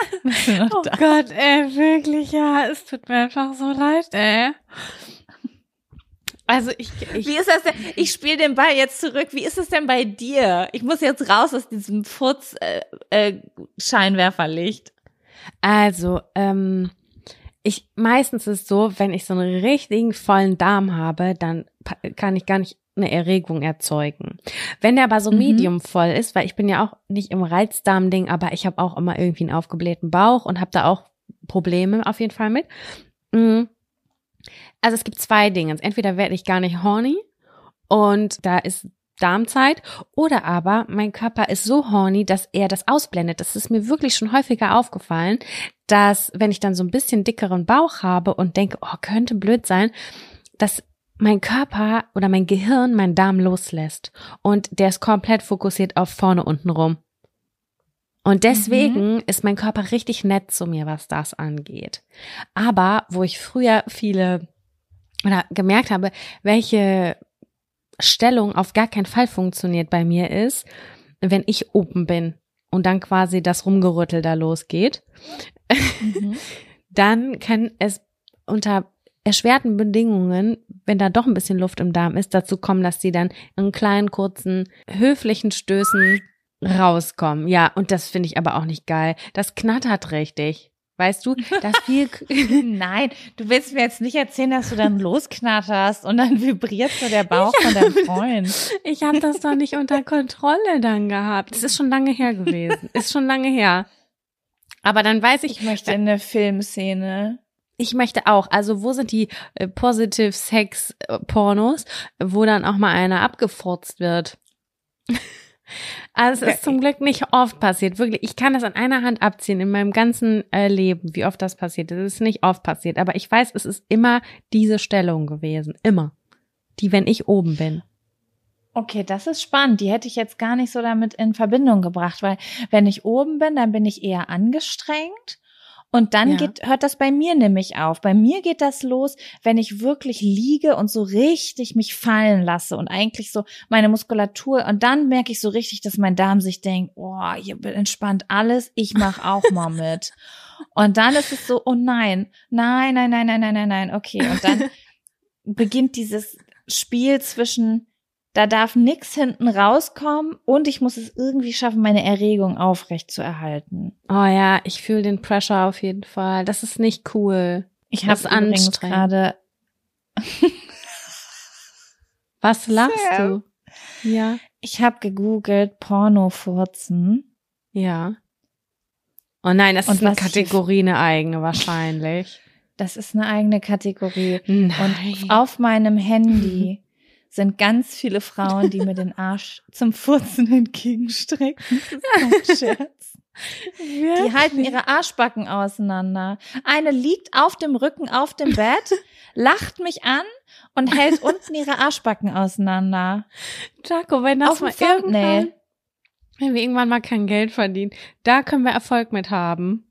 S2: <laughs>
S1: oh <laughs> da? Gott, ey, wirklich, ja, es tut mir einfach so leid, ey. Also ich, ich
S2: Wie ist das denn? Ich spiele den Ball jetzt zurück. Wie ist es denn bei dir? Ich muss jetzt raus aus diesem Furz äh, äh, Scheinwerferlicht.
S1: Also, ähm, ich meistens ist es so, wenn ich so einen richtigen vollen Darm habe, dann kann ich gar nicht eine Erregung erzeugen. Wenn der aber so mhm. medium voll ist, weil ich bin ja auch nicht im Reizdarm-Ding, aber ich habe auch immer irgendwie einen aufgeblähten Bauch und habe da auch Probleme auf jeden Fall mit. Mhm. Also es gibt zwei Dinge. Entweder werde ich gar nicht horny und da ist Darmzeit oder aber mein Körper ist so horny, dass er das ausblendet. Das ist mir wirklich schon häufiger aufgefallen, dass wenn ich dann so ein bisschen dickeren Bauch habe und denke, oh, könnte blöd sein, dass mein Körper oder mein Gehirn meinen Darm loslässt und der ist komplett fokussiert auf vorne unten rum. Und deswegen mhm. ist mein Körper richtig nett zu mir, was das angeht. Aber wo ich früher viele oder gemerkt habe, welche Stellung auf gar keinen Fall funktioniert bei mir ist, wenn ich oben bin und dann quasi das Rumgerüttel da losgeht, mhm. <laughs> dann kann es unter erschwerten Bedingungen, wenn da doch ein bisschen Luft im Darm ist, dazu kommen, dass die dann in kleinen, kurzen, höflichen Stößen rauskommen. Ja, und das finde ich aber auch nicht geil. Das knattert richtig. Weißt du, das <laughs> viel.
S2: Nein, du willst mir jetzt nicht erzählen, dass du dann <laughs> losknatterst und dann vibriert so der Bauch von deinem Freund.
S1: Ich habe das doch nicht unter <laughs> Kontrolle dann gehabt. Es ist schon lange her gewesen. Ist schon lange her. Aber dann weiß ich.
S2: Ich möchte in der Filmszene.
S1: Ich möchte auch. Also wo sind die äh, Positive Sex äh, Pornos, wo dann auch mal einer abgefurzt wird? <laughs> Also es ist zum Glück nicht oft passiert. Wirklich, ich kann das an einer Hand abziehen in meinem ganzen äh, Leben, wie oft das passiert. Es ist nicht oft passiert, aber ich weiß, es ist immer diese Stellung gewesen. Immer. Die, wenn ich oben bin.
S2: Okay, das ist spannend. Die hätte ich jetzt gar nicht so damit in Verbindung gebracht, weil wenn ich oben bin, dann bin ich eher angestrengt. Und dann
S1: Ja.
S2: geht, hört das bei mir nämlich auf. Bei mir geht das los, wenn ich wirklich liege und so richtig mich fallen lasse und eigentlich so meine Muskulatur und dann merke ich so richtig, dass mein Darm sich denkt, oh, hier entspannt alles, ich mach auch mal <laughs> mit. Und dann ist es so, oh nein, nein, nein, nein, nein, nein, nein, nein, okay. Und dann <laughs> beginnt dieses Spiel zwischen, da darf nix hinten rauskommen und ich muss es irgendwie schaffen, meine Erregung aufrecht zu erhalten.
S1: Oh ja, ich fühle den Pressure auf jeden Fall. Das ist nicht cool.
S2: Ich habe übrigens
S1: anstrengend.
S2: gerade, <laughs>
S1: Was lachst
S2: Sam.
S1: du? Ja.
S2: ich habe gegoogelt Pornofurzen.
S1: Ja. Oh nein, das
S2: Und
S1: ist eine Kategorie, eine eigene wahrscheinlich.
S2: Das ist eine eigene Kategorie.
S1: Nein.
S2: Und auf meinem Handy <laughs> sind ganz viele Frauen, die mir den Arsch zum Furzen entgegenstrecken. Das ist kein <laughs> Scherz. Die halten ihre Arschbacken auseinander. Eine liegt auf dem Rücken auf dem Bett, lacht mich an und hält unten ihre Arschbacken auseinander.
S1: Jaco, wenn das
S2: Auf
S1: mal irgendwann, wenn wir irgendwann mal kein Geld verdienen, da können wir Erfolg mit haben.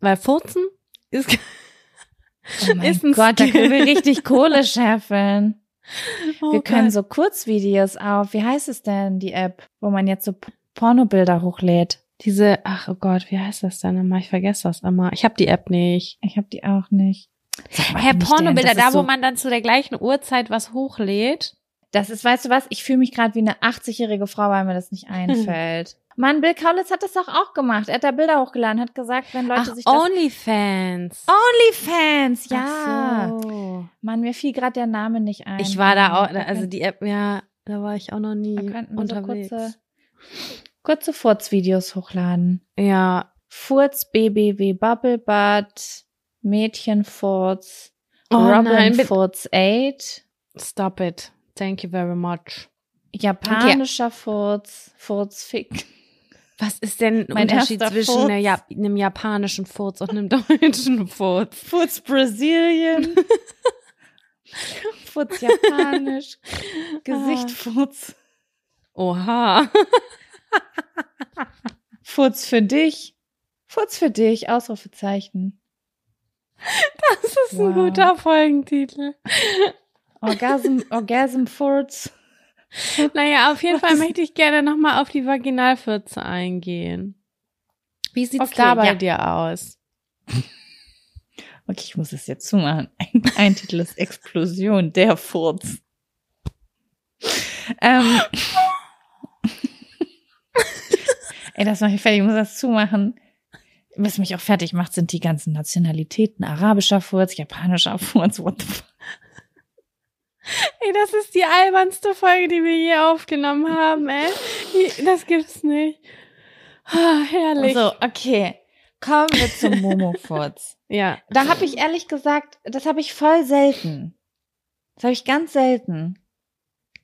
S1: Weil Furzen ist,
S2: Oh mein <laughs>
S1: Ist ein
S2: Gott, da
S1: Skill.
S2: können wir richtig Kohle scheffeln.
S1: Oh
S2: wir können
S1: Gott.
S2: so Kurzvideos auf, wie heißt es denn, die App, wo man jetzt so Pornobilder hochlädt?
S1: diese, ach oh Gott, wie heißt das denn immer? Ich vergesse das immer. Ich habe die App nicht.
S2: Ich habe die auch nicht.
S1: Herr Pornobilder, da
S2: ist
S1: wo
S2: so-
S1: man dann zu der gleichen Uhrzeit was hochlädt.
S2: Das ist, weißt du was, ich fühle mich gerade wie eine 80-jährige Frau, weil mir das nicht <laughs> einfällt. Mann, Bill Kaulitz hat das doch auch gemacht. Er hat da Bilder hochgeladen, hat gesagt, wenn Leute
S1: Ach,
S2: sich das...
S1: Onlyfans.
S2: Onlyfans, ja.
S1: Ach so.
S2: Mann, mir fiel gerade der Name nicht ein.
S1: Ich war da auch, also die App, ja, da war ich auch noch nie
S2: da könnten wir so
S1: unterwegs.
S2: kurze, kurze Furzvideos hochladen.
S1: ja.
S2: Furz, BBW, Bubblebutt, Mädchenfurz,
S1: Oh
S2: Robin
S1: nein, bitte-
S2: Furz 8,
S1: Stop it. Thank you very much.
S2: japanischer Furz, Furz Fick.
S1: Was ist denn der Unterschied zwischen einer Ja- einem japanischen Furz und einem <laughs> deutschen Furz?
S2: Furz Brasilien. <laughs> Furz Japanisch. <laughs> Gesicht Furz.
S1: Oha.
S2: Furz für dich. Furz für dich. Ausrufezeichen.
S1: Das ist ein
S2: Wow.
S1: guter Folgentitel.
S2: Orgasm, Orgasm Furz. <laughs>
S1: Naja, auf jeden Fall möchte ich gerne nochmal auf die Vaginalfürze eingehen. Wie sieht's
S2: Okay,
S1: da bei
S2: ja.
S1: dir aus?
S2: Okay, ich muss es jetzt zumachen. Ein, ein Titel ist Explosion, der Furz. Ähm. <laughs> Ey, das mache ich fertig, ich muss das zumachen. Was mich auch fertig macht, sind die ganzen Nationalitäten. Arabischer Furz, japanischer Furz, what the fuck.
S1: Ey, das ist die albernste Folge, die wir je aufgenommen haben, ey. Das gibt's nicht. Ah, herrlich.
S2: So, okay. Kommen wir zum Momo-Furz. <laughs>
S1: Ja.
S2: Da habe ich ehrlich gesagt, das habe ich voll selten. Das habe ich ganz selten.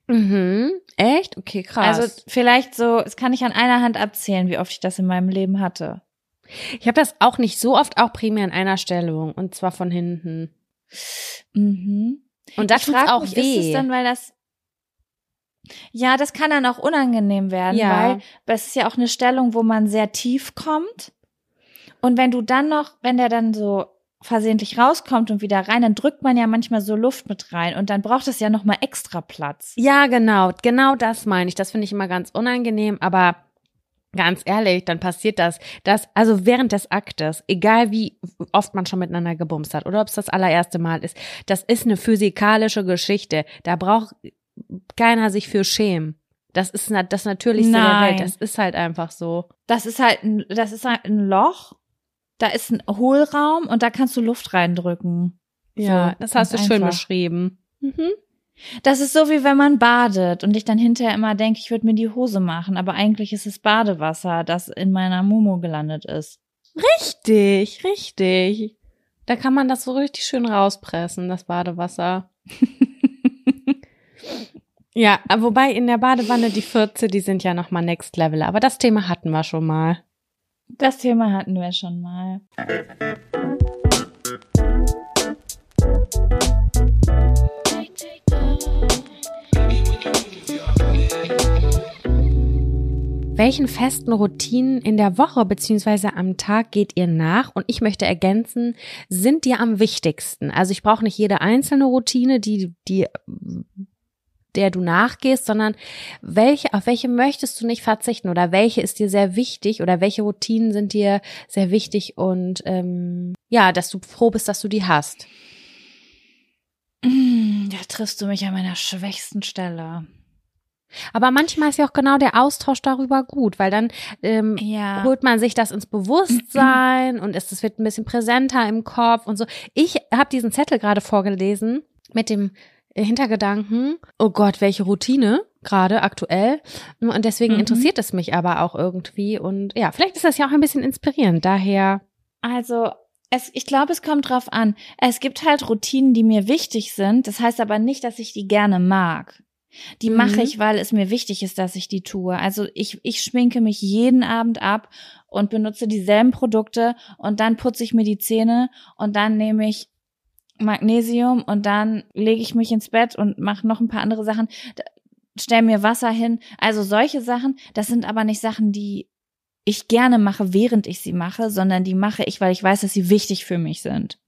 S1: Mhm. Echt? Okay, krass.
S2: Also vielleicht so, das kann ich an einer Hand abzählen, wie oft ich das in meinem Leben hatte.
S1: ich habe das auch nicht so oft, auch primär in einer Stellung. Und zwar von hinten.
S2: Mhm.
S1: Und da
S2: ich
S1: tut's
S2: frag
S1: auch
S2: mich,
S1: weh.
S2: Ist es dann, weil das ja, das kann dann auch unangenehm werden,
S1: Ja.
S2: weil das ist ja auch eine Stellung, wo man sehr tief kommt. Und wenn du dann noch, wenn der dann so versehentlich rauskommt und wieder rein, dann drückt man ja manchmal so Luft mit rein und dann braucht es ja noch mal extra Platz.
S1: Ja, genau, genau das meine ich. Das finde ich immer ganz unangenehm, aber ganz ehrlich, dann passiert das, das, also während des Aktes, egal wie oft man schon miteinander gebumst hat oder ob es das allererste Mal ist, das ist eine physikalische Geschichte. Da braucht keiner sich für schämen. Das ist das Natürlichste der
S2: Nein.
S1: Welt. Das ist halt einfach so.
S2: Das ist halt ein, das ist halt ein Loch. Da ist ein Hohlraum und da kannst du Luft reindrücken.
S1: Ja,
S2: So,
S1: das hast du
S2: ganz
S1: schön
S2: einfach.
S1: beschrieben. Mhm.
S2: Das ist so wie wenn man badet und ich dann hinterher immer denke, ich würde mir die Hose machen, aber eigentlich ist es Badewasser, das in meiner Mumu gelandet ist.
S1: Richtig, richtig. Da kann man das so richtig schön rauspressen, das Badewasser. <laughs> ja, wobei in der Badewanne die Fürze, die sind ja nochmal next level. Aber das Thema hatten wir schon mal.
S2: Das Thema hatten wir schon mal.
S1: Welchen festen Routinen in der Woche beziehungsweise am Tag geht ihr nach? Und ich möchte ergänzen, sind dir am wichtigsten? Also ich brauche nicht jede einzelne Routine, die, die, der du nachgehst, sondern welche, auf welche möchtest du nicht verzichten oder welche ist dir sehr wichtig oder welche Routinen sind dir sehr wichtig und ähm, ja, dass du froh bist, dass du die hast.
S2: Mm, da triffst du mich an meiner schwächsten Stelle.
S1: Aber manchmal ist ja auch genau der Austausch darüber gut, weil dann ähm,
S2: Ja.
S1: holt man sich das ins Bewusstsein und es, es wird ein bisschen präsenter im Kopf und so. Ich habe diesen Zettel gerade vorgelesen mit dem äh, Hintergedanken, oh Gott, welche Routine gerade aktuell. Und deswegen
S2: Mhm.
S1: interessiert es mich aber auch irgendwie. Und ja, vielleicht ist das ja auch ein bisschen inspirierend. Daher,
S2: Also, es, ich glaube, es kommt drauf an. Es gibt halt Routinen, die mir wichtig sind. Das heißt aber nicht, dass ich die gerne mag. Die
S1: Mhm.
S2: mache ich, weil es mir wichtig ist, dass ich die tue. Also ich, ich schminke mich jeden Abend ab und benutze dieselben Produkte und dann putze ich mir die Zähne und dann nehme ich Magnesium und dann lege ich mich ins Bett und mache noch ein paar andere Sachen, Da- stell mir Wasser hin. Also solche Sachen, das sind aber nicht Sachen, die ich gerne mache, während ich sie mache, sondern die mache ich, weil ich weiß, dass sie wichtig für mich sind.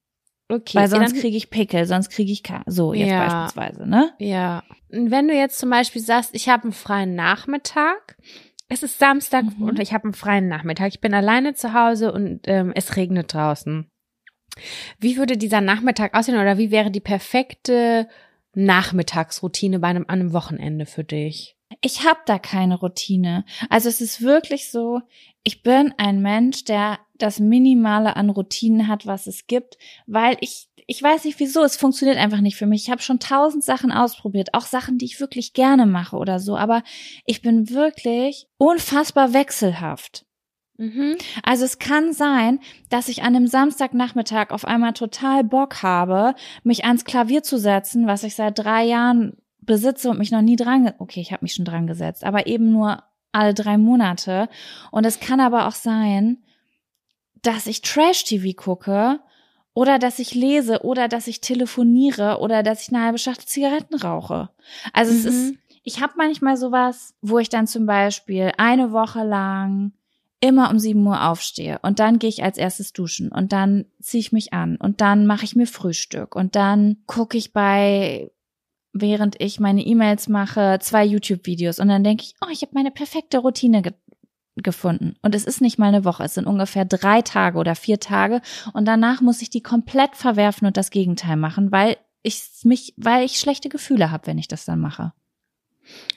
S1: Okay.
S2: Weil sonst kriege ich Pickel, sonst kriege ich Ka so jetzt
S1: Ja.
S2: beispielsweise, ne?
S1: Ja. Und wenn du jetzt zum Beispiel sagst, ich habe einen freien Nachmittag, es ist Samstag
S2: Mhm.
S1: und ich habe einen freien Nachmittag, ich bin alleine zu Hause und ähm, es regnet draußen. Wie würde dieser Nachmittag aussehen oder wie wäre die perfekte Nachmittagsroutine bei einem, an einem Wochenende für dich?
S2: Ich habe da keine Routine. Also es ist wirklich so, ich bin ein Mensch, der das Minimale an Routinen hat, was es gibt, weil ich ich weiß nicht wieso, es funktioniert einfach nicht für mich. Ich habe schon tausend Sachen ausprobiert, auch Sachen, die ich wirklich gerne mache oder so, aber ich bin wirklich unfassbar wechselhaft.
S1: Mhm.
S2: Also es kann sein, dass ich an einem Samstagnachmittag auf einmal total Bock habe, mich ans Klavier zu setzen, was ich seit drei Jahren besitze und mich noch nie dran, okay, ich habe mich schon dran gesetzt, aber eben nur alle drei Monate. Und es kann aber auch sein, dass ich Trash-TV gucke oder dass ich lese oder dass ich telefoniere oder dass ich eine halbe Schachtel Zigaretten rauche. Also es
S1: Mhm.
S2: ist, ich habe manchmal sowas, wo ich dann zum Beispiel eine Woche lang immer um 7 Uhr aufstehe und dann gehe ich als erstes duschen und dann ziehe ich mich an und dann mache ich mir Frühstück und dann gucke ich bei während ich meine E-Mails mache, zwei YouTube-Videos und dann denke ich, oh, ich habe meine perfekte Routine ge gefunden. Und es ist nicht mal eine Woche, es sind ungefähr drei Tage oder vier Tage und danach muss ich die komplett verwerfen und das Gegenteil machen, weil ich mich, weil ich schlechte Gefühle habe, wenn ich das dann mache.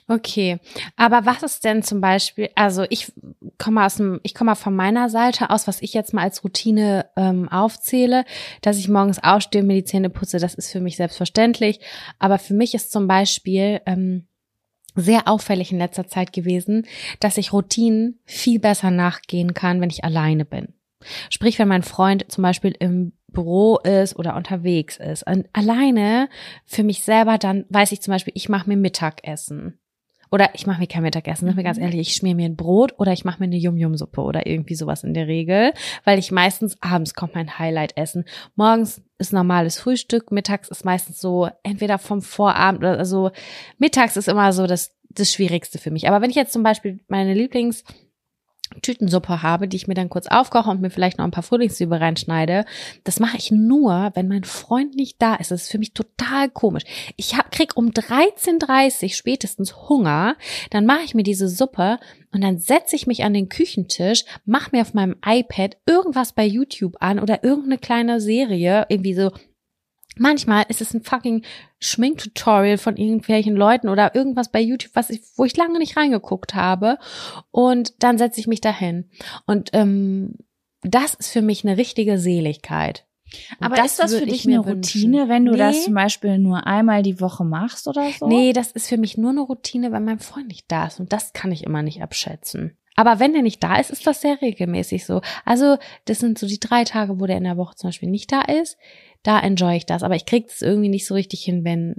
S1: Okay, aber was ist denn zum Beispiel, also ich komme aus dem, ich komme von meiner Seite aus, was ich jetzt mal als Routine ähm, aufzähle, dass ich morgens aufstehe, mir die Zähne putze, das ist für mich selbstverständlich. Aber für mich ist zum Beispiel ähm, sehr auffällig in letzter Zeit gewesen, dass ich Routinen viel besser nachgehen kann, wenn ich alleine bin. Sprich, wenn mein Freund zum Beispiel im Büro ist oder unterwegs ist. Und alleine für mich selber, dann weiß ich zum Beispiel, ich mache mir Mittagessen. Oder ich mache mir kein Mittagessen, sag mir ganz
S2: Mhm.
S1: ehrlich, ich schmier mir ein Brot oder ich mache mir eine Yum-Yum-Suppe oder irgendwie sowas in der Regel, weil ich meistens abends kommt mein Highlight-Essen. Morgens ist normales Frühstück, mittags ist meistens so entweder vom Vorabend oder also mittags ist immer so das, das Schwierigste für mich. Aber wenn ich jetzt zum Beispiel meine Lieblings Tütensuppe habe, die ich mir dann kurz aufkoche und mir vielleicht noch ein paar Frühlingszwiebeln reinschneide. Das mache ich nur, wenn mein Freund nicht da ist. Das ist für mich total komisch. Ich hab, krieg um 13.30 Uhr spätestens Hunger. Dann mache ich mir diese Suppe und dann setze ich mich an den Küchentisch, mache mir auf meinem iPad irgendwas bei YouTube an oder irgendeine kleine Serie, irgendwie so Manchmal ist es ein fucking Schminktutorial von irgendwelchen Leuten oder irgendwas bei YouTube, was ich, wo ich lange nicht reingeguckt habe. Und dann setze ich mich dahin. Und ähm, das ist für mich eine richtige Seligkeit. Und
S2: Aber ist das für dich eine Routine,
S1: wünschen.
S2: wenn du das
S1: Nee.
S2: zum Beispiel nur einmal die Woche machst oder so?
S1: Nee, das ist für mich nur eine Routine, wenn mein Freund nicht da ist. Und das kann ich immer nicht abschätzen. Aber wenn er nicht da ist, ist das sehr regelmäßig so. Also, das sind so die drei Tage, wo der in der Woche zum Beispiel nicht da ist. Da enjoy ich das. Aber ich krieg das irgendwie nicht so richtig hin, wenn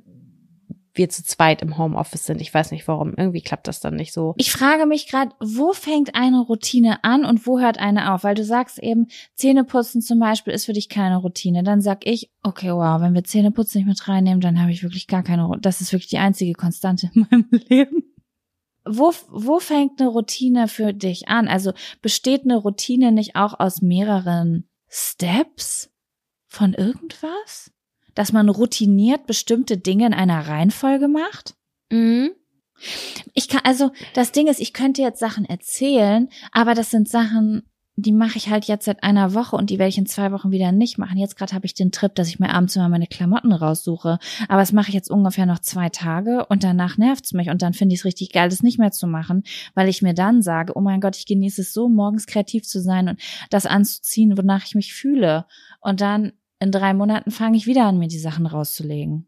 S1: wir zu zweit im Homeoffice sind. Ich weiß nicht warum. Irgendwie klappt das dann nicht so.
S2: Ich frage mich gerade, wo fängt eine Routine an und wo hört eine auf? Weil du sagst eben, Zähneputzen zum Beispiel ist für dich keine Routine. Dann sag ich, okay, wow, wenn wir Zähneputzen nicht mit reinnehmen, dann habe ich wirklich gar keine Routine. Das ist wirklich die einzige Konstante in <laughs> meinem Leben. wo, wo fängt eine Routine für dich an? Also besteht eine Routine nicht auch aus mehreren Steps von irgendwas? Dass man routiniert bestimmte Dinge in einer Reihenfolge macht?
S1: Mhm.
S2: Ich kann, also das Ding ist, ich könnte jetzt Sachen erzählen, aber das sind Sachen, die mache ich halt jetzt seit einer Woche und die werde ich in zwei Wochen wieder nicht machen. Jetzt gerade habe ich den Trip, dass ich mir abends immer meine Klamotten raussuche. Aber das mache ich jetzt ungefähr noch zwei Tage und danach nervt's mich und dann finde ich es richtig geil, das nicht mehr zu machen, weil ich mir dann sage, oh mein Gott, ich genieße es so, morgens kreativ zu sein und das anzuziehen, wonach ich mich fühle. Und dann in drei Monaten fange ich wieder an, mir die Sachen rauszulegen.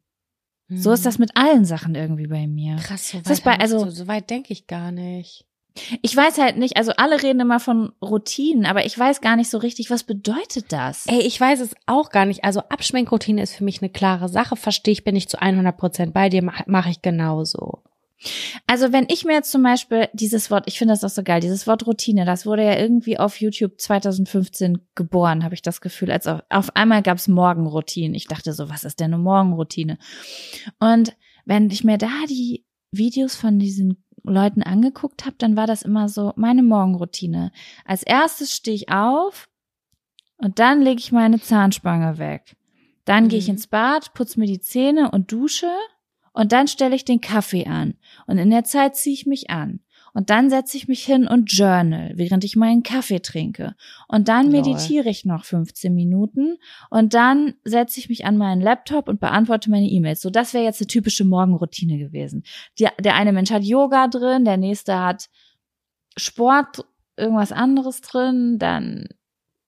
S2: So ist das mit allen Sachen irgendwie bei mir.
S1: Krass, so
S2: Das
S1: weit,
S2: bei- also-
S1: also, so weit denke ich gar nicht.
S2: Ich weiß halt nicht, also alle reden immer von Routinen, aber ich weiß gar nicht so richtig, was bedeutet das?
S1: Ey, ich weiß es auch gar nicht. Also Abschminkroutine ist für mich eine klare Sache. Verstehe ich, bin ich zu 100 Prozent bei dir, mache mach ich genauso.
S2: Also wenn ich mir jetzt zum Beispiel dieses Wort, ich finde das auch so geil, dieses Wort Routine, das wurde ja irgendwie auf YouTube 2015 geboren, habe ich das Gefühl. Als auf, auf einmal gab es Morgenroutinen. Ich dachte so, was ist denn eine Morgenroutine? Und wenn ich mir da die Videos von diesen Leuten angeguckt habe, dann war das immer so meine Morgenroutine. Als erstes stehe ich auf und dann lege ich meine Zahnspange weg. Dann gehe ich
S1: Mhm.
S2: ins Bad, putze mir die Zähne und dusche und dann stelle ich den Kaffee an. Und in der Zeit ziehe ich mich an. Und dann setze ich mich hin und journal, während ich meinen Kaffee trinke. Und dann
S1: Lol.
S2: meditiere ich noch 15 Minuten. Und dann setze ich mich an meinen Laptop und beantworte meine E-Mails. So, das wäre jetzt eine typische Morgenroutine gewesen. Die, der eine Mensch hat Yoga drin, der nächste hat Sport, irgendwas anderes drin, dann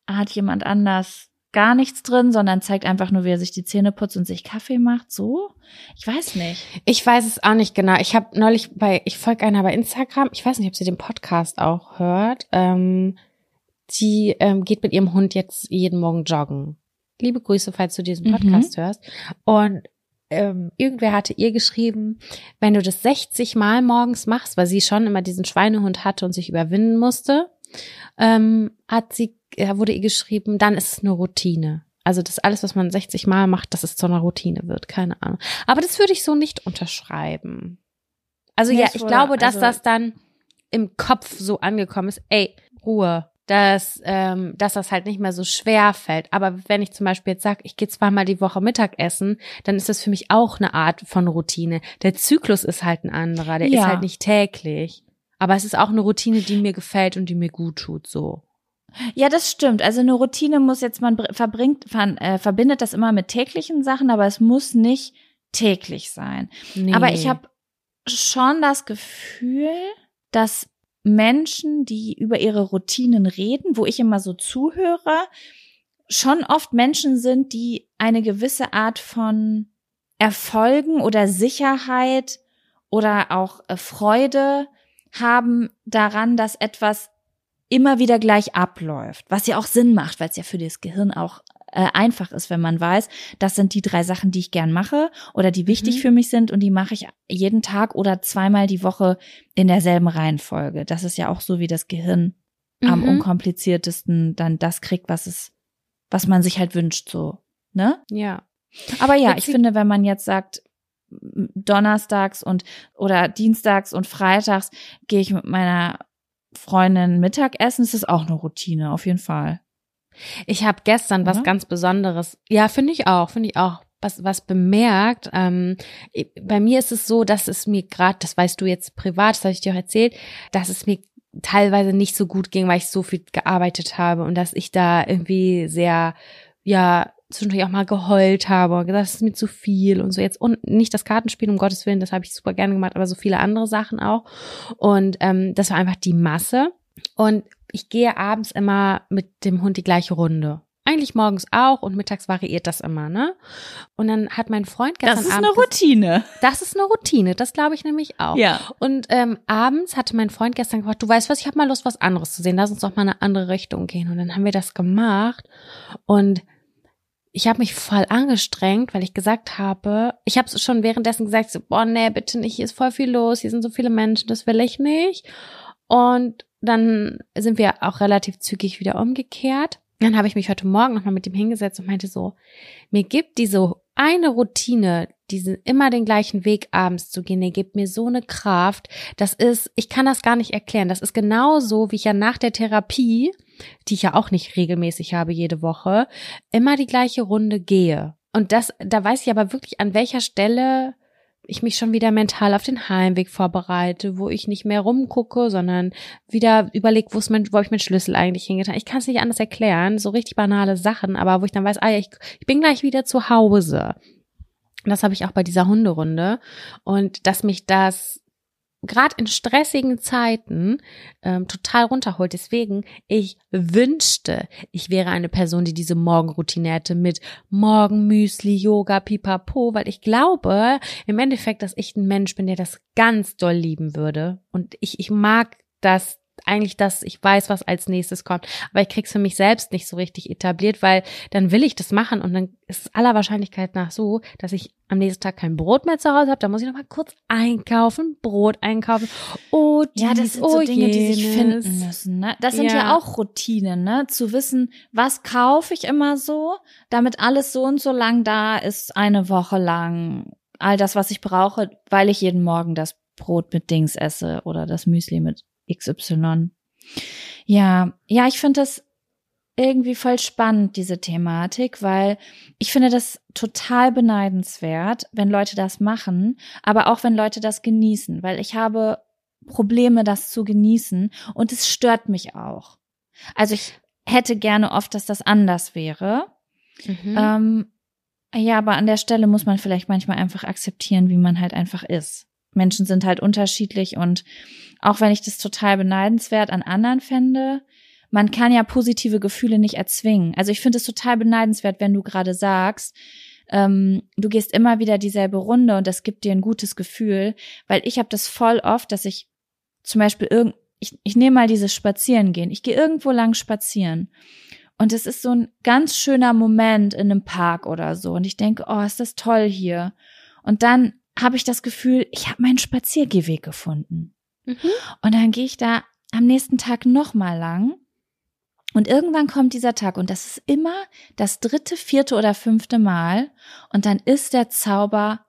S2: hat jemand anders gar nichts drin, sondern zeigt einfach nur, wie er sich die Zähne putzt und sich Kaffee macht. So? Ich weiß nicht.
S1: Ich weiß es auch nicht genau. Ich habe neulich bei, ich folge einer bei Instagram, ich weiß nicht, ob sie den Podcast auch hört, ähm, die ähm, geht mit ihrem Hund jetzt jeden Morgen joggen. Liebe Grüße, falls du diesen
S2: Mhm.
S1: Podcast hörst. Und ähm, irgendwer hatte ihr geschrieben, wenn du das 60 Mal morgens machst, weil sie schon immer diesen Schweinehund hatte und sich überwinden musste, ähm, hat sie, wurde ihr geschrieben, dann ist es eine Routine. Also das alles, was man 60 Mal macht, dass es zu einer Routine wird, keine Ahnung. Aber das würde ich so nicht unterschreiben. Also
S2: Nee,
S1: ja, ich glaube, dass
S2: also-
S1: das dann im Kopf so angekommen ist. Ey, Ruhe. Dass, ähm, dass das halt nicht mehr so schwer fällt. Aber wenn ich zum Beispiel jetzt sage, ich gehe zweimal die Woche Mittagessen, dann ist das für mich auch eine Art von Routine. Der Zyklus ist halt ein anderer, der
S2: Ja.
S1: ist halt nicht täglich. Aber es ist auch eine Routine, die mir gefällt und die mir gut tut, so.
S2: Ja, das stimmt. Also eine Routine muss jetzt, man br- verbringt, ver, äh, verbindet das immer mit täglichen Sachen, aber es muss nicht täglich sein.
S1: Nee.
S2: Aber ich habe schon das Gefühl, dass Menschen, die über ihre Routinen reden, wo ich immer so zuhöre, schon oft Menschen sind, die eine gewisse Art von Erfolgen oder Sicherheit oder auch äh, Freude haben daran, dass etwas immer wieder gleich abläuft, was ja auch Sinn macht, weil es ja für das Gehirn auch äh, einfach ist, wenn man weiß, das sind die drei Sachen, die ich gern mache oder die wichtig
S1: Mhm.
S2: für mich sind und die mache ich jeden Tag oder zweimal die Woche in derselben Reihenfolge. Das ist ja auch so, wie das Gehirn am
S1: Mhm.
S2: unkompliziertesten dann das kriegt, was es, was man sich halt wünscht, so, ne?
S1: Ja.
S2: Aber ja, ich
S1: Witzig-
S2: finde, wenn man jetzt sagt, donnerstags und oder dienstags und freitags gehe ich mit meiner Freundin Mittagessen, ist das auch eine Routine, auf jeden Fall.
S1: Ich habe gestern was
S2: Oder?
S1: ganz Besonderes. Ja, finde ich auch, finde ich auch. Was, was bemerkt. Ähm, bei mir ist es so, dass es mir gerade, das weißt du jetzt privat, das habe ich dir auch erzählt, dass es mir teilweise nicht so gut ging, weil ich so viel gearbeitet habe und dass ich da irgendwie sehr, ja, zwischendurch auch mal geheult habe und gesagt, das ist mir zu viel und so jetzt und nicht das Kartenspiel um Gottes Willen, das habe ich super gerne gemacht, aber so viele andere Sachen auch und ähm, das war einfach die Masse und ich gehe abends immer mit dem Hund die gleiche Runde. Eigentlich morgens auch und mittags variiert das immer, ne? Und dann hat mein Freund gestern
S2: Das ist
S1: Abend
S2: eine Routine.
S1: Das ist eine Routine, das glaube ich nämlich auch.
S2: Ja.
S1: Und ähm, abends hatte mein Freund gestern gesagt, du weißt was, ich habe mal Lust, was anderes zu sehen. Lass uns doch mal in eine andere Richtung gehen. Und dann haben wir das gemacht. Und ich habe mich voll angestrengt, weil ich gesagt habe, ich habe schon währenddessen gesagt, so, boah, nee, bitte nicht, hier ist voll viel los, hier sind so viele Menschen, das will ich nicht. Und dann sind wir auch relativ zügig wieder umgekehrt. Dann habe ich mich heute Morgen nochmal mit ihm hingesetzt und meinte so, mir gibt diese eine Routine, diesen immer den gleichen Weg abends zu gehen, der gibt mir so eine Kraft. Das ist, ich kann das gar nicht erklären. Das ist genauso, wie ich ja nach der Therapie, die ich ja auch nicht regelmäßig habe jede Woche, immer die gleiche Runde gehe. Und das, da weiß ich aber wirklich, an welcher Stelle ich mich schon wieder mental auf den Heimweg vorbereite, wo ich nicht mehr rumgucke, sondern wieder überlege, wo ist mein, wo ich meinen Schlüssel eigentlich hingetan. Ich kann es nicht anders erklären, so richtig banale Sachen, aber wo ich dann weiß, ah ja, ich, ich bin gleich wieder zu Hause. Das habe ich auch bei dieser Hunderunde und dass mich das gerade in stressigen Zeiten ähm, total runterholt. Deswegen, ich wünschte, ich wäre eine Person, die diese Morgenroutine hätte mit Morgenmüsli, Yoga, Pipapo, weil ich glaube im Endeffekt, dass ich ein Mensch bin, der das ganz doll lieben würde. Und ich, ich mag das eigentlich, dass ich weiß, was als nächstes kommt. Aber ich krieg's für mich selbst nicht so richtig etabliert, weil dann will ich das machen und dann ist es aller Wahrscheinlichkeit nach so, dass ich am nächsten Tag kein Brot mehr zu Hause habe. Da muss ich noch mal kurz einkaufen, Brot einkaufen. Oh, dies,
S2: ja, das sind
S1: oh,
S2: so Dinge, die sich
S1: jenes.
S2: finden müssen. Ne? Das sind ja.
S1: Ja.
S2: auch Routinen, ne? Zu wissen, was kaufe ich immer so, damit alles so und so lang da ist, eine Woche lang. All das, was ich brauche, weil ich jeden Morgen das Brot mit Dings esse oder das Müsli mit XY. Ja, ja, ich finde das irgendwie voll spannend, diese Thematik, weil ich finde das total beneidenswert, wenn Leute das machen, aber auch wenn Leute das genießen, weil ich habe Probleme, das zu genießen und es stört mich auch. Also ich hätte gerne oft, dass das anders wäre.
S1: Mhm.
S2: Ähm, ja, aber an der Stelle muss man vielleicht manchmal einfach akzeptieren, wie man halt einfach ist. Menschen sind halt unterschiedlich und auch wenn ich das total beneidenswert an anderen fände, man kann ja positive Gefühle nicht erzwingen. Also ich finde es total beneidenswert, wenn du gerade sagst, ähm, du gehst immer wieder dieselbe Runde und das gibt dir ein gutes Gefühl, weil ich habe das voll oft, dass ich zum Beispiel irgend, ich, ich nehme mal dieses Spazierengehen, ich gehe irgendwo lang spazieren und es ist so ein ganz schöner Moment in einem Park oder so und ich denke, oh, ist das toll hier. Und dann habe ich das Gefühl, ich habe meinen Spaziergehweg gefunden.
S1: Mhm.
S2: Und dann gehe ich da am nächsten Tag nochmal lang. Und irgendwann kommt dieser Tag und das ist immer das dritte, vierte oder fünfte Mal und dann ist der Zauber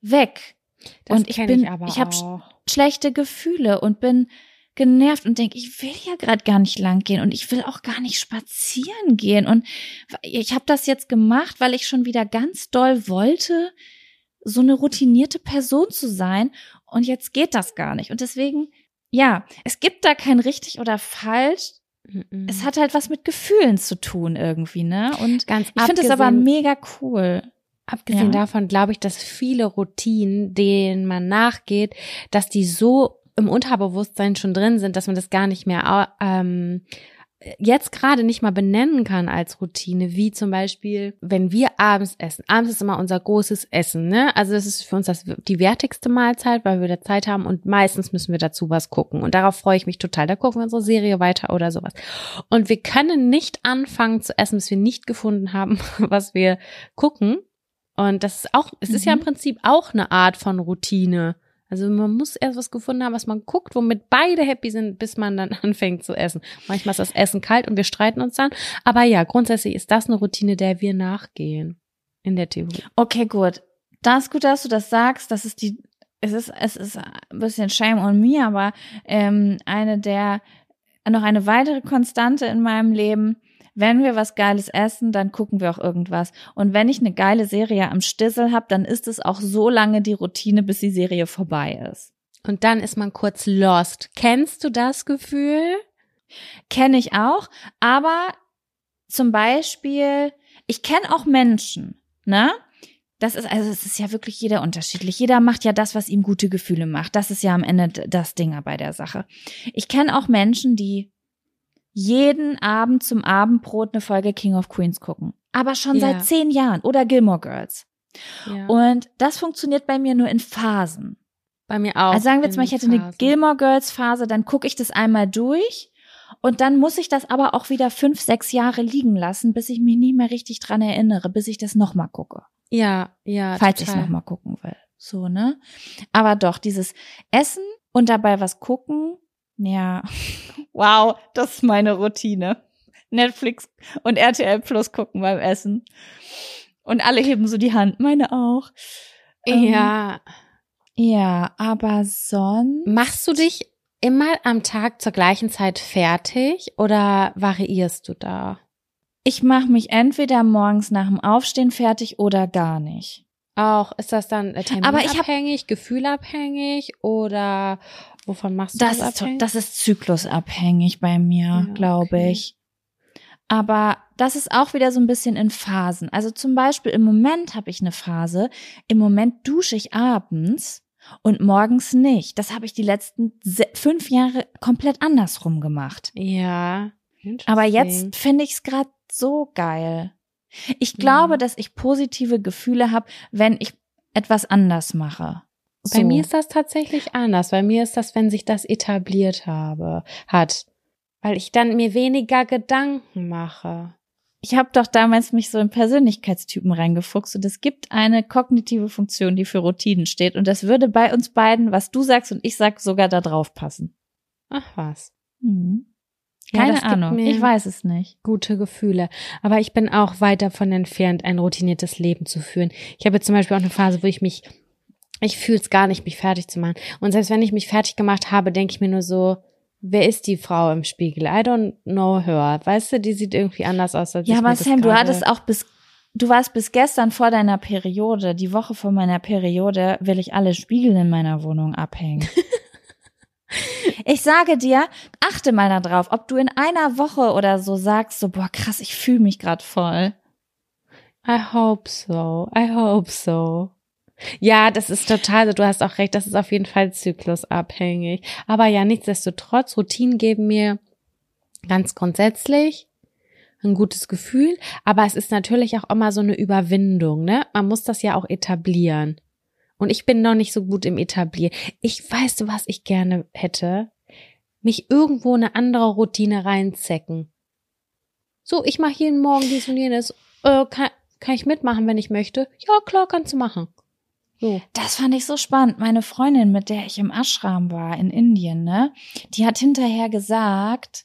S2: weg.
S1: Das
S2: und ich bin,
S1: ich aber
S2: habe
S1: auch.
S2: schlechte Gefühle und bin genervt und denke, ich will ja gerade gar nicht lang gehen und ich will auch gar nicht spazieren gehen und ich habe das jetzt gemacht, weil ich schon wieder ganz doll wollte, so eine routinierte Person zu sein und jetzt geht das gar nicht und deswegen ja, es gibt da kein richtig oder falsch. Es hat halt was mit Gefühlen zu tun irgendwie, ne? Und
S1: ganz
S2: ich finde es aber mega cool.
S1: Abgesehen
S2: Ja.
S1: davon glaube ich, dass viele Routinen, denen man nachgeht, dass die so im Unterbewusstsein schon drin sind, dass man das gar nicht mehr ähm, jetzt gerade nicht mal benennen kann als Routine, wie zum Beispiel, wenn wir abends essen. Abends ist immer unser großes Essen, ne? Also das ist für uns das, die wertigste Mahlzeit, weil wir da Zeit haben und meistens müssen wir dazu was gucken. Und darauf freue ich mich total. Da gucken wir unsere Serie weiter oder sowas. Und wir können nicht anfangen zu essen, bis wir nicht gefunden haben, <laughs> was wir gucken. Und das ist auch, es ist ja im
S2: Mhm.
S1: Prinzip auch eine Art von Routine. Also man muss erst was gefunden haben, was man guckt, womit beide happy sind, bis man dann <laughs> anfängt zu essen. Manchmal ist das Essen kalt und wir streiten uns dann. Aber ja, grundsätzlich ist das eine Routine, der wir nachgehen. In der Theorie.
S2: Okay, gut. Das ist gut, dass du das sagst. Das ist die, es ist, es ist ein bisschen shame on me, aber ähm, eine der, noch eine weitere Konstante in meinem Leben. Wenn wir was Geiles essen, dann gucken wir auch irgendwas. Und wenn ich eine geile Serie am Stissel habe, dann ist es auch so lange die Routine, bis die Serie vorbei ist.
S1: Und dann ist man kurz lost. Kennst du das Gefühl?
S2: Kenne ich auch, aber zum Beispiel, ich kenne auch Menschen, ne? Das ist, also es ist ja wirklich jeder unterschiedlich. Jeder macht ja das, was ihm gute Gefühle macht. Das ist ja am Ende das Ding bei der Sache. Ich kenne auch Menschen, die jeden Abend zum Abendbrot eine Folge King of Queens gucken. Aber schon
S1: Ja.
S2: seit zehn Jahren. Oder Gilmore Girls.
S1: Ja.
S2: Und das funktioniert bei mir nur in Phasen.
S1: bei mir auch.
S2: Also sagen wir jetzt mal, ich hätte eine
S1: Phasen.
S2: Gilmore Girls Phase, dann gucke ich das einmal durch und dann muss ich das aber auch wieder fünf, sechs Jahre liegen lassen, bis ich mich nicht mehr richtig dran erinnere, bis ich das nochmal gucke,
S1: Ja, ja.
S2: falls ich es nochmal gucken will. So, ne? Aber doch, dieses Essen und dabei was gucken, ja, wow, das ist meine Routine. Netflix und RTL Plus gucken beim Essen. Und alle heben so die Hand, meine auch. Ähm,
S1: Ja.
S2: Ja, aber sonst.
S1: Machst du dich immer am Tag zur gleichen Zeit fertig oder variierst du da?
S2: Ich mache mich entweder morgens nach dem Aufstehen fertig oder gar nicht.
S1: Auch ist das dann äh,
S2: Aber ich hab-
S1: terminabhängig, gefühlabhängig oder wovon machst du
S2: Das
S1: das,
S2: ist,
S1: abhängig?
S2: das ist zyklusabhängig bei mir,
S1: Ja,
S2: glaube
S1: okay.
S2: ich. Aber das ist auch wieder so ein bisschen in Phasen. Also zum Beispiel im Moment habe ich eine Phase. Im Moment dusche ich abends und morgens nicht. Das habe ich die letzten fünf Jahre komplett andersrum gemacht.
S1: ja.
S2: Aber jetzt finde ich es gerade so geil. Ich glaube,
S1: Mhm.
S2: dass ich positive Gefühle habe, wenn ich etwas anders mache. So.
S1: Bei mir ist das tatsächlich anders. Bei mir ist das, wenn sich das etabliert habe, hat. Weil ich dann mir weniger Gedanken mache.
S2: ich habe doch damals mich so in Persönlichkeitstypen reingefuchst und es gibt eine kognitive Funktion, die für Routinen steht und das würde bei uns beiden, was du sagst und ich sag, sogar da drauf passen.
S1: Ach was.
S2: Hm.
S1: Ja,
S2: Keine
S1: gibt
S2: Ahnung, ich weiß es nicht.
S1: Gute Gefühle. Aber ich bin auch weit davon entfernt, ein routiniertes Leben zu führen. Ich habe zum Beispiel auch eine Phase, wo ich mich, ich fühle es gar nicht, mich fertig zu machen. Und selbst wenn ich mich fertig gemacht habe, denke ich mir nur so, wer ist die Frau im Spiegel? I don't know her. Weißt du, die sieht irgendwie anders aus als
S2: Ja,
S1: ich
S2: aber
S1: mir das
S2: Sam, du hattest auch bis, du warst bis gestern vor deiner Periode, die Woche vor meiner Periode, will ich alle Spiegel in meiner Wohnung abhängen. <laughs> ich sage dir, achte mal darauf, ob du in einer Woche oder so sagst, so, boah, krass, ich fühle mich gerade voll.
S1: I hope so. I hope so. Ja, das ist total, du hast auch recht, das ist auf jeden Fall zyklusabhängig. Aber ja, nichtsdestotrotz, Routinen geben mir ganz grundsätzlich ein gutes Gefühl, aber es ist natürlich auch immer so eine Überwindung, ne? Man muss das ja auch etablieren. Und ich bin noch nicht so gut im Etablieren. Ich weiß, du, was ich gerne hätte? Mich irgendwo eine andere Routine reinzecken. So, ich mache jeden Morgen dies und jenes. Äh, kann, kann ich mitmachen, wenn ich möchte? Ja, klar, kannst du machen.
S2: Das fand ich so spannend. Meine Freundin, mit der ich im Ashram war in Indien, ne, die hat hinterher gesagt,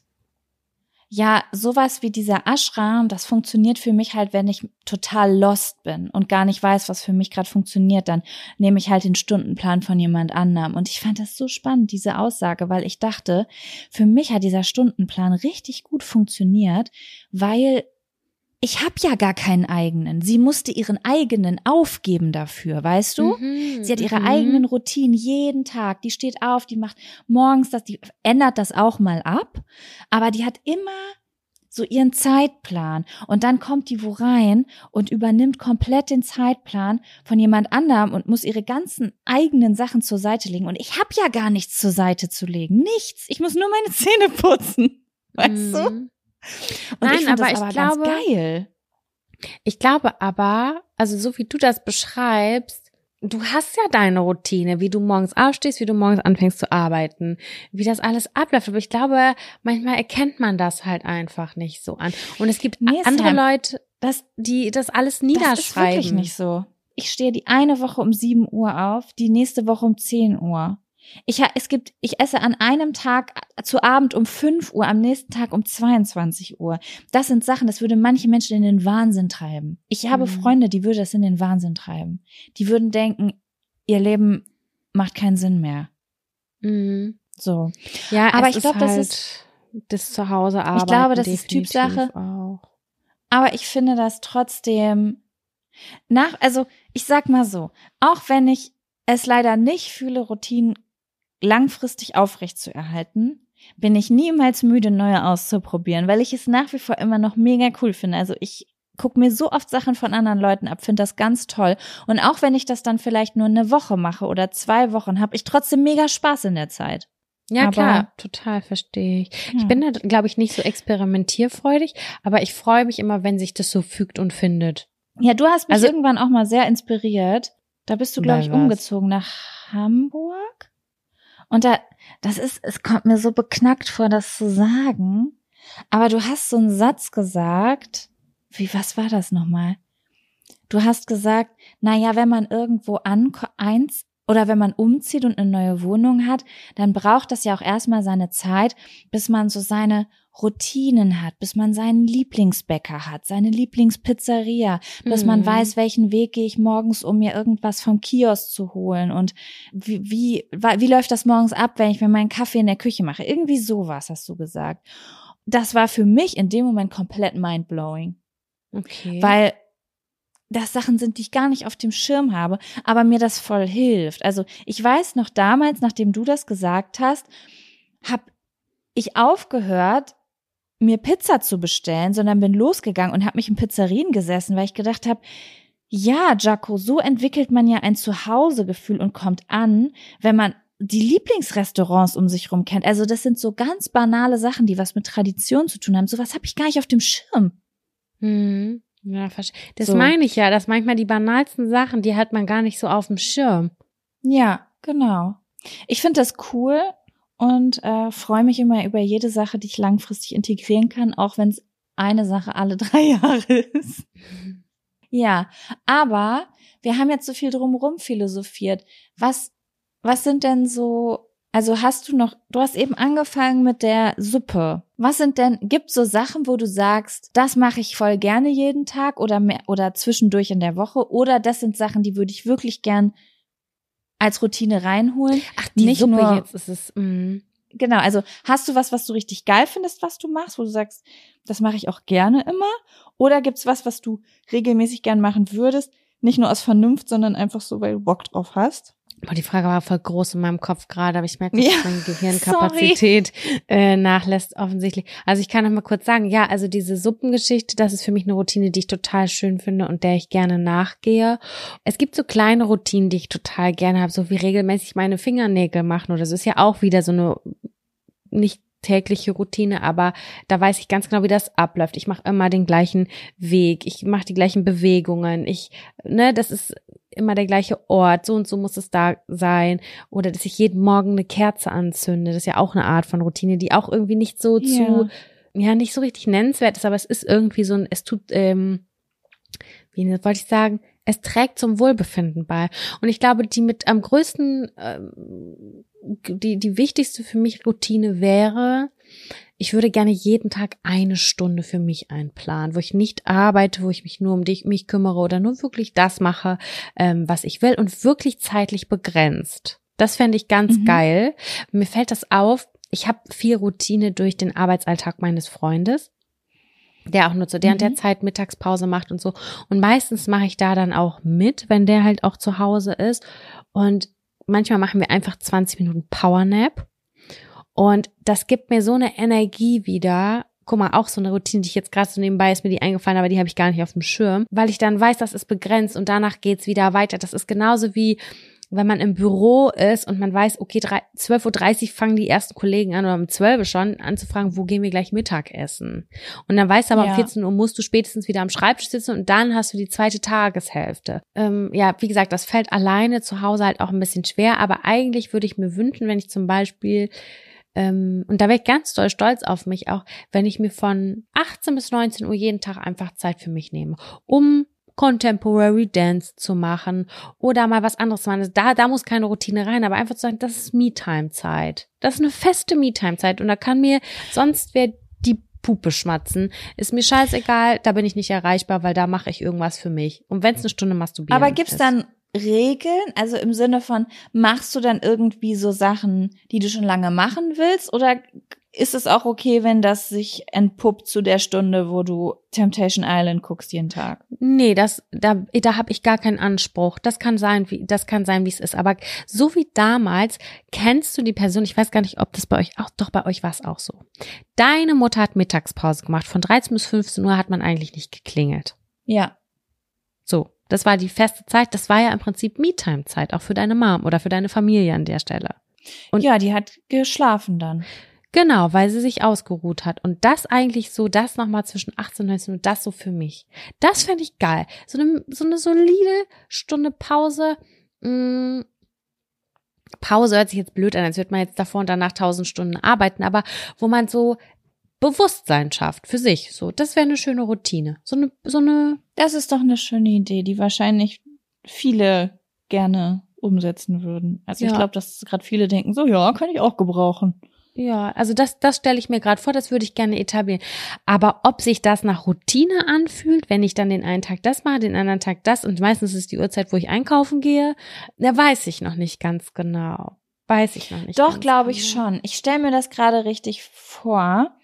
S2: ja, sowas wie dieser Ashram, das funktioniert für mich halt, wenn ich total lost bin und gar nicht weiß, was für mich gerade funktioniert, dann nehme ich halt den Stundenplan von jemand anderem. Und ich fand das so spannend, diese Aussage, weil ich dachte, für mich hat dieser Stundenplan richtig gut funktioniert, weil ich habe ja gar keinen eigenen. Sie musste ihren eigenen aufgeben dafür, weißt du?
S1: Mhm,
S2: Sie hat ihre
S1: mhm.
S2: eigenen Routinen jeden Tag. Die steht auf, die macht morgens das, die ändert das auch mal ab, aber die hat immer so ihren Zeitplan und dann kommt die wo rein und übernimmt komplett den Zeitplan von jemand anderem und muss ihre ganzen eigenen Sachen zur Seite legen und ich habe ja gar nichts zur Seite zu legen, nichts. Ich muss nur meine <laughs> Zähne putzen, weißt du? Und
S1: Nein,
S2: ich
S1: aber
S2: das
S1: ich
S2: aber
S1: glaube-
S2: ganz geil.
S1: Ich glaube aber, also so wie du das beschreibst, du hast ja deine Routine, wie du morgens aufstehst, wie du morgens anfängst zu arbeiten, wie das alles abläuft. Aber ich glaube, manchmal erkennt man das halt einfach nicht so an. Und es gibt
S2: Nee,
S1: andere
S2: Sam.
S1: Leute,
S2: Das,
S1: die das alles
S2: Das ist
S1: niederschreiben.
S2: wirklich nicht so. Ich stehe die eine Woche um 7 Uhr auf, die nächste Woche um 10 Uhr. Ich, es gibt, ich esse an einem Tag zu Abend um 5 Uhr, am nächsten Tag um 22 Uhr. Das sind Sachen, das würde manche Menschen in den Wahnsinn treiben. Ich habe
S1: Mhm.
S2: Freunde, die würde das in den Wahnsinn treiben. Die würden denken, ihr Leben macht keinen Sinn mehr.
S1: Mhm.
S2: So.
S1: Ja,
S2: Aber ich glaub,
S1: ist
S2: das
S1: halt
S2: ist-
S1: das Zuhause arbeiten.
S2: glaube, das ist Typsache.
S1: Auch.
S2: Aber ich finde das trotzdem nach, also ich sag mal so, auch wenn ich es leider nicht fühle, Routinen langfristig aufrecht zu erhalten, bin ich niemals müde, neue auszuprobieren, weil ich es nach wie vor immer noch mega cool finde. Also ich gucke mir so oft Sachen von anderen Leuten ab, finde das ganz toll. Und auch wenn ich das dann vielleicht nur eine Woche mache oder zwei Wochen, habe ich trotzdem mega Spaß in der Zeit.
S1: Ja,
S2: Aber-
S1: klar, total, verstehe ich.
S2: Ja.
S1: Ich bin da, glaube ich, nicht so experimentierfreudig, aber ich freue mich immer, wenn sich das so fügt und findet.
S2: Ja, du hast mich
S1: Also-
S2: irgendwann auch mal sehr inspiriert. Da bist du, glaube ich,
S1: was?
S2: umgezogen nach Hamburg. Und da, das ist, es kommt mir so beknackt vor, das zu sagen. Aber du hast so einen Satz gesagt. Wie, was war das nochmal? Du hast gesagt, na ja, wenn man irgendwo anko eins, oder wenn man umzieht und eine neue Wohnung hat, dann braucht das ja auch erstmal seine Zeit, bis man so seine Routinen hat, bis man seinen Lieblingsbäcker hat, seine Lieblingspizzeria, bis mhm. man weiß, welchen Weg gehe ich morgens, um mir irgendwas vom Kiosk zu holen und wie, wie, wie läuft das morgens ab, wenn ich mir meinen Kaffee in der Küche mache. Irgendwie sowas hast du gesagt. Das war für mich in dem Moment komplett mindblowing. Okay. Weil das Sachen sind, die ich gar nicht auf dem Schirm habe, aber mir das voll hilft. Also ich weiß noch damals, nachdem du das gesagt hast, habe ich aufgehört, mir Pizza zu bestellen, sondern bin losgegangen und habe mich in Pizzerien gesessen, weil ich gedacht habe, ja, Jaco, so entwickelt man ja ein Zuhausegefühl und kommt an, wenn man die Lieblingsrestaurants um sich rum kennt. Also das sind so ganz banale Sachen, die was mit Tradition zu tun haben. Sowas habe ich gar nicht auf dem Schirm.
S1: Hm. Ja, das so. meine ich ja, dass manchmal die banalsten Sachen, die hat man gar nicht so auf dem Schirm.
S2: Ja, genau. Ich finde das cool und äh, freue mich immer über jede Sache, die ich langfristig integrieren kann, auch wenn es eine Sache alle <laughs> drei Jahre ist. ja, aber wir haben jetzt so viel drumherum philosophiert. Was, was sind denn so also hast du noch, du hast eben angefangen mit der Suppe. Was sind denn, gibt so Sachen, wo du sagst, das mache ich voll gerne jeden Tag oder mehr, oder zwischendurch in der Woche oder das sind Sachen, die würde ich wirklich gern als Routine reinholen?
S1: Ach, die Nicht Suppe nur, jetzt ist es, mm.
S2: Genau, also hast du was, was du richtig geil findest, was du machst, wo du sagst, das mache ich auch gerne immer? Oder gibt's was, was du regelmäßig gern machen würdest? Nicht nur aus Vernunft, sondern einfach so, weil du Bock drauf hast?
S1: Boah, die Frage war voll groß in meinem Kopf gerade, aber ich merke, dass ja, meine Gehirnkapazität <laughs> äh, nachlässt offensichtlich. Also ich kann noch mal kurz sagen, ja, also diese Suppengeschichte, das ist für mich eine Routine, die ich total schön finde und der ich gerne nachgehe. Es gibt so kleine Routinen, die ich total gerne habe, so wie regelmäßig meine Fingernägel machen oder so. Ist ja auch wieder so eine nicht tägliche Routine, aber da weiß ich ganz genau, wie das abläuft. Ich mache immer den gleichen Weg, ich mache die gleichen Bewegungen, ich, ne, das ist immer der gleiche Ort, so und so muss es da sein. Oder dass ich jeden Morgen eine Kerze anzünde, das ist ja auch eine Art von Routine, die auch irgendwie nicht so ja. zu, ja, nicht so richtig nennenswert ist, aber es ist irgendwie so ein, es tut, ähm, wie wollte ich sagen, es trägt zum Wohlbefinden bei. Und ich glaube, die mit am größten, ähm, die, die wichtigste für mich Routine wäre, ich würde gerne jeden Tag eine Stunde für mich einplanen, wo ich nicht arbeite, wo ich mich nur um dich, mich kümmere oder nur wirklich das mache, ähm, was ich will und wirklich zeitlich begrenzt. Das fände ich ganz mhm. geil. Mir fällt das auf. Ich habe viel Routine durch den Arbeitsalltag meines Freundes der auch nur zu der und der mhm. Zeit Mittagspause macht und so. Und meistens mache ich da dann auch mit, wenn der halt auch zu Hause ist. Und manchmal machen wir einfach 20 Minuten Powernap. Und das gibt mir so eine Energie wieder. Guck mal, auch so eine Routine, die ich jetzt gerade so nebenbei ist mir die eingefallen, aber die habe ich gar nicht auf dem Schirm, weil ich dann weiß, das ist begrenzt und danach geht's wieder weiter. Das ist genauso wie wenn man im Büro ist und man weiß, okay, 12.30 Uhr fangen die ersten Kollegen an oder um 12 Uhr schon anzufragen, wo gehen wir gleich Mittagessen? Und dann weißt du aber, ja. um 14 Uhr musst du spätestens wieder am Schreibtisch sitzen und dann hast du die zweite Tageshälfte. Ähm, ja, wie gesagt, das fällt alleine zu Hause halt auch ein bisschen schwer, aber eigentlich würde ich mir wünschen, wenn ich zum Beispiel ähm, und da wäre ich ganz doll stolz auf mich auch, wenn ich mir von 18 bis 19 Uhr jeden Tag einfach Zeit für mich nehme, um Contemporary Dance zu machen oder mal was anderes zu machen. Da, da muss keine Routine rein, aber einfach zu sagen, das ist Me-Time-Zeit. Das ist eine feste Me-Time-Zeit und da kann mir sonst wer die Puppe schmatzen. Ist mir scheißegal, da bin ich nicht erreichbar, weil da mache ich irgendwas für mich. Und wenn es eine Stunde masturbieren
S2: Aber gibt's ist. dann Regeln? Also im Sinne von, machst du dann irgendwie so Sachen, die du schon lange machen willst? Oder ist es auch okay, wenn das sich entpuppt zu der Stunde, wo du Temptation Island guckst jeden Tag?
S1: Nee, das da da habe ich gar keinen Anspruch. Das kann sein, wie das kann sein, wie es ist, aber so wie damals kennst du die Person, ich weiß gar nicht, ob das bei euch auch doch bei euch war es auch so. Deine Mutter hat Mittagspause gemacht, von 13 bis 15 Uhr hat man eigentlich nicht geklingelt.
S2: Ja.
S1: So, das war die feste Zeit, das war ja im Prinzip Me-Time Zeit auch für deine Mom oder für deine Familie an der Stelle.
S2: Und ja, die hat geschlafen dann.
S1: Genau, weil sie sich ausgeruht hat. Und das eigentlich so, das nochmal zwischen 18 und 19 Uhr, das so für mich. Das fände ich geil. So eine, so eine solide Stunde Pause. Mh, mm, Pause hört sich jetzt blöd an, als würde man jetzt davor und danach tausend Stunden arbeiten, aber wo man so Bewusstsein schafft für sich. So, das wäre eine schöne Routine. So eine, so eine.
S2: Das ist doch eine schöne Idee, die wahrscheinlich viele gerne umsetzen würden. Also
S1: Ja.
S2: ich glaube, dass gerade viele denken, so ja, kann ich auch gebrauchen.
S1: Ja, also das, das stelle ich mir gerade vor, das würde ich gerne etablieren. Aber ob sich das nach Routine anfühlt, wenn ich dann den einen Tag das mache, den anderen Tag das und meistens ist die Uhrzeit, wo ich einkaufen gehe, da weiß ich noch nicht ganz genau. Weiß ich noch nicht.
S2: Doch, glaube ich
S1: genau.
S2: schon. Ich stelle mir das gerade richtig vor.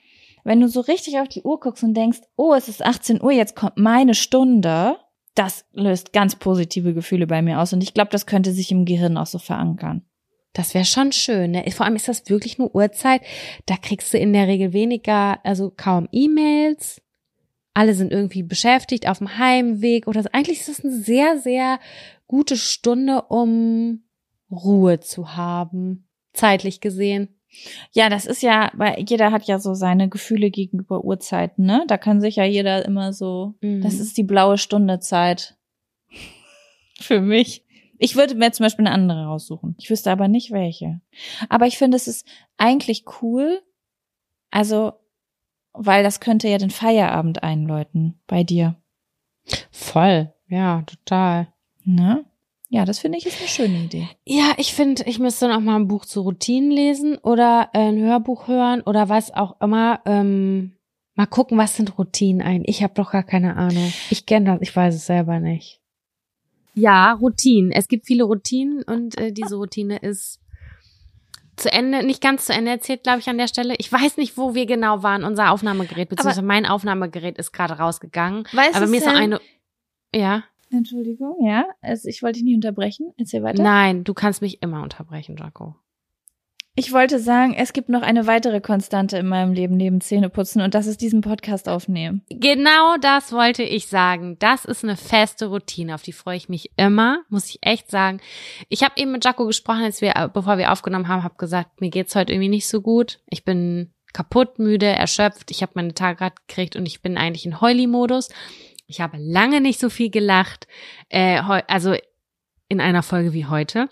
S2: Wenn du so richtig auf die Uhr guckst und denkst, oh, es ist 18 Uhr, jetzt kommt meine Stunde, das löst ganz positive Gefühle bei mir aus. Und ich glaube, das könnte sich im Gehirn auch so verankern.
S1: Das wäre schon schön. Ne? Vor allem ist das wirklich nur Uhrzeit. Da kriegst du in der Regel weniger, also kaum E-Mails. Alle sind irgendwie beschäftigt auf dem Heimweg oder so. Eigentlich ist das eine sehr, sehr gute Stunde, um Ruhe zu haben. Zeitlich gesehen.
S2: Ja, das ist ja, weil jeder hat ja so seine Gefühle gegenüber Uhrzeiten, ne? Da kann sich ja jeder immer so,
S1: Mhm.
S2: das ist die blaue Stunde Zeit. <laughs> Für mich. Ich würde mir zum Beispiel eine andere raussuchen. Ich wüsste aber nicht welche. Aber ich finde, es ist eigentlich cool. Also, weil das könnte ja den Feierabend einläuten bei dir.
S1: Voll. Ja, total.
S2: Ne? Ja, das finde ich ist eine schöne Idee.
S1: Ja, ich finde, ich müsste noch mal ein Buch zu Routinen lesen oder äh, ein Hörbuch hören oder was auch immer. Ähm, mal gucken, was sind Routinen ein. Ich habe doch gar keine Ahnung. Ich kenne das, ich weiß es selber nicht. Ja, Routinen. Es gibt viele Routinen und äh, diese Routine ist zu Ende, nicht ganz zu Ende erzählt, glaube ich, an der Stelle. Ich weiß nicht, wo wir genau waren. Unser Aufnahmegerät, beziehungsweise mein Aufnahmegerät ist gerade rausgegangen.
S2: Weißt
S1: Aber
S2: du,
S1: mir ist noch eine. Ja.
S2: Entschuldigung, ja. Also ich wollte dich nicht unterbrechen. Erzähl weiter.
S1: Nein, du kannst mich immer unterbrechen, Jaco.
S2: Ich wollte sagen, es gibt noch eine weitere Konstante in meinem Leben neben Zähneputzen und das ist diesen Podcast aufnehmen.
S1: Genau das wollte ich sagen. Das ist eine feste Routine, auf die freue ich mich immer, muss ich echt sagen. Ich habe eben mit Jaco gesprochen, als wir, bevor wir aufgenommen haben, habe gesagt, mir geht's heute irgendwie nicht so gut. Ich bin kaputt, müde, erschöpft. Ich habe meine Tage gerade gekriegt und ich bin eigentlich in Heuli-Modus. Ich habe lange nicht so viel gelacht, äh, also in einer Folge wie heute.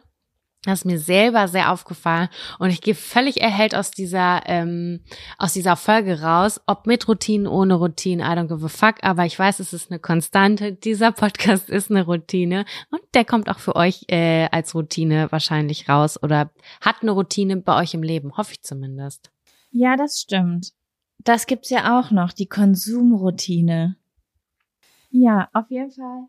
S1: Das ist mir selber sehr aufgefallen und ich gehe völlig erhellt aus dieser ähm, aus dieser Folge raus, ob mit Routinen, ohne Routinen, I don't give a fuck, aber ich weiß, es ist eine Konstante. Dieser Podcast ist eine Routine und der kommt auch für euch äh, als Routine wahrscheinlich raus oder hat eine Routine bei euch im Leben, hoffe ich zumindest.
S2: Ja, das stimmt. Das gibt's ja auch noch, die Konsumroutine. Ja, auf jeden Fall.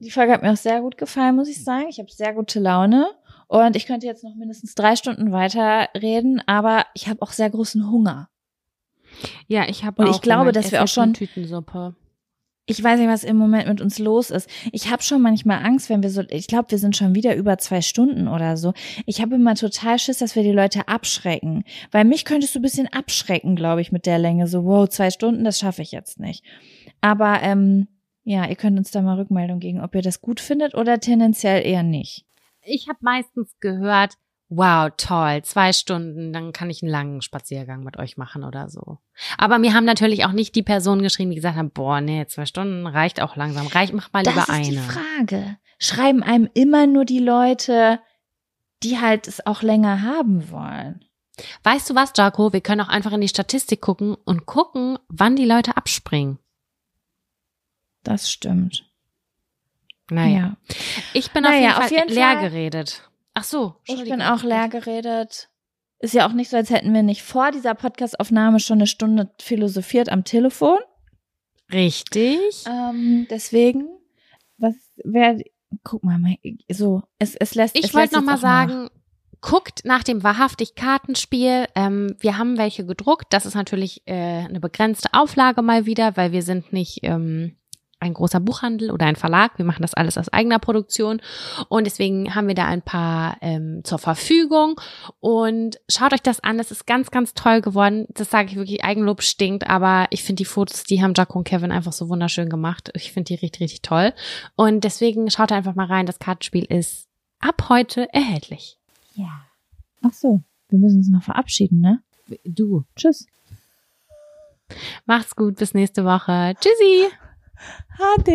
S2: Die Folge hat mir auch sehr gut gefallen, muss ich sagen. Ich habe sehr gute Laune und ich könnte jetzt noch mindestens drei Stunden weiter reden, aber ich habe auch sehr großen Hunger.
S1: Ja, ich habe
S2: Und
S1: auch
S2: ich glaube, dass wir auch schon-
S1: Tütensuppe.
S2: Ich weiß nicht, was im Moment mit uns los ist. Ich habe schon manchmal Angst, wenn wir so, ich glaube, wir sind schon wieder über zwei Stunden oder so. Ich habe immer total Schiss, dass wir die Leute abschrecken. Weil mich könntest du ein bisschen abschrecken, glaube ich, mit der Länge. So, wow, zwei Stunden, das schaffe ich jetzt nicht. Aber ähm, ja, ihr könnt uns da mal Rückmeldung geben, ob ihr das gut findet oder tendenziell eher nicht.
S1: Ich habe meistens gehört, wow, toll, zwei Stunden, dann kann ich einen langen Spaziergang mit euch machen oder so. Aber mir haben natürlich auch nicht die Personen geschrieben, die gesagt haben, boah, nee, zwei Stunden reicht auch langsam. Reicht, mach mal lieber
S2: das ist
S1: eine.
S2: die Frage. Schreiben einem immer nur die Leute, die halt es auch länger haben wollen.
S1: Weißt du was, Jaco? Wir können auch einfach in die Statistik gucken und gucken, wann die Leute abspringen.
S2: Das stimmt.
S1: Naja. Ich bin
S2: Naja,
S1: auf
S2: auf
S1: jeden Fall
S2: jeden
S1: leer
S2: Fall-
S1: geredet. Ach so.
S2: Ich bin auch leer geredet. Ist ja auch nicht so, als hätten wir nicht vor dieser Podcastaufnahme schon eine Stunde philosophiert am Telefon.
S1: Richtig.
S2: Ähm, deswegen, was wäre, guck mal, so, es, es lässt
S1: Ich wollte
S2: lässt
S1: noch
S2: jetzt
S1: mal
S2: auch nach.
S1: sagen, guckt nach dem wahrhaftig Kartenspiel. Ähm, wir haben welche gedruckt. Das ist natürlich äh, eine begrenzte Auflage mal wieder, weil wir sind nicht ähm, ein großer Buchhandel oder ein Verlag. Wir machen das alles aus eigener Produktion und deswegen haben wir da ein paar ähm, zur Verfügung. Und schaut euch das an. Das ist ganz, ganz toll geworden. Das sage ich wirklich. Eigenlob stinkt, aber ich finde die Fotos, die haben Jaco und Kevin einfach so wunderschön gemacht. Ich finde die richtig, richtig toll. Und deswegen schaut einfach mal rein. Das Kartenspiel ist ab heute erhältlich.
S2: Ja. Ach so, wir müssen uns noch verabschieden, ne?
S1: Du.
S2: Tschüss.
S1: Macht's gut, bis nächste Woche. Tschüssi.
S2: 哈迪